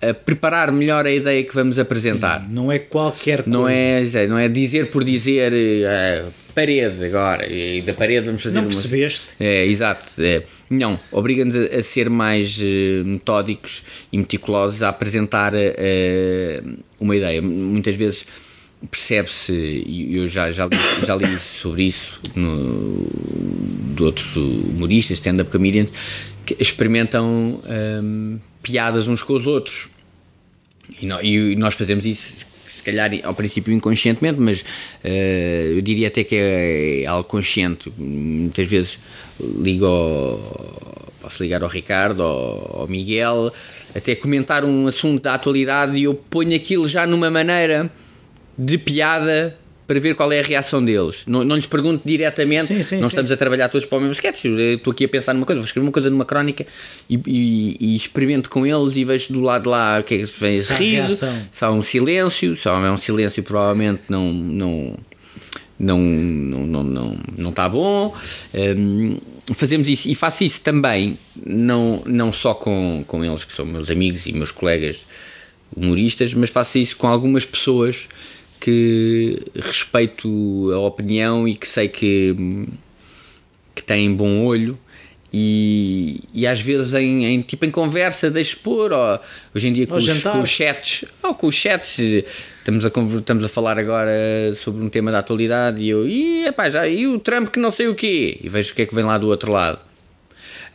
a preparar melhor a ideia que vamos apresentar. Sim, não é qualquer coisa. Não é, não é dizer por dizer uh, parede agora, e da parede vamos fazer Não percebeste? É, exato. É. Não, obriga-nos a, a, ser mais uh, metódicos e meticulosos a apresentar uh, uma ideia. Muitas vezes percebe-se, e eu já, já, li, já li sobre isso no, de outros humoristas, stand-up comedians, que experimentam um, piadas uns com os outros. E, no, e nós fazemos isso, calhar ao princípio inconscientemente, mas uh, eu diria até que é, é algo consciente. Muitas vezes ligo ao, posso ligar ao Ricardo, ao, ao Miguel, até comentar um assunto da atualidade e eu ponho aquilo já numa maneira de piada para ver qual é a reação deles. Não, não lhes pergunto diretamente, sim, sim, não sim. estamos a trabalhar todos para o mesmo sketch. Estou aqui a pensar numa coisa, vou escrever uma coisa numa crónica e, e, e experimento com eles e vejo do lado lá o que é que vem riso, se há um silêncio, se há um silêncio, provavelmente não. não não, não, não, não, não está bom. Um, fazemos isso e faço isso também, não, não só com, com eles, que são meus amigos e meus colegas humoristas, mas faço isso com algumas pessoas que respeito a opinião e que sei que, que têm bom olho e, e às vezes em, em, tipo em conversa deixo pôr ou, hoje em dia com os, com os, chats ou com os chats estamos a, estamos a falar agora sobre um tema da atualidade e eu e, epá, já, e o Trump que não sei o quê? E vejo o que é que vem lá do outro lado.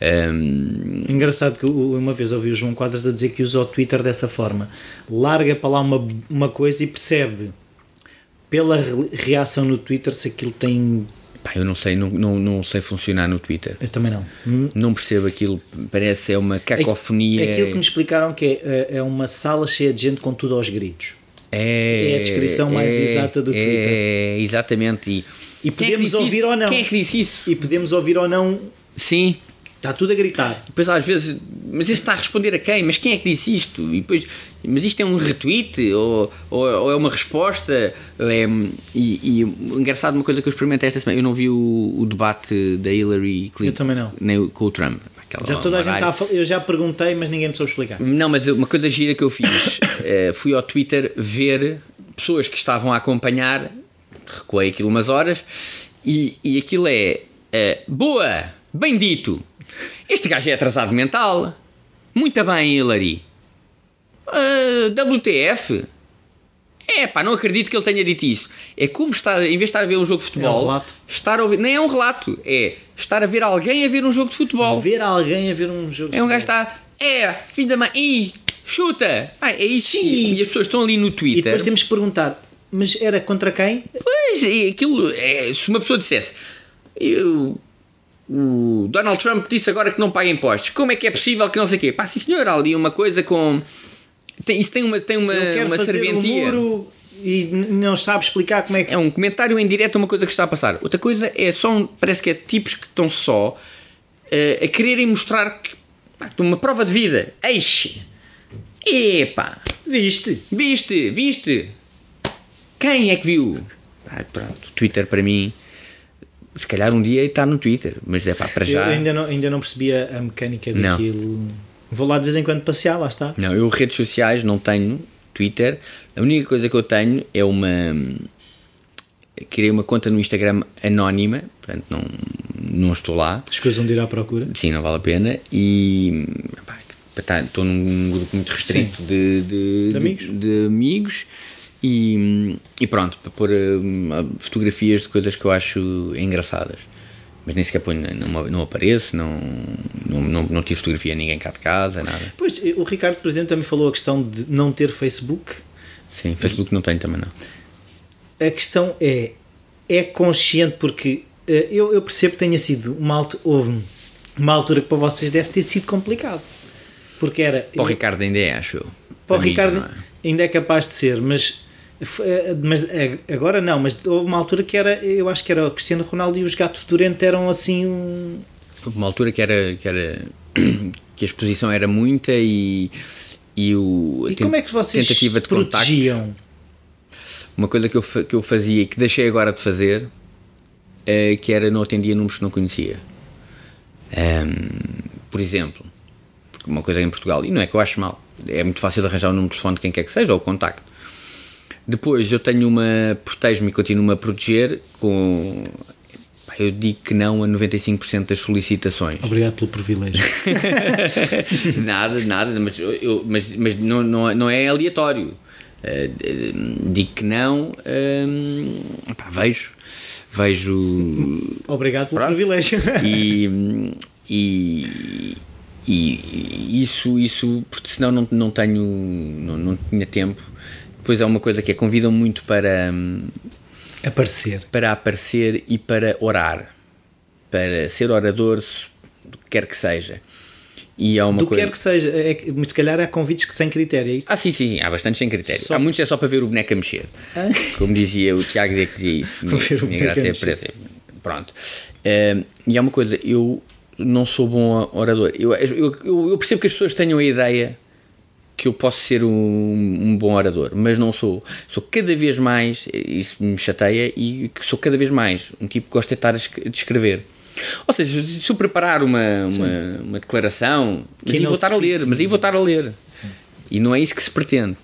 Um... Engraçado que uma vez ouvi o João Quadras a dizer que usa o Twitter dessa forma. Larga para lá uma, uma coisa e percebe pela reação no Twitter se aquilo tem Pá, eu não sei, não, não, não sei funcionar no Twitter. Eu também não. Não percebo aquilo, parece é uma cacofonia. É aquilo que me explicaram que é, é uma sala cheia de gente com tudo aos gritos. É, é a descrição mais é, exata do é, Twitter. É, exatamente. E, e é podemos é ouvir isso? ou não. Quem é que disse isso? E podemos ouvir ou não. Sim. Está tudo a gritar. Depois às vezes, mas isto está a responder a quem? Mas quem é que disse isto? E depois, mas isto é um retweet ou, ou, ou é uma resposta? É, e, e engraçado, uma coisa que eu experimentei esta semana, eu não vi o, o debate da Hillary Clinton. Eu também não. Nem com o Trump. Já toda a gente está Eu já perguntei, mas ninguém me soube explicar. Não, mas uma coisa gira que eu fiz, é, fui ao Twitter ver pessoas que estavam a acompanhar, recuei aquilo umas horas, e, e aquilo é, é boa, bem dito este gajo é atrasado mental. Muito bem, Hillary. Uh, WTF? É pá, não acredito que ele tenha dito isso. É como estar, em vez de estar a ver um jogo de futebol, é um relato. estar a ouvir, nem é um relato, é estar a ver alguém a ver um jogo de futebol. Ver alguém a ver um jogo de É um gajo que está, é, filho da mãe, ih, chuta! Ah, é isso. Sim. E as pessoas estão ali no Twitter. E depois temos que perguntar, mas era contra quem? Pois, aquilo, é, se uma pessoa dissesse, eu o Donald Trump disse agora que não paga impostos. Como é que é possível que não sei o quê? Pá, sim senhor, há ali uma coisa com. Tem, isso tem uma, tem uma, uma serventia. Um muro e não sabe explicar como é que. É um comentário em direto a uma coisa que está a passar. Outra coisa é só. Um, parece que é tipos que estão só uh, a quererem mostrar que. Pá, uma prova de vida. Eixe! Epá! Viste? Viste? Viste? Quem é que viu? Ah, pronto, Twitter para mim se calhar um dia está no Twitter, mas é pá, para já. Eu ainda não, ainda não percebi a, mecânica daquilo. Não. Vou lá de vez em quando passear, lá está. Não, eu redes sociais não tenho Twitter. A única coisa que eu tenho é uma. Criei uma conta no Instagram anónima, portanto não, não estou lá. Escusam de ir à procura? Sim, não vale a pena. E. Pá, estou num grupo muito restrito de, de. De, de amigos e, e pronto, para pôr uh, fotografias de coisas que eu acho engraçadas. Mas nem sequer ponho, não, não apareço, não, não, não, não tive fotografia ninguém cá de casa, nada. Pois, o Ricardo, por exemplo, também falou a questão de não ter Facebook. Sim, Facebook não tenho também não. A questão é, é consciente porque uh, eu, eu percebo que tenha sido uma altura, houve uma altura que para vocês deve ter sido complicado. Porque era... Para o Ricardo ainda é, acho eu. Para, o Ricardo é? ainda é capaz de ser, mas eh, mas eh, agora não, mas houve uma altura que era, eu acho que era o Cristiano Ronaldo e os Gato Fedorento eram assim um... Houve uma altura que era, que era que a exposição era muita e, e, o, e como é que vocês tentativa de protegiam? Contactos, uma coisa que eu, que eu fazia e que deixei agora de fazer é, que era não atendia números que não conhecia. Um, por exemplo, uma coisa em Portugal, e não é que eu acho mal, é muito fácil de arranjar o número de telefone de quem quer que seja ou o contacto. Depois eu tenho uma. protejo-me e continuo-me a proteger com. Eu digo que não a 95% das solicitações. Obrigado pelo privilégio. nada, nada, mas, eu, mas, mas não, não, não é aleatório. Uh, digo que não, uh, pá, vejo. Vejo. Obrigado pelo pronto, privilégio. e, e, e, isso, isso, porque senão não, não tenho. Não, não tinha tempo Pois é uma coisa que é convidam muito para hum, aparecer, para aparecer e para orar, para ser orador, do que quer que seja. E há uma do coisa... quer que seja, é, se calhar há convites que sem critério, é isso? Ah, sim, sim, há bastante sem critério. Só... Há muitos é só para ver o boneco a mexer. Ah? Como dizia o Tiago que dizia isso. Para ver o boneco a mexer. Pronto. Uh, e há uma coisa, eu não sou bom orador. Eu, eu, eu, percebo que as pessoas tenham a ideia que eu posso ser um, um, bom orador, mas não sou. Sou cada vez mais, isso me chateia, e sou cada vez mais um tipo que gosta de estar a escrever. Ou seja, se eu preparar uma, uma, uma declaração, mas aí vou estar a ler, mas aí vou estar a ler. E não é isso que se pretende.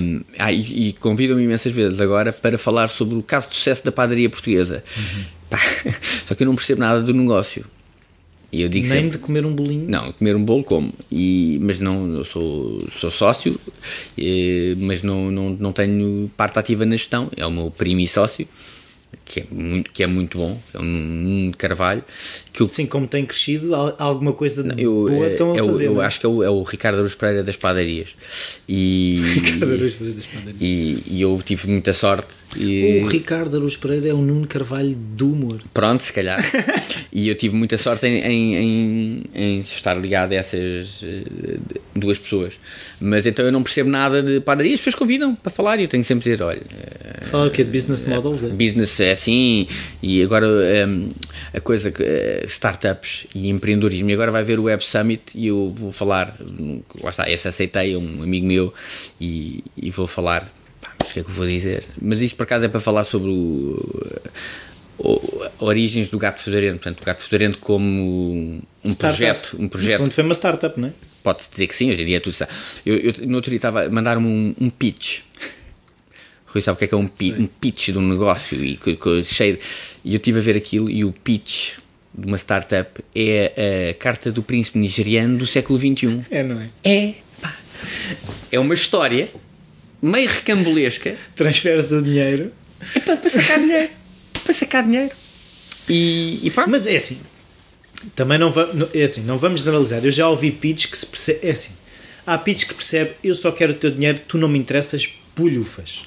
Um, ah, e, e convidam-me imensas vezes agora para falar sobre o caso de sucesso da padaria portuguesa. Uhum. Pá, só que eu não percebo nada do negócio. E eu digo Nem sempre, de comer um bolinho. não, comer um bolo como. E, mas não, eu sou, sou sócio, eh, mas não, não, não tenho parte ativa na gestão. É o meu primo e sócio, que é muito, que é muito bom, é um Nuno Carvalho, que eu, Sim, como tem crescido, al- alguma coisa eu, boa eh, estão a é o- fazer. eu não é? acho que é o, é o Ricardo Aruz Pereira das padarias. E, Ricardo Aruz Pereira das padarias. e, e eu tive muita sorte. E, O Ricardo Aruz Pereira é o Nuno Carvalho do humor. Pronto, se calhar. e eu tive muita sorte em, em, em, em estar ligado a essas eh, duas pessoas. Mas então eu não percebo nada de padaria. As pessoas convidam para falar e eu tenho sempre dizer: olha, eh, Fala o quê? De business models? É? business é assim e agora em, a coisa que eh, startups e empreendedorismo. E agora vai ver o Web Summit e eu vou falar. Lá está, esse aceitei, é um amigo meu e, e vou falar. O que é que eu vou dizer? Mas isto por acaso é para falar sobre o, o- origens do gato fedorento. Portanto, o gato fedorento como um Startup. projeto. Um projeto foi uma startup, não é? Pode-se dizer que sim, hoje em dia é tudo. Eu, eu no outro dia estava a mandar-me um, um pitch. Rui sabe o que é que é um, pi- um pitch de um negócio e co- co- cheio. E eu estive a ver aquilo e o pitch de uma startup é a carta do príncipe nigeriano do século XXI. É, não é? É, pá, é uma história meio recambulesca Transferes o dinheiro. é para, para sacar dinheiro. Para sacar dinheiro. E, e pronto. Mas é assim. Também não, va não- é assim, não vamos generalizar. Eu já ouvi pitch que se percebe. É assim. Há pitch que percebe eu só quero o teu dinheiro, tu não me interessas, bulhufas.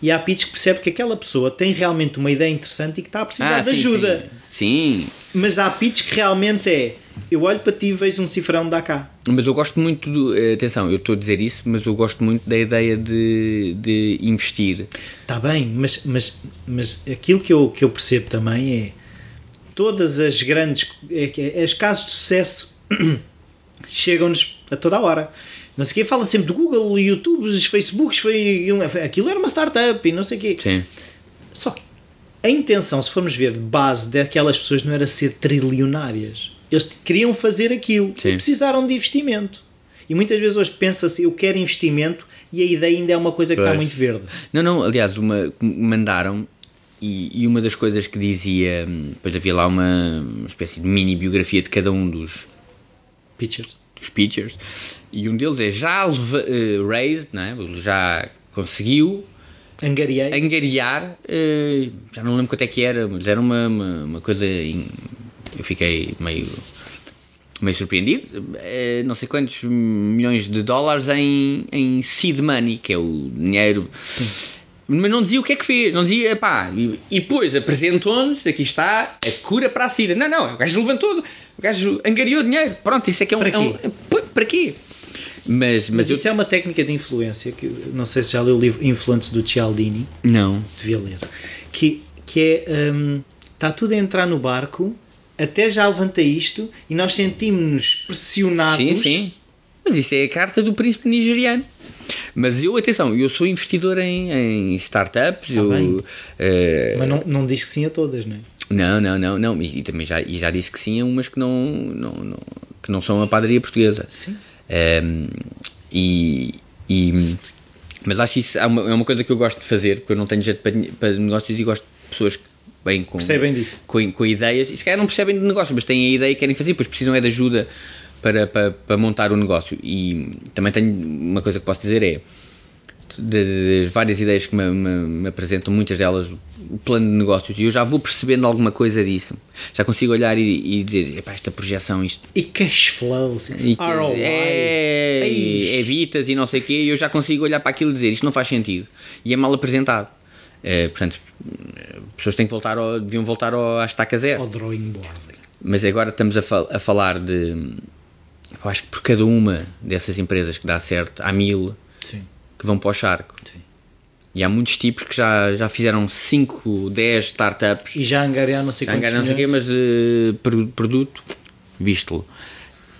E há pitch que percebe que aquela pessoa tem realmente uma ideia interessante e que está a precisar de Ah, sim, ajuda. Sim. sim. Mas há pitch que realmente é eu olho para ti e vejo um cifrão da cá. Mas eu gosto muito, do, eh, atenção, eu estou a dizer isso, mas eu gosto muito da ideia de, de investir. Está bem, mas, mas, mas aquilo que eu, que eu percebo também é todas as grandes é, é, os casos de sucesso chegam-nos a toda a hora. Não sei o quê, fala sempre do Google, YouTube, os Facebooks, foi, aquilo era uma startup e não sei o quê. Sim. Só que a intenção, se formos ver, de base daquelas pessoas não era ser trilionárias. Eles queriam fazer aquilo Sim. e precisaram de investimento. E muitas vezes hoje pensa-se, eu quero investimento e a ideia ainda é uma coisa que está Pois. muito verde. Não, não, aliás, uma, mandaram e, e uma das coisas que dizia, hum, depois havia lá uma, uma espécie de mini biografia de cada um dos, Pictures. dos pitchers e um deles é já leva, eh, raised, não é? já conseguiu Angariei. angariar, eh, já não lembro quanto é que era, mas era uma, uma, uma coisa. em- eu fiquei meio, meio surpreendido. eh, não sei quantos milhões de dólares em, em seed money, que é o dinheiro. Mas não dizia o que é que fez, não dizia, pá, e, e depois apresentou-nos, aqui está, a cura para a SIDA. Não, não, o gajo levantou, o gajo angariou dinheiro. Pronto, isso é que é um. Para é um- quê? pô, para quê? Mas, mas, Mas eu. isso é uma técnica de influência que não sei se já leu o livro Influentes do Cialdini, Não. devia ler, que, que é hum, está tudo a entrar no barco, até já levanta isto e nós sentimos-nos pressionados. Sim, sim. Mas isso é a carta do príncipe nigeriano. Mas eu, atenção, eu sou investidor em, em startups. eu, Tá bem. eh, Mas não, não diz que sim a todas, não é? não, não, não, não. E, e também já, e já disse que sim a umas que não, não, não- que não são a padaria portuguesa. Sim. Ehm, e, e- mas acho isso é uma, é uma coisa que eu gosto de fazer, porque eu não tenho jeito para, para negócios e gosto de pessoas que bem com, Percebem disso. com, com ideias e se calhar não percebem de negócio, mas têm a ideia e querem fazer, pois precisam é de ajuda para, para, para montar o negócio. E também tenho uma coisa que posso dizer é das várias ideias que me, me- me apresentam, muitas delas, o plano de negócios, e eu já vou percebendo alguma coisa disso. Já consigo olhar e, e dizer, "Epá, esta projeção, isto E cash flow, sim. e ROI. É, é Vitas e não sei o quê, e eu já consigo olhar para aquilo e dizer isto não faz sentido. E é mal apresentado. É, portanto, pessoas têm que voltar ao, deviam voltar ao, à estaca zero. Ao drawing board. Mas agora estamos a, fal- a falar de. Eu acho que por cada uma dessas empresas que dá certo, há mil Sim. que vão para o charco. Sim. E há muitos tipos que já, já fizeram 5, 10 startups E já angariar não sei quantos engano, não sei quê, mas pro- produto, visto-lo.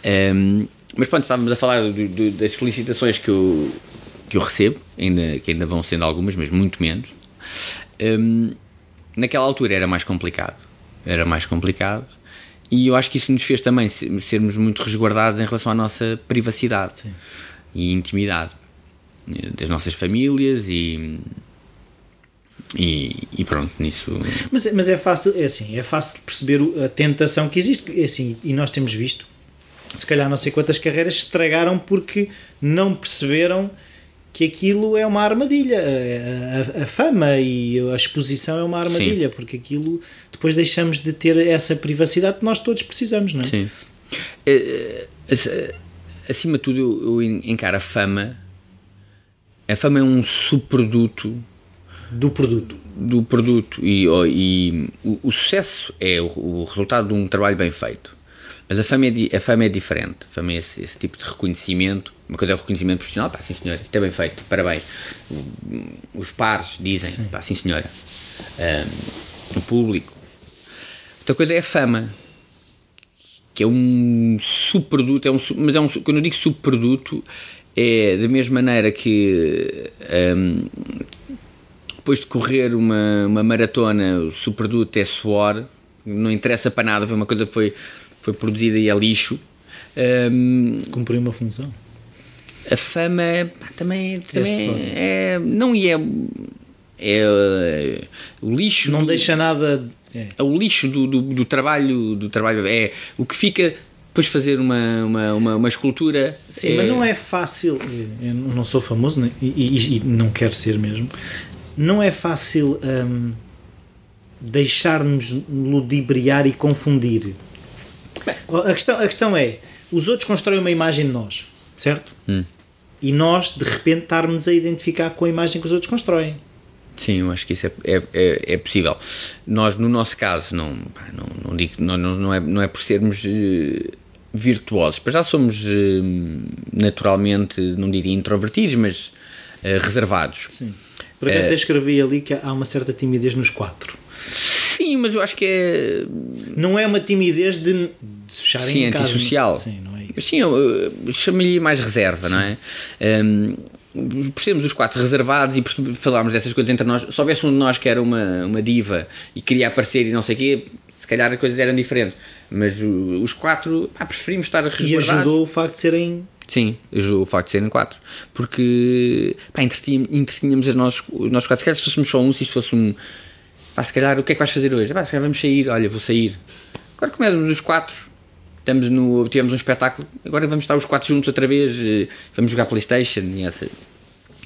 Ehm, mas pronto, estávamos a falar do- do- das felicitações que eu, que eu recebo, ainda, que ainda vão sendo algumas, mas muito menos. Ehm, naquela altura era mais complicado. Era mais complicado. E eu acho que isso nos fez também se- sermos muito resguardados em relação à nossa privacidade Sim. e intimidade. das nossas famílias e, e, e, pronto, nisso. Mas, mas é fácil, é assim, é fácil perceber a tentação que existe, é assim, e nós temos visto, se calhar não sei quantas carreiras estragaram porque não perceberam que aquilo é uma armadilha. A, a, a, fama e a exposição é uma armadilha, Sim. porque aquilo depois deixamos de ter essa privacidade que nós todos precisamos, não é? Sim. É, é, acima de tudo, eu, eu encaro a fama. A fama é um subproduto do produto. Do produto. E, e o, o, sucesso é o, o, resultado de um trabalho bem feito. Mas a fama é, a fama é diferente. A fama é esse, esse tipo de reconhecimento. Uma coisa é o reconhecimento profissional, pá, sim senhora, isto é bem feito, parabéns. Os pares dizem, sim. pá, sim senhora. Um, o público. Outra coisa é a fama, que é um subproduto, é um, mas é um, quando eu digo subproduto, é da mesma maneira que um, depois de correr uma, uma maratona, o subproduto é suor, não interessa para nada, foi uma coisa que foi, foi produzida e é lixo. Um, Cumpriu uma função. A fama também, também é, é, não é, é o lixo. Não do, deixa nada. É. é. o lixo do, do, do, trabalho do trabalho é o que fica depois fazer uma, uma, uma, uma escultura. Sim, é... mas não é fácil. Eu não sou famoso né? e, e, e, não quero ser mesmo não é fácil hum, deixar-nos ludibriar e confundir. A questão, a questão é: os outros constroem uma imagem de nós, certo? Hum. E nós, de repente, estarmos a identificar com a imagem que os outros constroem. Sim, eu acho que isso é, é, é, é possível. Nós, no nosso caso, não, não, não, digo, não, não, é, não é por sermos uh, virtuosos, mas já somos uh, naturalmente, não diria introvertidos, mas uh, reservados. Sim por acaso até escrevi ali que há uma certa timidez nos quatro. Sim, mas eu acho que é. Não é uma timidez de, de se fecharem Sim, em casa. antissocial. Sim, não é isso. Sim, chamo-lhe mais reserva, Sim. não é? Um, por sermos os quatro reservados e por falarmos dessas coisas entre nós, se houvesse um de nós que era uma, uma diva e queria aparecer e não sei o quê, se calhar as coisas eram diferentes. Mas os quatro, pá, preferimos estar resguardados. E ajudou o facto de serem Sim, o facto de serem quatro. Porque pá, entretínhamos, entretínhamos os nossos, os nossos quatro. Se calhar se fôssemos só um, se isto fosse um. Pá, se calhar o que é que vais fazer hoje? Pá, se calhar vamos sair, olha, vou sair. Agora começamos os quatro, estamos no, tivemos um espetáculo, agora vamos estar os quatro juntos outra vez, eh, vamos jogar Playstation e, essa,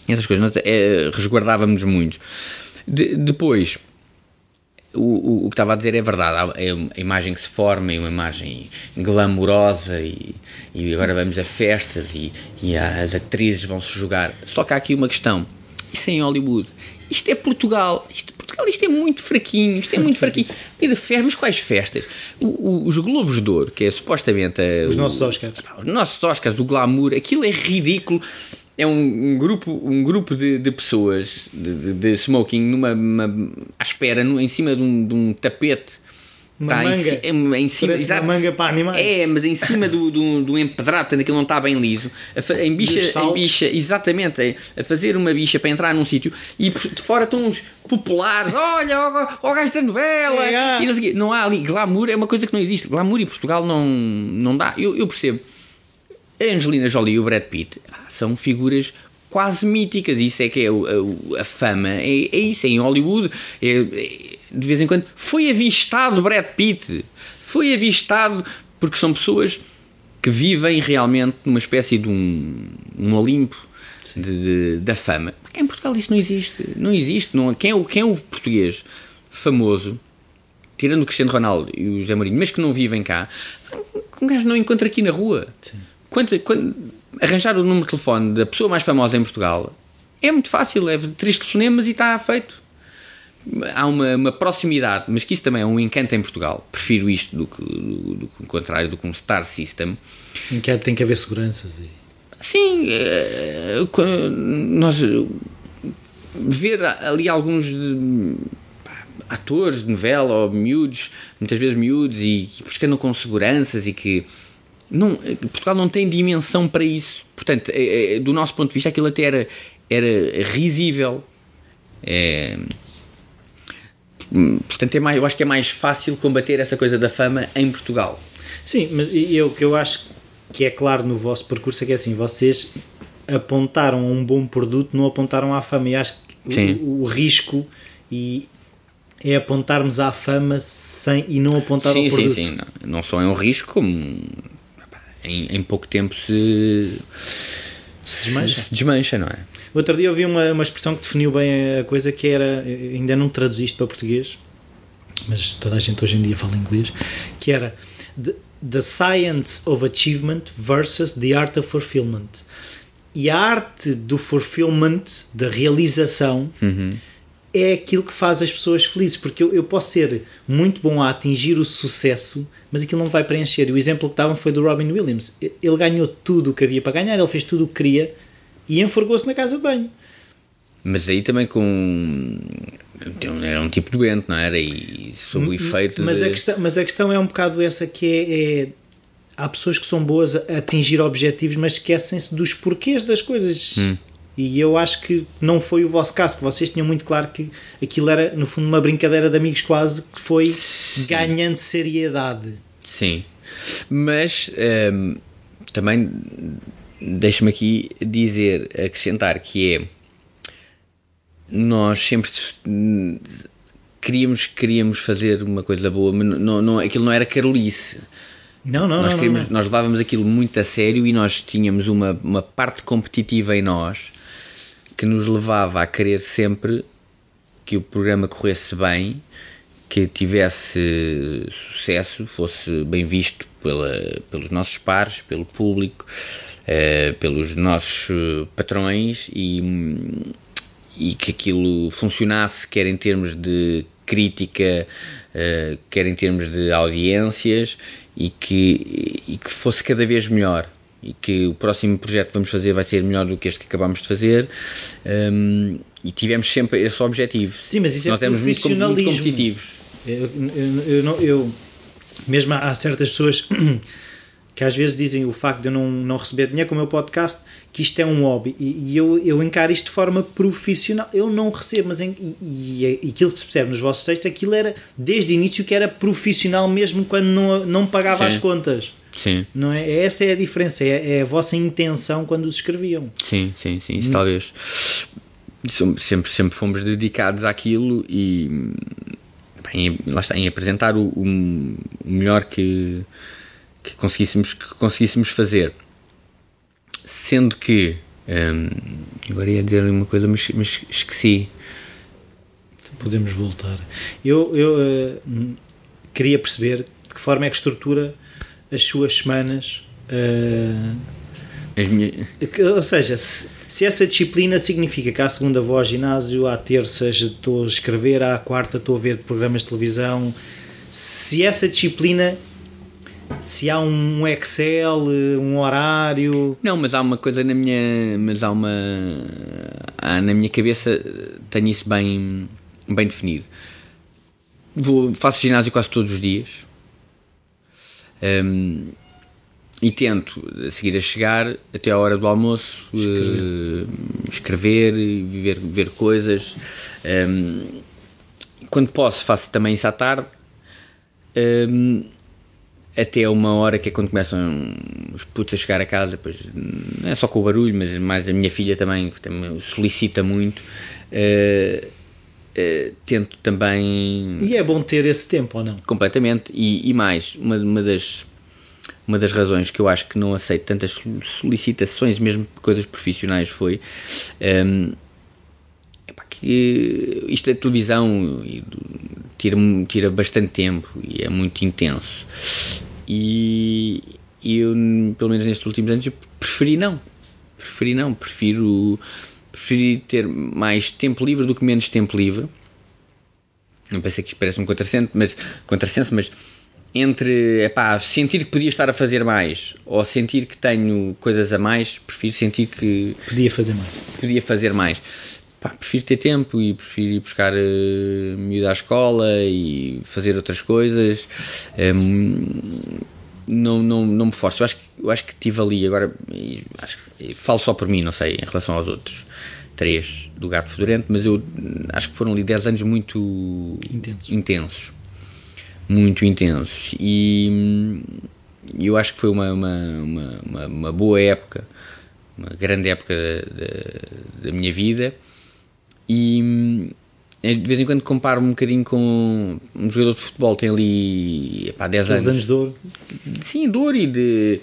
essas coisas. Nós, é, resguardávamos muito. De, depois o, o, o, que estava a dizer é verdade, é a imagem que se forma, é uma imagem glamourosa e, e agora vamos a festas e, e as atrizes vão se jogar. Só que há aqui uma questão: isso é em Hollywood, isto é Portugal, isto, Portugal, isto é muito fraquinho, isto é muito fraquinho. E de festas, mas quais festas? O, os Globos de Ouro, que é supostamente. A, os nossos Oscars. Os nossos Oscars do glamour, aquilo é ridículo é um, um, grupo, um grupo de, de pessoas de, de, de, smoking numa, uma, à espera, no, em cima de um, de um tapete. Uma tá manga. Em, em cima, exato, uma manga para animais. É, mas em cima do, do, do empedrado, portanto aquilo não está bem liso. A, em, bicha, em bicha, exatamente, a fazer uma bicha para entrar num sítio e de fora estão uns populares. Olha, o, o gajo da novela. É, é. E não, sei, não há ali. Glamour é uma coisa que não existe. Glamour em Portugal não, não dá. Eu, eu percebo. A Angelina Jolie e o Brad Pitt são figuras quase míticas. Isso é que é a, a, fama, é, é, isso, é em Hollywood. É, é, de vez em quando foi avistado Brad Pitt, foi avistado porque são pessoas que vivem realmente numa espécie de um, um Olimpo de, de, da fama. Em Portugal isso não existe, não existe. Não, quem, é, quem é o português famoso, tirando o Cristiano Ronaldo e o José Mourinho, mas que não vivem cá, um gajo não encontra aqui na rua. Quando, quando, arranjar o número de telefone da pessoa mais famosa em Portugal é muito fácil, é três telefonemas e está feito. Há uma, uma, proximidade, mas que isso também é um encanto em Portugal. Prefiro isto do que, do, do, do contrário do que um Star System. Encanto tem que haver seguranças. E... Sim, eh, nós ver ali alguns atores de novela ou miúdos, muitas vezes miúdos, e que, que andam com seguranças e que não, Portugal não tem dimensão para isso. Portanto, do nosso ponto de vista, aquilo até era, era risível. É, portanto, é mais, eu acho que é mais fácil combater essa coisa da fama em Portugal. Sim, mas eu, que eu acho que é claro no vosso percurso é que é assim, vocês apontaram a um bom produto, não apontaram à fama. E acho que o, o, risco e é apontarmos à fama sem, e não apontar sim, ao produto. Sim, sim, não, não só é um risco, como em, em pouco tempo se, se desmancha. Se desmancha, não é? Outro dia eu vi uma, uma expressão que definiu bem a coisa que era, ainda não traduziste para português, mas toda a gente hoje em dia fala inglês, que era the, the Science of Achievement versus the Art of Fulfillment. E a arte do fulfillment, da realização, uhum. é aquilo que faz as pessoas felizes, porque eu, eu posso ser muito bom a atingir o sucesso, mas aquilo não vai preencher. E o exemplo que estavam foi do Robin Williams. Ele ganhou tudo o que havia para ganhar, ele fez tudo o que queria e enforgou-se na casa de banho. Mas aí também com. Era um tipo doente, não era? E sob o efeito. Mas, de... a questão, mas a questão é um bocado essa que é, é há pessoas que são boas a atingir objetivos, mas esquecem-se dos porquês das coisas. Hum. E eu acho que não foi o vosso caso, que vocês tinham muito claro que aquilo era, no fundo, uma brincadeira de amigos quase, que foi Sim. ganhando seriedade. Sim. Mas hum, também deixa-me aqui dizer, acrescentar que é nós sempre queríamos, queríamos fazer uma coisa boa, mas não, não, aquilo não era carolice. Não, não, nós não, queríamos, não. Nós levávamos aquilo muito a sério e nós tínhamos uma, uma parte competitiva em nós que nos levava a querer sempre que o programa corresse bem, que tivesse sucesso, fosse bem visto pela, pelos nossos pares, pelo público, uh, pelos nossos patrões e, e que aquilo funcionasse, quer em termos de crítica, uh, quer em termos de audiências e que, e que fosse cada vez melhor e que o próximo projeto que vamos fazer vai ser melhor do que este que acabámos de fazer um, e tivemos sempre esse objetivo. Sim, mas isso é Nós éramos muito, muito competitivos. Eu, eu, eu, eu, mesmo há certas pessoas que às vezes dizem o facto de eu não, não receber dinheiro com o meu podcast que isto é um hobby e, e eu, eu encaro isto de forma profissional eu não recebo, mas em, e, e, aquilo que se percebe nos vossos textos aquilo era desde o início que era profissional mesmo quando não, não pagava Sim. as contas Sim. Não é? Essa é a diferença, é, é a vossa intenção quando os escreviam. Sim, sim, sim, isso hum. talvez. Sempre, sempre fomos dedicados àquilo e bem, lá está, em apresentar o, o melhor que, que, conseguíssemos, que conseguíssemos fazer. Sendo que hum, agora ia dizer uma coisa, mas, mas esqueci. Podemos voltar. Eu, eu uh, queria perceber de que forma é que estrutura as suas semanas. Uh, as minhas... Ou seja, se, se, essa disciplina significa que à segunda vou ao ginásio, à terça estou a escrever, à quarta estou a ver programas de televisão, se essa disciplina. Se há um Excel, um horário. Não, mas há uma coisa na minha. Mas há uma. Há, na minha cabeça tenho isso bem, bem definido. Vou, faço ginásio quase todos os dias um, e tento, a seguir a chegar, até à hora do almoço, escrever, uh, escrever ver, ver coisas. Um, quando posso, faço também isso à tarde. Um, até uma hora que é quando começam os putos a chegar a casa, depois não é só com o barulho, mas mais a minha filha também, também solicita muito. Uh, uh, tento também. E é bom ter esse tempo ou não? Completamente. E, e mais, uma, uma, das, uma das razões que eu acho que não aceito tantas solicitações, mesmo coisas profissionais, foi. Um, que isto da televisão tira, tira bastante tempo e é muito intenso. E, e eu, pelo menos nestes últimos anos, preferi não. Preferi não. Prefiro preferi ter mais tempo livre do que menos tempo livre. Não pensei que isto parece um contrassenso, mas, contrassenso, mas entre epá, sentir que podia estar a fazer mais ou sentir que tenho coisas a mais, prefiro sentir que podia fazer mais. Podia fazer mais. Epá, prefiro ter tempo e prefiro ir buscar uh, miúdo à escola e fazer outras coisas. Um, não, não, não me forço. Eu acho, que, eu acho que tive ali, agora acho, falo só por mim, não sei, em relação aos outros três do Gato Fedorento, mas eu acho que foram ali 10 anos muito intensos. intensos. Muito intensos. E eu acho que foi uma, uma, uma, uma boa época, uma grande época da, da minha vida e hum, de vez em quando comparo um bocadinho com um jogador de futebol tem ali epá, 10 anos. anos de dor. Sim, dor e de,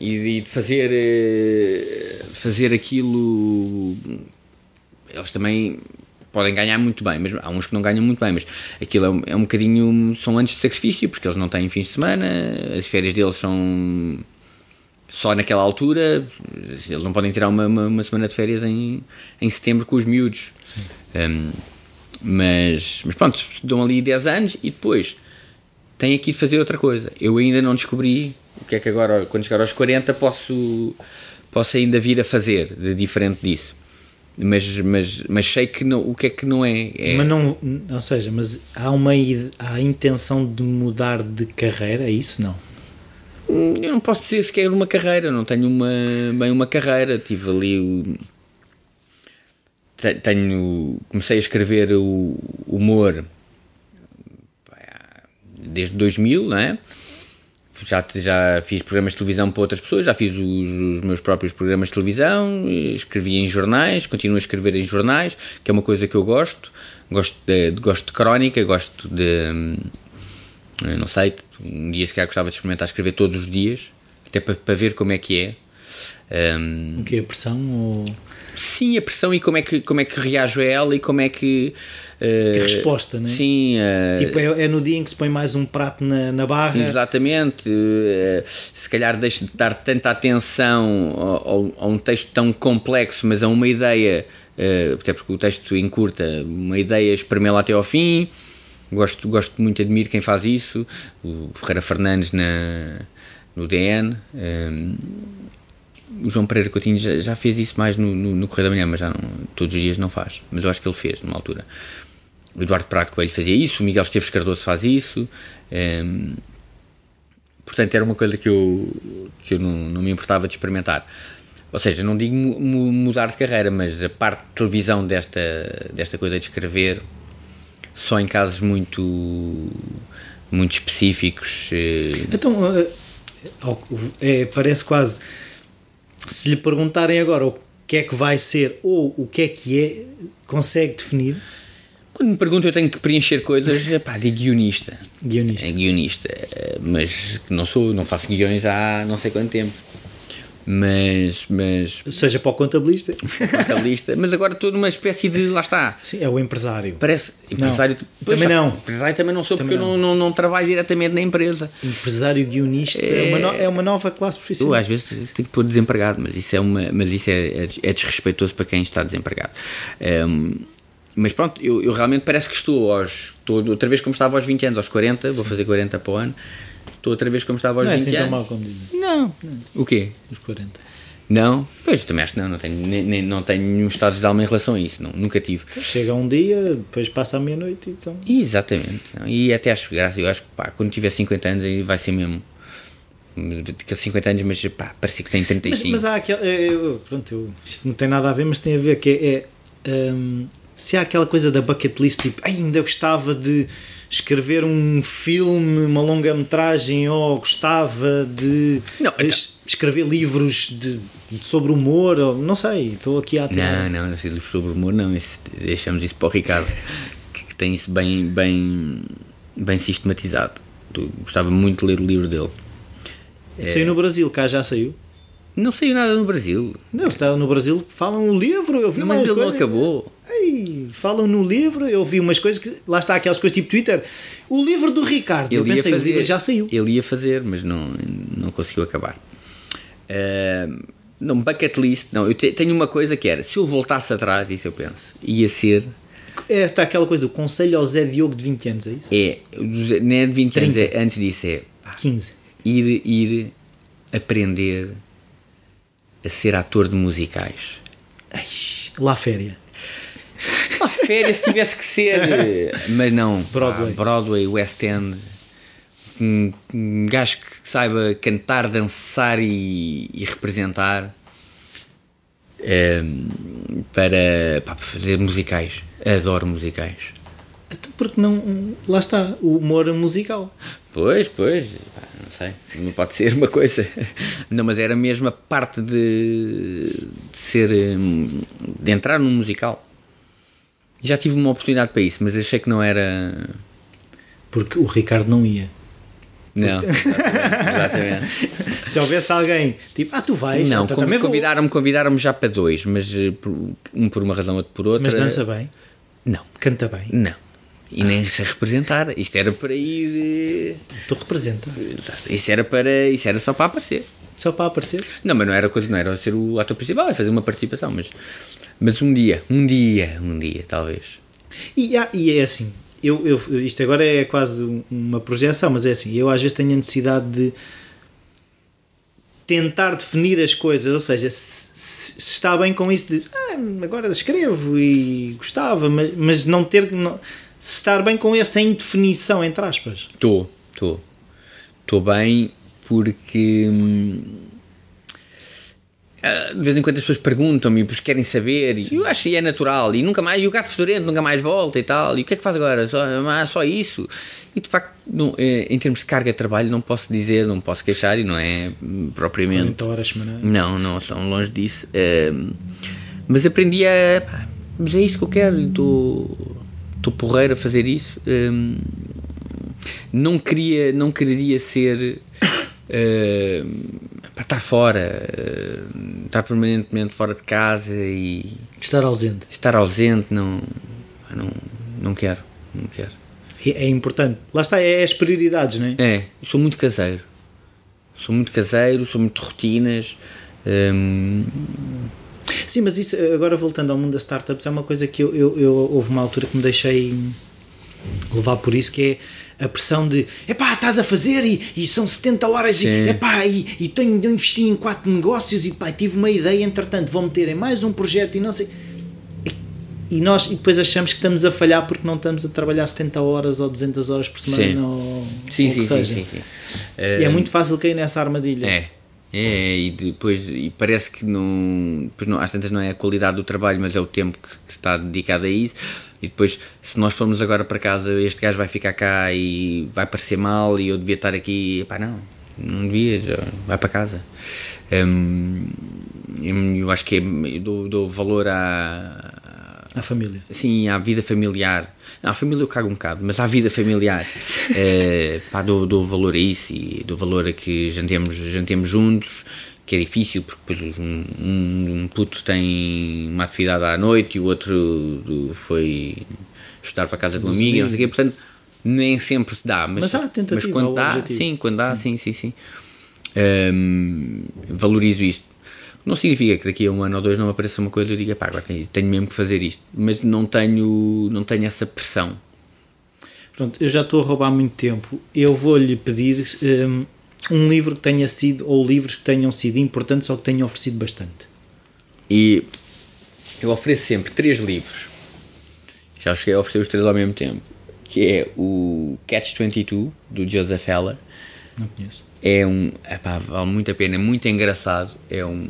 e de fazer, eh, fazer aquilo. Eles também podem ganhar muito bem, mas há uns que não ganham muito bem, mas aquilo é um, é um bocadinho. são antes de sacrifício, porque eles não têm fins de semana, as férias deles são só naquela altura, eles não podem tirar uma, uma, uma semana de férias em, em setembro com os miúdos. Um, mas, mas pronto, dão ali 10 anos e depois têm aqui de fazer outra coisa. Eu ainda não descobri o que é que agora, quando chegar aos 40, posso, posso ainda vir a fazer de diferente disso mas, mas, mas sei que não, o que é que não é, é. Mas não, ou seja, mas há uma há a intenção de mudar de carreira, é isso? Não. Hum, eu não posso dizer sequer uma carreira, não tenho uma, bem uma carreira. Tive ali o. Tenho. Comecei a escrever o humor desde 2000, não é? já, já fiz programas de televisão para outras pessoas, já fiz os, os, meus próprios programas de televisão, escrevi em jornais, continuo a escrever em jornais, que é uma coisa que eu gosto. Gosto de, de gosto de crónica, gosto de. Hum, não sei, um dia se calhar gostava de experimentar escrever todos os dias, até para, para ver como é que é. Um, o que é a pressão? Ou... Sim, a pressão e como é que, como é que reajo a ela e como é que Uh, resposta, né? Sim. Uh, tipo, é, é, no dia em que se põe mais um prato na, na barra. Exatamente. Uh, se calhar deixo de dar tanta atenção a, a, um texto tão complexo, mas a uma ideia, até porque o texto encurta, uma ideia, espremê-la até ao fim. Gosto, gosto muito, admiro quem faz isso. O Ferreira Fernandes na, no DN. Um, o João Pereira Coutinho já, já fez isso mais no, no, no Correio da Manhã, mas já não, todos os dias não faz. Mas eu acho que ele fez, numa altura. O Eduardo Prado Coelho fazia isso, o Miguel Esteves Cardoso faz isso. Um, ehm, portanto, era uma coisa que eu, que eu não, não me importava de experimentar. Ou seja, não digo mudar de carreira, mas a parte de televisão desta, desta coisa de escrever, só em casos muito, muito específicos. Eh, então, é, é, parece quase. Se lhe perguntarem agora o que é que vai ser ou o que é que é, consegue definir? Quando me perguntam, eu tenho que preencher coisas, pá, de guionista. Guionista. É guionista, eh, mas não sou, não faço guiões há não sei quanto tempo. Mas, mas. Seja para o contabilista. contabilista, mas agora estou numa espécie de. Lá está. Sim, é o empresário. Parece. Empresário. Não. Pois, também não. Empresário também não sou, também porque não. eu não, não, não, trabalho diretamente na empresa. Empresário guionista é, é uma, no, é uma nova classe profissional. Eu às vezes tenho que pôr desempregado, mas isso é, uma, mas isso é, é, é desrespeitoso para quem está desempregado. Um, mas pronto, eu, eu, realmente parece que estou aos. Estou outra vez como estava aos 20 anos, aos 40, vou fazer 40 para o ano. Estou outra vez como estava aos não 20 é assim anos. Tão mal como dizem. Não. não. O quê? Os 40. Não? Pois, eu também acho que não, não tenho, nem, não tenho nenhum estado de alma em relação a isso, não, nunca tive. Chega um dia, depois passa a meia-noite então... Exatamente, e até acho graça, eu acho que pá, quando tiver 50 anos aí vai ser mesmo daqueles 50 anos, mas pá, parece que tem 35. Mas, mas há aquele, eu, pronto, eu, isto não tem nada a ver, mas tem a ver que é, é um, se há aquela coisa da bucket list, tipo, ainda gostava de escrever um filme, uma longa-metragem, ou gostava de não, então... escrever livros de, sobre humor, ou, não sei, estou aqui a Não, não, não sei livros sobre humor, não, deixamos isso para o Ricardo, que tem isso bem, bem, bem sistematizado. gostava muito de ler o livro dele. Saiu é... no Brasil, cá já saiu? Não saiu nada no Brasil. Não, está no Brasil, falam no livro, eu vi Mas ele não acabou. Ei, falam no livro, eu vi umas coisas que. Lá está aquelas coisas tipo Twitter. O livro do Ricardo, ele eu pensei, fazer, o livro já saiu. Ele ia fazer, mas não, não conseguiu acabar. Uh, não, bucket list, não. Eu te, tenho uma coisa que era, se eu voltasse atrás, isso eu penso, ia ser. É, está aquela coisa do conselho ao Zé Diogo de 20 anos, é isso? É, não é de 20 30. anos, é, antes disso é. Pá, 15. Ir, ir aprender a ser ator de musicais. Ai, lá féria. Lá féria se tivesse que ser. Mas não. Broadway. Pá, Broadway, West End. Um, um gajo que saiba cantar, dançar e, e representar. Um, para, para fazer musicais. Adoro musicais. Então, porque não. Lá está, o humor musical. Pois, pois, não sei, não pode ser uma coisa. Não, mas era mesmo a parte de, de ser. Hum, de entrar num musical. Já tive uma oportunidade para isso, mas achei que não era. Porque o Ricardo não ia. Não, exatamente. Se houvesse alguém, tipo, ah, tu vais, Não, então com- convidaram-me convidaram já para dois, mas eh, por- um por uma razão, outro por outra. Mas dança bem, Não, canta bem. não. E nem sei representar. Isto era para ir. Tu representa. eh, Isso era para. Isso era só para aparecer. Só para aparecer. Não, mas não era coisa, não era ser o ator principal, é fazer uma participação, mas. Mas um dia, um dia, um dia, talvez. E, ah, e é assim, eu, eu, isto agora é quase um- uma projeção, mas é assim, eu às vezes tenho a necessidade de tentar definir as coisas, ou seja, se, se- se está bem com isso de ah, agora escrevo e gostava, mas, mas não ter não, se estar bem com essa indefinição, entre aspas. Estou, estou. Estou bem porque. hum, ah, De vez em quando as pessoas perguntam-me, pois querem saber, e eu acho que é natural, e nunca mais, e o gato fedorento nunca mais volta e tal, e o que é que faz agora? Só, ah, só isso? E de facto, não, eh, em termos de carga de trabalho, não posso dizer, não posso queixar, e não é hum, propriamente. 40 horas semanais. Não, não, estão longe disso. Ehm, mas aprendi a. pá, mas é isso que eu quero e estou. Estou porreiro a fazer isso. Ehm, não queria, não queria ser. ehm, para estar fora, ehm, estar permanentemente fora de casa e Estar ausente. estar ausente, não, não, não quero, não quero. É, é importante. Lá está, é as prioridades, não é? É, sou muito caseiro. Sou muito caseiro, sou muito rotinas. ehm, Sim, mas isso, agora voltando ao mundo das startups, é uma coisa que eu, eu, eu- houve uma altura que me deixei levar por isso, que é a pressão de epá, estás a fazer e, e são 70 horas e, Sim. epá, e, e tenho de investir em quatro negócios e pá, tive uma ideia, entretanto vou meter em mais um projeto e não sei. E nós e depois achamos que estamos a falhar porque não estamos a trabalhar 70 horas ou 200 horas por semana Sim. ou, sim, ou o sim, que sim, seja. sim, sim. E é Ehm, muito fácil cair nessa armadilha. É, é, e depois e parece que não, depois não, às tantas não é a qualidade do trabalho, mas é o tempo que, que está dedicado a isso. E depois, se nós formos agora para casa, este gajo vai ficar cá e vai parecer mal e eu devia estar aqui. Pá, não, não devia, já, vai para casa. Hum, eu acho que é, eu dou, dou valor à, A família. Sim, à vida familiar. Não, à família eu cago um bocado, mas à vida familiar. Eh, pá, dou, dou valor a isso e dou valor a que jantemos, jantemos juntos, que é difícil, porque depois um, um, um puto tem uma atividade à noite e o outro do- foi estudar para a casa de um amigo, e não sei o quê, portanto, nem sempre se dá. Mas, Mas há a tentativa, mas quando dá, objetivo. sim, quando dá, sim, sim, sim. Hum, valorizo isto. Não significa que daqui a um ano ou dois não apareça uma coisa e eu diga, pá, agora tenho, tenho mesmo que fazer isto. Mas não tenho, não tenho essa pressão. Pronto, eu já estou a roubar muito tempo. Eu vou-lhe pedir hum, um, livro que tenha sido, ou livros que tenham sido importantes ou que tenham oferecido bastante. E eu ofereço sempre três livros. Já cheguei a oferecer os três ao mesmo tempo. Que é o Catch-22, do Joseph Heller. Não conheço. É um. Epá, vale muito a pena, é muito engraçado. É um.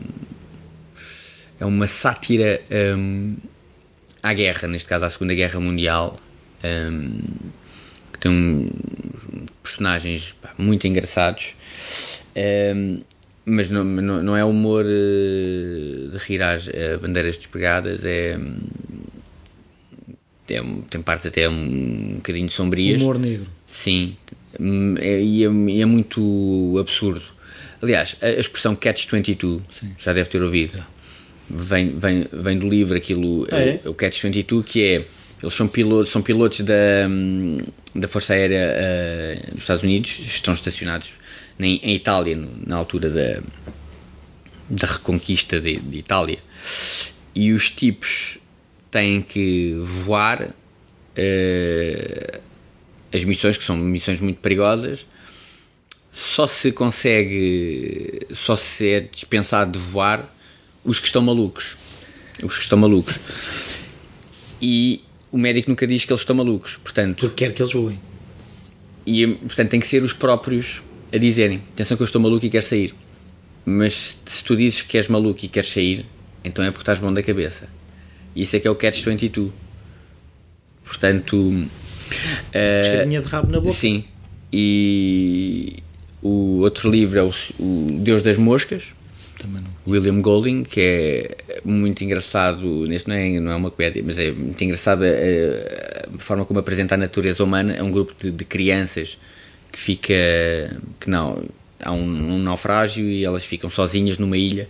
É uma sátira hum, à guerra, neste caso à Segunda Guerra Mundial. hum, que tem um- personagens pá, muito engraçados. Hum, mas não, não, não é humor eh, de rir às eh, bandeiras despegadas, é. hum, tem, tem partes até um bocadinho sombrias. Humor negro. Sim, é, e é, é muito absurdo. Aliás, a, a expressão Catch-22, Sim. já deve ter ouvido, vem, vem, vem do livro aquilo, Ah, é? o, o Catch-22, que é, eles são pilotos, são pilotos da, hum, da Força Aérea eh, dos Estados Unidos, estão estacionados em, em Itália, no- na altura da, da reconquista de, de Itália, e os tipos têm que voar eh, as missões, que são missões muito perigosas, só se consegue, só se é dispensado de voar os que estão malucos. Os que estão malucos. E o médico nunca diz que eles estão malucos, portanto, Porque quer que eles voem. e, portanto tem que ser os próprios a dizerem: atenção que eu estou maluco e quero sair. Mas se tu dizes que és maluco e queres sair, então é porque estás bom da cabeça. E isso é que é o Catch 22. Portanto, Pescadinha de rabo na boca. Sim. E o outro livro é o, o Deus das Moscas. William Golding, que é muito engraçado, neste não é, não é uma comédia, mas é muito engraçado a, a forma como apresenta a natureza humana. É um grupo de, de crianças que fica, que não, há um, um naufrágio e elas ficam sozinhas numa ilha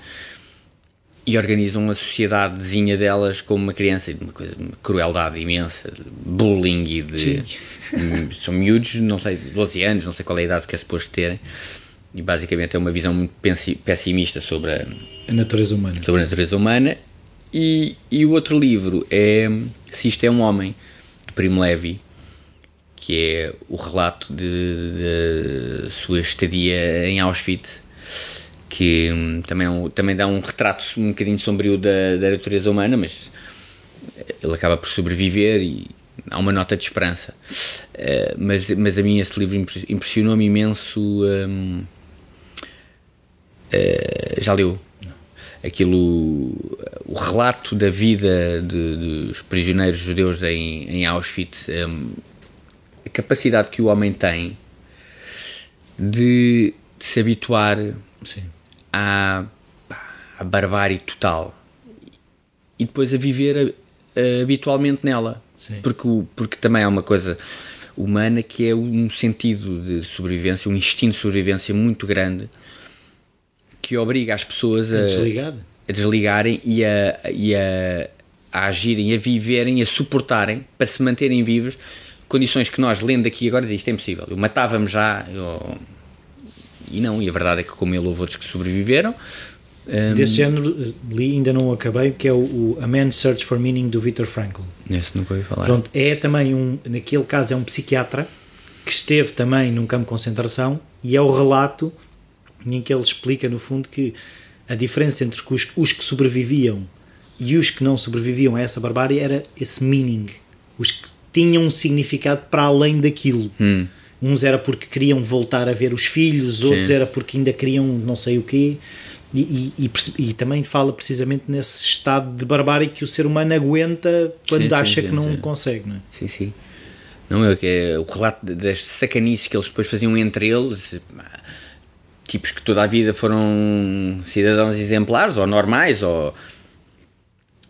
e organizam uma sociedadezinha delas como uma criança, uma coisa, uma crueldade imensa, de bullying e de. São miúdos, não sei, 12 anos, não sei qual é a idade que é suposto terem, e basicamente é uma visão muito pessimista sobre a, A natureza humana. sobre a natureza humana. E, e o outro livro é Se Isto é um Homem, de Primo Levi, que é o relato de, da sua estadia em Auschwitz, que hum, também, é um- também dá um retrato um bocadinho sombrio da, da natureza humana, mas ele acaba por sobreviver e há uma nota de esperança. Eh, mas, mas a mim esse livro impre- impressionou-me imenso. hum, eh, já leu? Aquilo, o relato da vida de- dos prisioneiros judeus em, em Auschwitz, hum, a capacidade que o homem tem de, de se habituar Sim. À, à barbárie total e depois a viver eh, habitualmente nela. Sim. Porque, o- porque também há uma coisa humana que é um sentido de sobrevivência, um instinto de sobrevivência muito grande que obriga as pessoas a, Desligado. a desligarem e, a, e a, a agirem, a viverem, a suportarem para se manterem vivos condições que nós lendo aqui agora dizem isto é impossível. Eu matava-me já eu- e não, e a verdade é que como ele houve outros que sobreviveram hum, Desse género, li, ainda não acabei, que é o, o A Man's Search for Meaning do Viktor Frankl. esse nunca ouvi falar. Pronto, é também um, naquele caso é um psiquiatra que esteve também num campo de concentração e é o relato em que ele explica no fundo que a diferença entre os, os que sobreviviam e os que não sobreviviam a essa barbárie era esse meaning, os que tinham um significado para além daquilo. Hum. Uns era porque queriam voltar a ver os filhos, outros Sim. era porque ainda queriam não sei o quê. E, e- e e também fala precisamente nesse estado de barbárie que o ser humano aguenta quando Sim, acha sim, que não sim. consegue, não é? Sim, sim. Não é que é o relato das sacanices que eles depois faziam entre eles, tipos que toda a vida foram cidadãos exemplares ou normais ou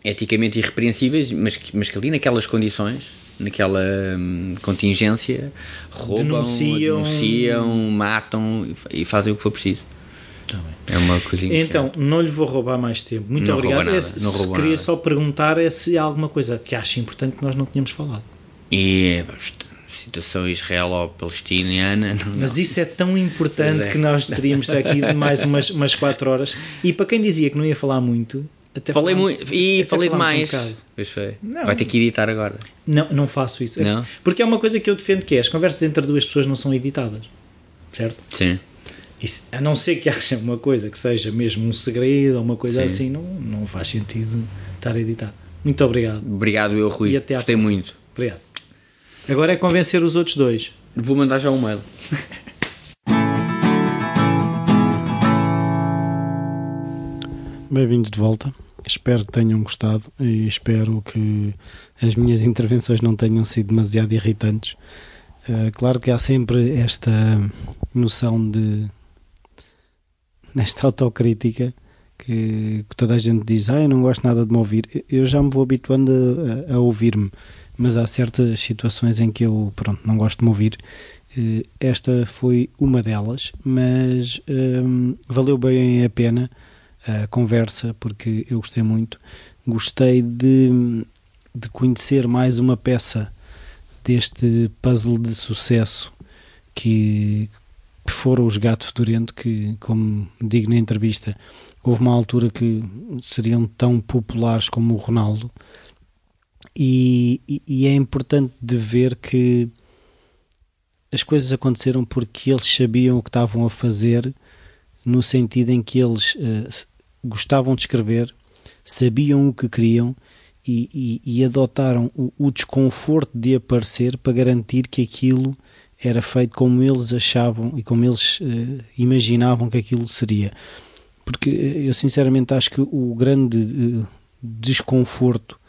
eticamente irrepreensíveis, mas que, mas que ali naquelas condições, naquela hum, contingência, roubam, Denunciam. denunciam, matam e, e fazem o que for preciso. É uma coisinha. Então, não lhe vou roubar mais tempo. Muito Não obrigado. nada, É, se- se queria nada. só perguntar é se há alguma coisa que acha importante que nós não tínhamos falado. E basta, situação israelo-palestiniana. não- Mas isso é tão importante é. que nós teríamos de aqui mais umas, umas 4 horas. E para quem dizia que não ia falar muito, até Falei muito e falei um demais. bocado. Pois foi. Não. Vai ter que editar agora. Não, não faço isso. Não? Porque é uma coisa que eu defendo que é, as conversas entre duas pessoas não são editadas. Certo? Sim. Isso, a não ser que achem uma coisa que seja mesmo um segredo ou uma coisa Sim. assim, não, não faz sentido estar a editar. Muito obrigado. Obrigado, eu, Rui. E até à Gostei próxima. muito. Obrigado. Agora é convencer os outros dois. Vou mandar já um mail. Bem-vindos de volta. Espero que tenham gostado e espero que as minhas intervenções não tenham sido demasiado irritantes. Uh, claro que há sempre esta noção de. nesta autocrítica que, que toda a gente diz: Ah, eu não gosto nada de me ouvir. Eu já me vou habituando a, a ouvir-me, mas há certas situações em que eu pronto, não gosto de me ouvir. Uh, esta foi uma delas, mas um, valeu bem a pena a conversa porque eu gostei muito. Gostei de, de conhecer mais uma peça deste puzzle de sucesso que, que foram os Gato Fedorento, que, como digo na entrevista, houve uma altura que seriam tão populares como o Ronaldo. E, e, e é importante de ver que as coisas aconteceram porque eles sabiam o que estavam a fazer, no sentido em que eles uh, gostavam de escrever, sabiam o que queriam e, e, e adotaram o, o, desconforto de aparecer para garantir que aquilo era feito como eles achavam e como eles uh, imaginavam que aquilo seria. Porque eu sinceramente acho que o grande uh, desconforto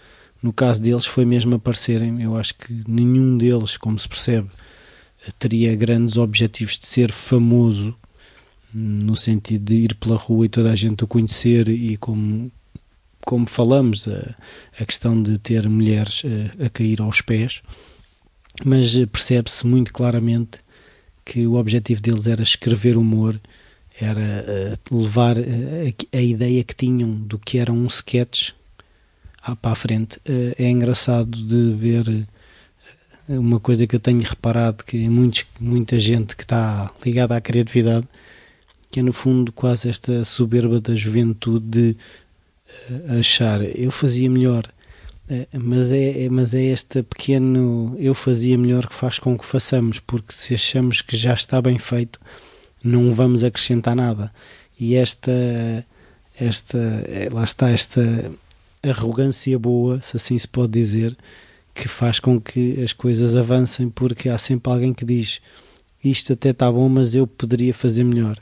No caso deles foi mesmo aparecerem, eu acho que nenhum deles, como se percebe, teria grandes objetivos de ser famoso no sentido de ir pela rua e toda a gente o conhecer e como como falamos a, a questão de ter mulheres a, a cair aos pés mas percebe-se muito claramente que o objetivo deles era escrever humor era uh, levar a, a, ideia que tinham do que era um sketch ah, para a frente. É engraçado de ver uma coisa que eu tenho reparado que muitos, muita gente que está ligada à criatividade que é no fundo quase esta soberba da juventude de achar eu fazia melhor mas é, mas é este pequeno eu fazia melhor que faz com que façamos porque se achamos que já está bem feito não vamos acrescentar nada. E esta, esta eh, lá está esta arrogância boa, se assim se pode dizer, que faz com que as coisas avancem, porque há sempre alguém que diz isto até está bom, mas eu poderia fazer melhor.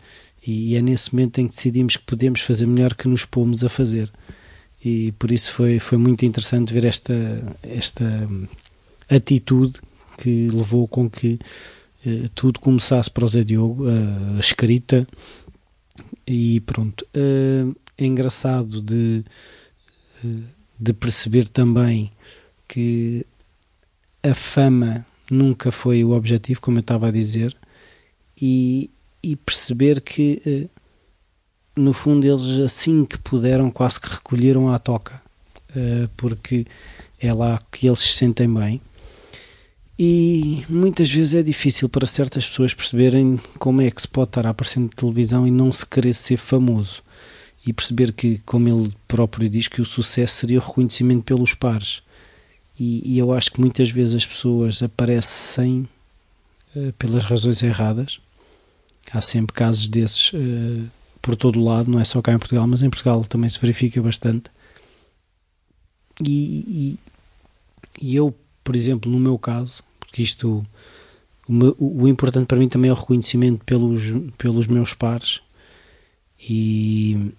E é nesse momento em que decidimos que podemos fazer melhor que nos pomos a fazer. E por isso foi, foi muito interessante ver esta, esta atitude que levou com que eh, tudo começasse para o Zé Diogo, a escrita, e pronto. Eh, é engraçado de, eh, de perceber também que a fama nunca foi o objetivo, como eu estava a dizer, e, e perceber que no fundo eles assim que puderam quase que recolheram à toca, porque é lá que eles se sentem bem e muitas vezes é difícil para certas pessoas perceberem como é que se pode estar a aparecer na televisão e não se querer ser famoso. E perceber que, como ele próprio diz, que o sucesso seria o reconhecimento pelos pares. E, e eu acho que muitas vezes as pessoas aparecem uh, pelas razões erradas. Há sempre casos desses uh, por todo o lado, não é só cá em Portugal, mas em Portugal também se verifica bastante. E, e, e eu, por exemplo, no meu caso, porque isto o, o, importante para mim também é o reconhecimento pelos, pelos meus pares e,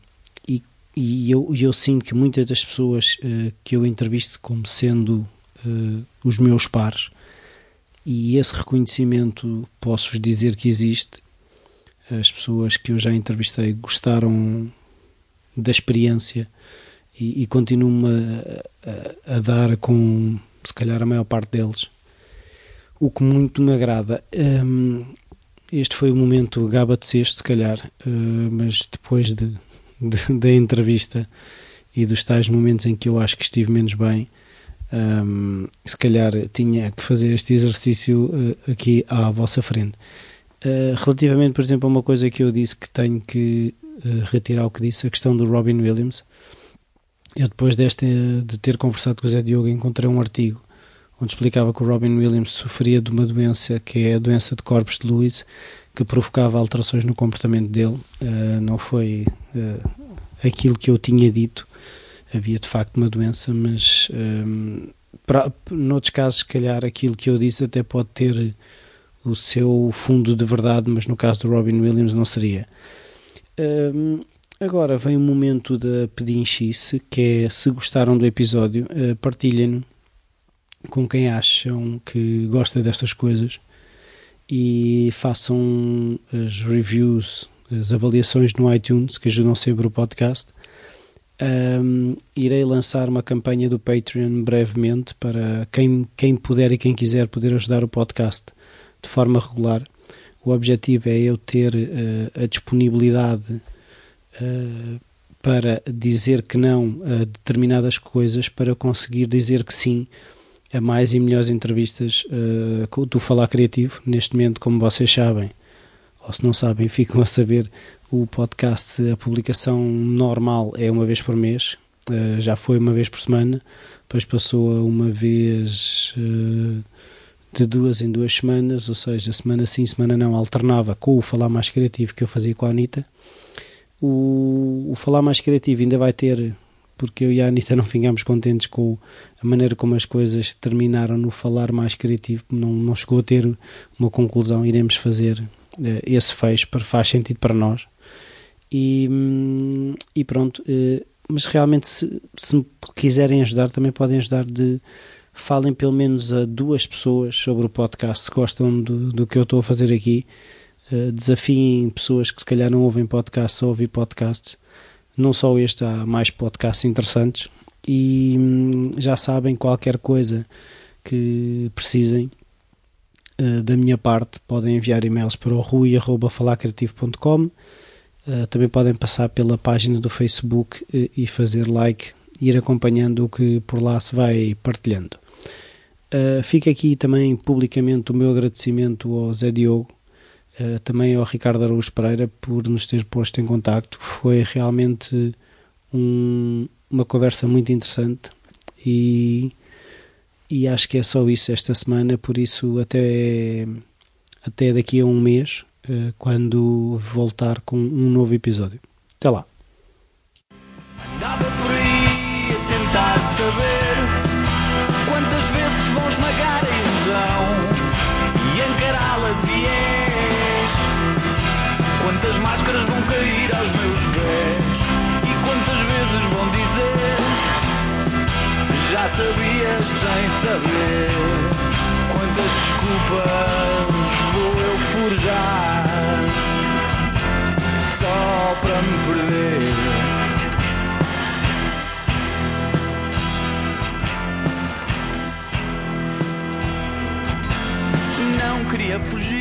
e, e eu, eu sinto que muitas das pessoas uh, que eu entrevisto como sendo uh, os meus pares e esse reconhecimento posso-vos dizer que existe as pessoas que eu já entrevistei gostaram da experiência e, e continuam a, a, a dar com se calhar a maior parte deles o que muito me agrada. Um, este foi o momento gaba de sexto, se calhar, uh, mas depois de, de, da entrevista e dos tais momentos em que eu acho que estive menos bem, um, se calhar tinha que fazer este exercício uh, aqui à vossa frente. Uh, relativamente, por exemplo, a uma coisa que eu disse que tenho que retirar o que disse, a questão do Robin Williams. Eu, depois deste, de ter conversado com o Zé Diogo, encontrei um artigo onde explicava que o Robin Williams sofria de uma doença que é a doença de Corpus de Lewis, que provocava alterações no comportamento dele. Uh, não foi uh, aquilo que eu tinha dito, havia de facto uma doença, mas um, eh, para, noutros casos, se calhar, aquilo que eu disse até pode ter o seu fundo de verdade, mas no caso do Robin Williams não seria. Um, agora vem o momento da pedinchice, que é se gostaram do episódio, uh, partilhem-no com quem acham que gosta destas coisas e façam as reviews, as avaliações no iTunes que ajudam sempre o podcast. Um, irei lançar uma campanha do Patreon brevemente para quem, quem puder e quem quiser poder ajudar o podcast de forma regular. O objetivo é eu ter uh, a disponibilidade uh, para dizer que não a determinadas coisas para conseguir dizer que sim a mais e melhores entrevistas uh, do Falar Criativo, neste momento, como vocês sabem, ou se não sabem, ficam a saber, o podcast, a publicação normal é uma vez por mês, uh, já foi uma vez por semana, depois passou a uma vez uh, de duas em duas semanas, ou seja, semana sim, semana não, alternava com o Falar Mais Criativo que eu fazia com a Anitta. O, o Falar Mais Criativo ainda vai ter porque eu e a Anitta não ficámos contentes com a maneira como as coisas terminaram no falar mais criativo, não, não chegou a ter uma conclusão, iremos fazer uh, esse fecho, faz sentido para nós. E, e pronto, uh, mas realmente, se, se quiserem ajudar, também podem ajudar de falem pelo menos a duas pessoas sobre o podcast se gostam do, do que eu estou a fazer aqui. Uh, desafiem pessoas que se calhar não ouvem podcasts a ouvir podcasts. Não só este, há mais podcasts interessantes. E hum, já sabem, qualquer coisa que precisem uh, da minha parte, podem enviar e-mails para o rui.falacreativo.com. Uh, eh, também podem passar pela página do Facebook e fazer like, ir acompanhando o que por lá se vai partilhando. Uh, fica aqui também publicamente o meu agradecimento ao Zé Diogo, uh, também ao Ricardo Araújo Pereira por nos ter posto em contacto. Foi realmente um, uma conversa muito interessante e, e acho que é só isso esta semana, por isso até, até daqui a um mês, uh, quando voltar com um novo episódio. Até lá. sabias sem saber quantas desculpas vou eu forjar só para me perder. Não queria fugir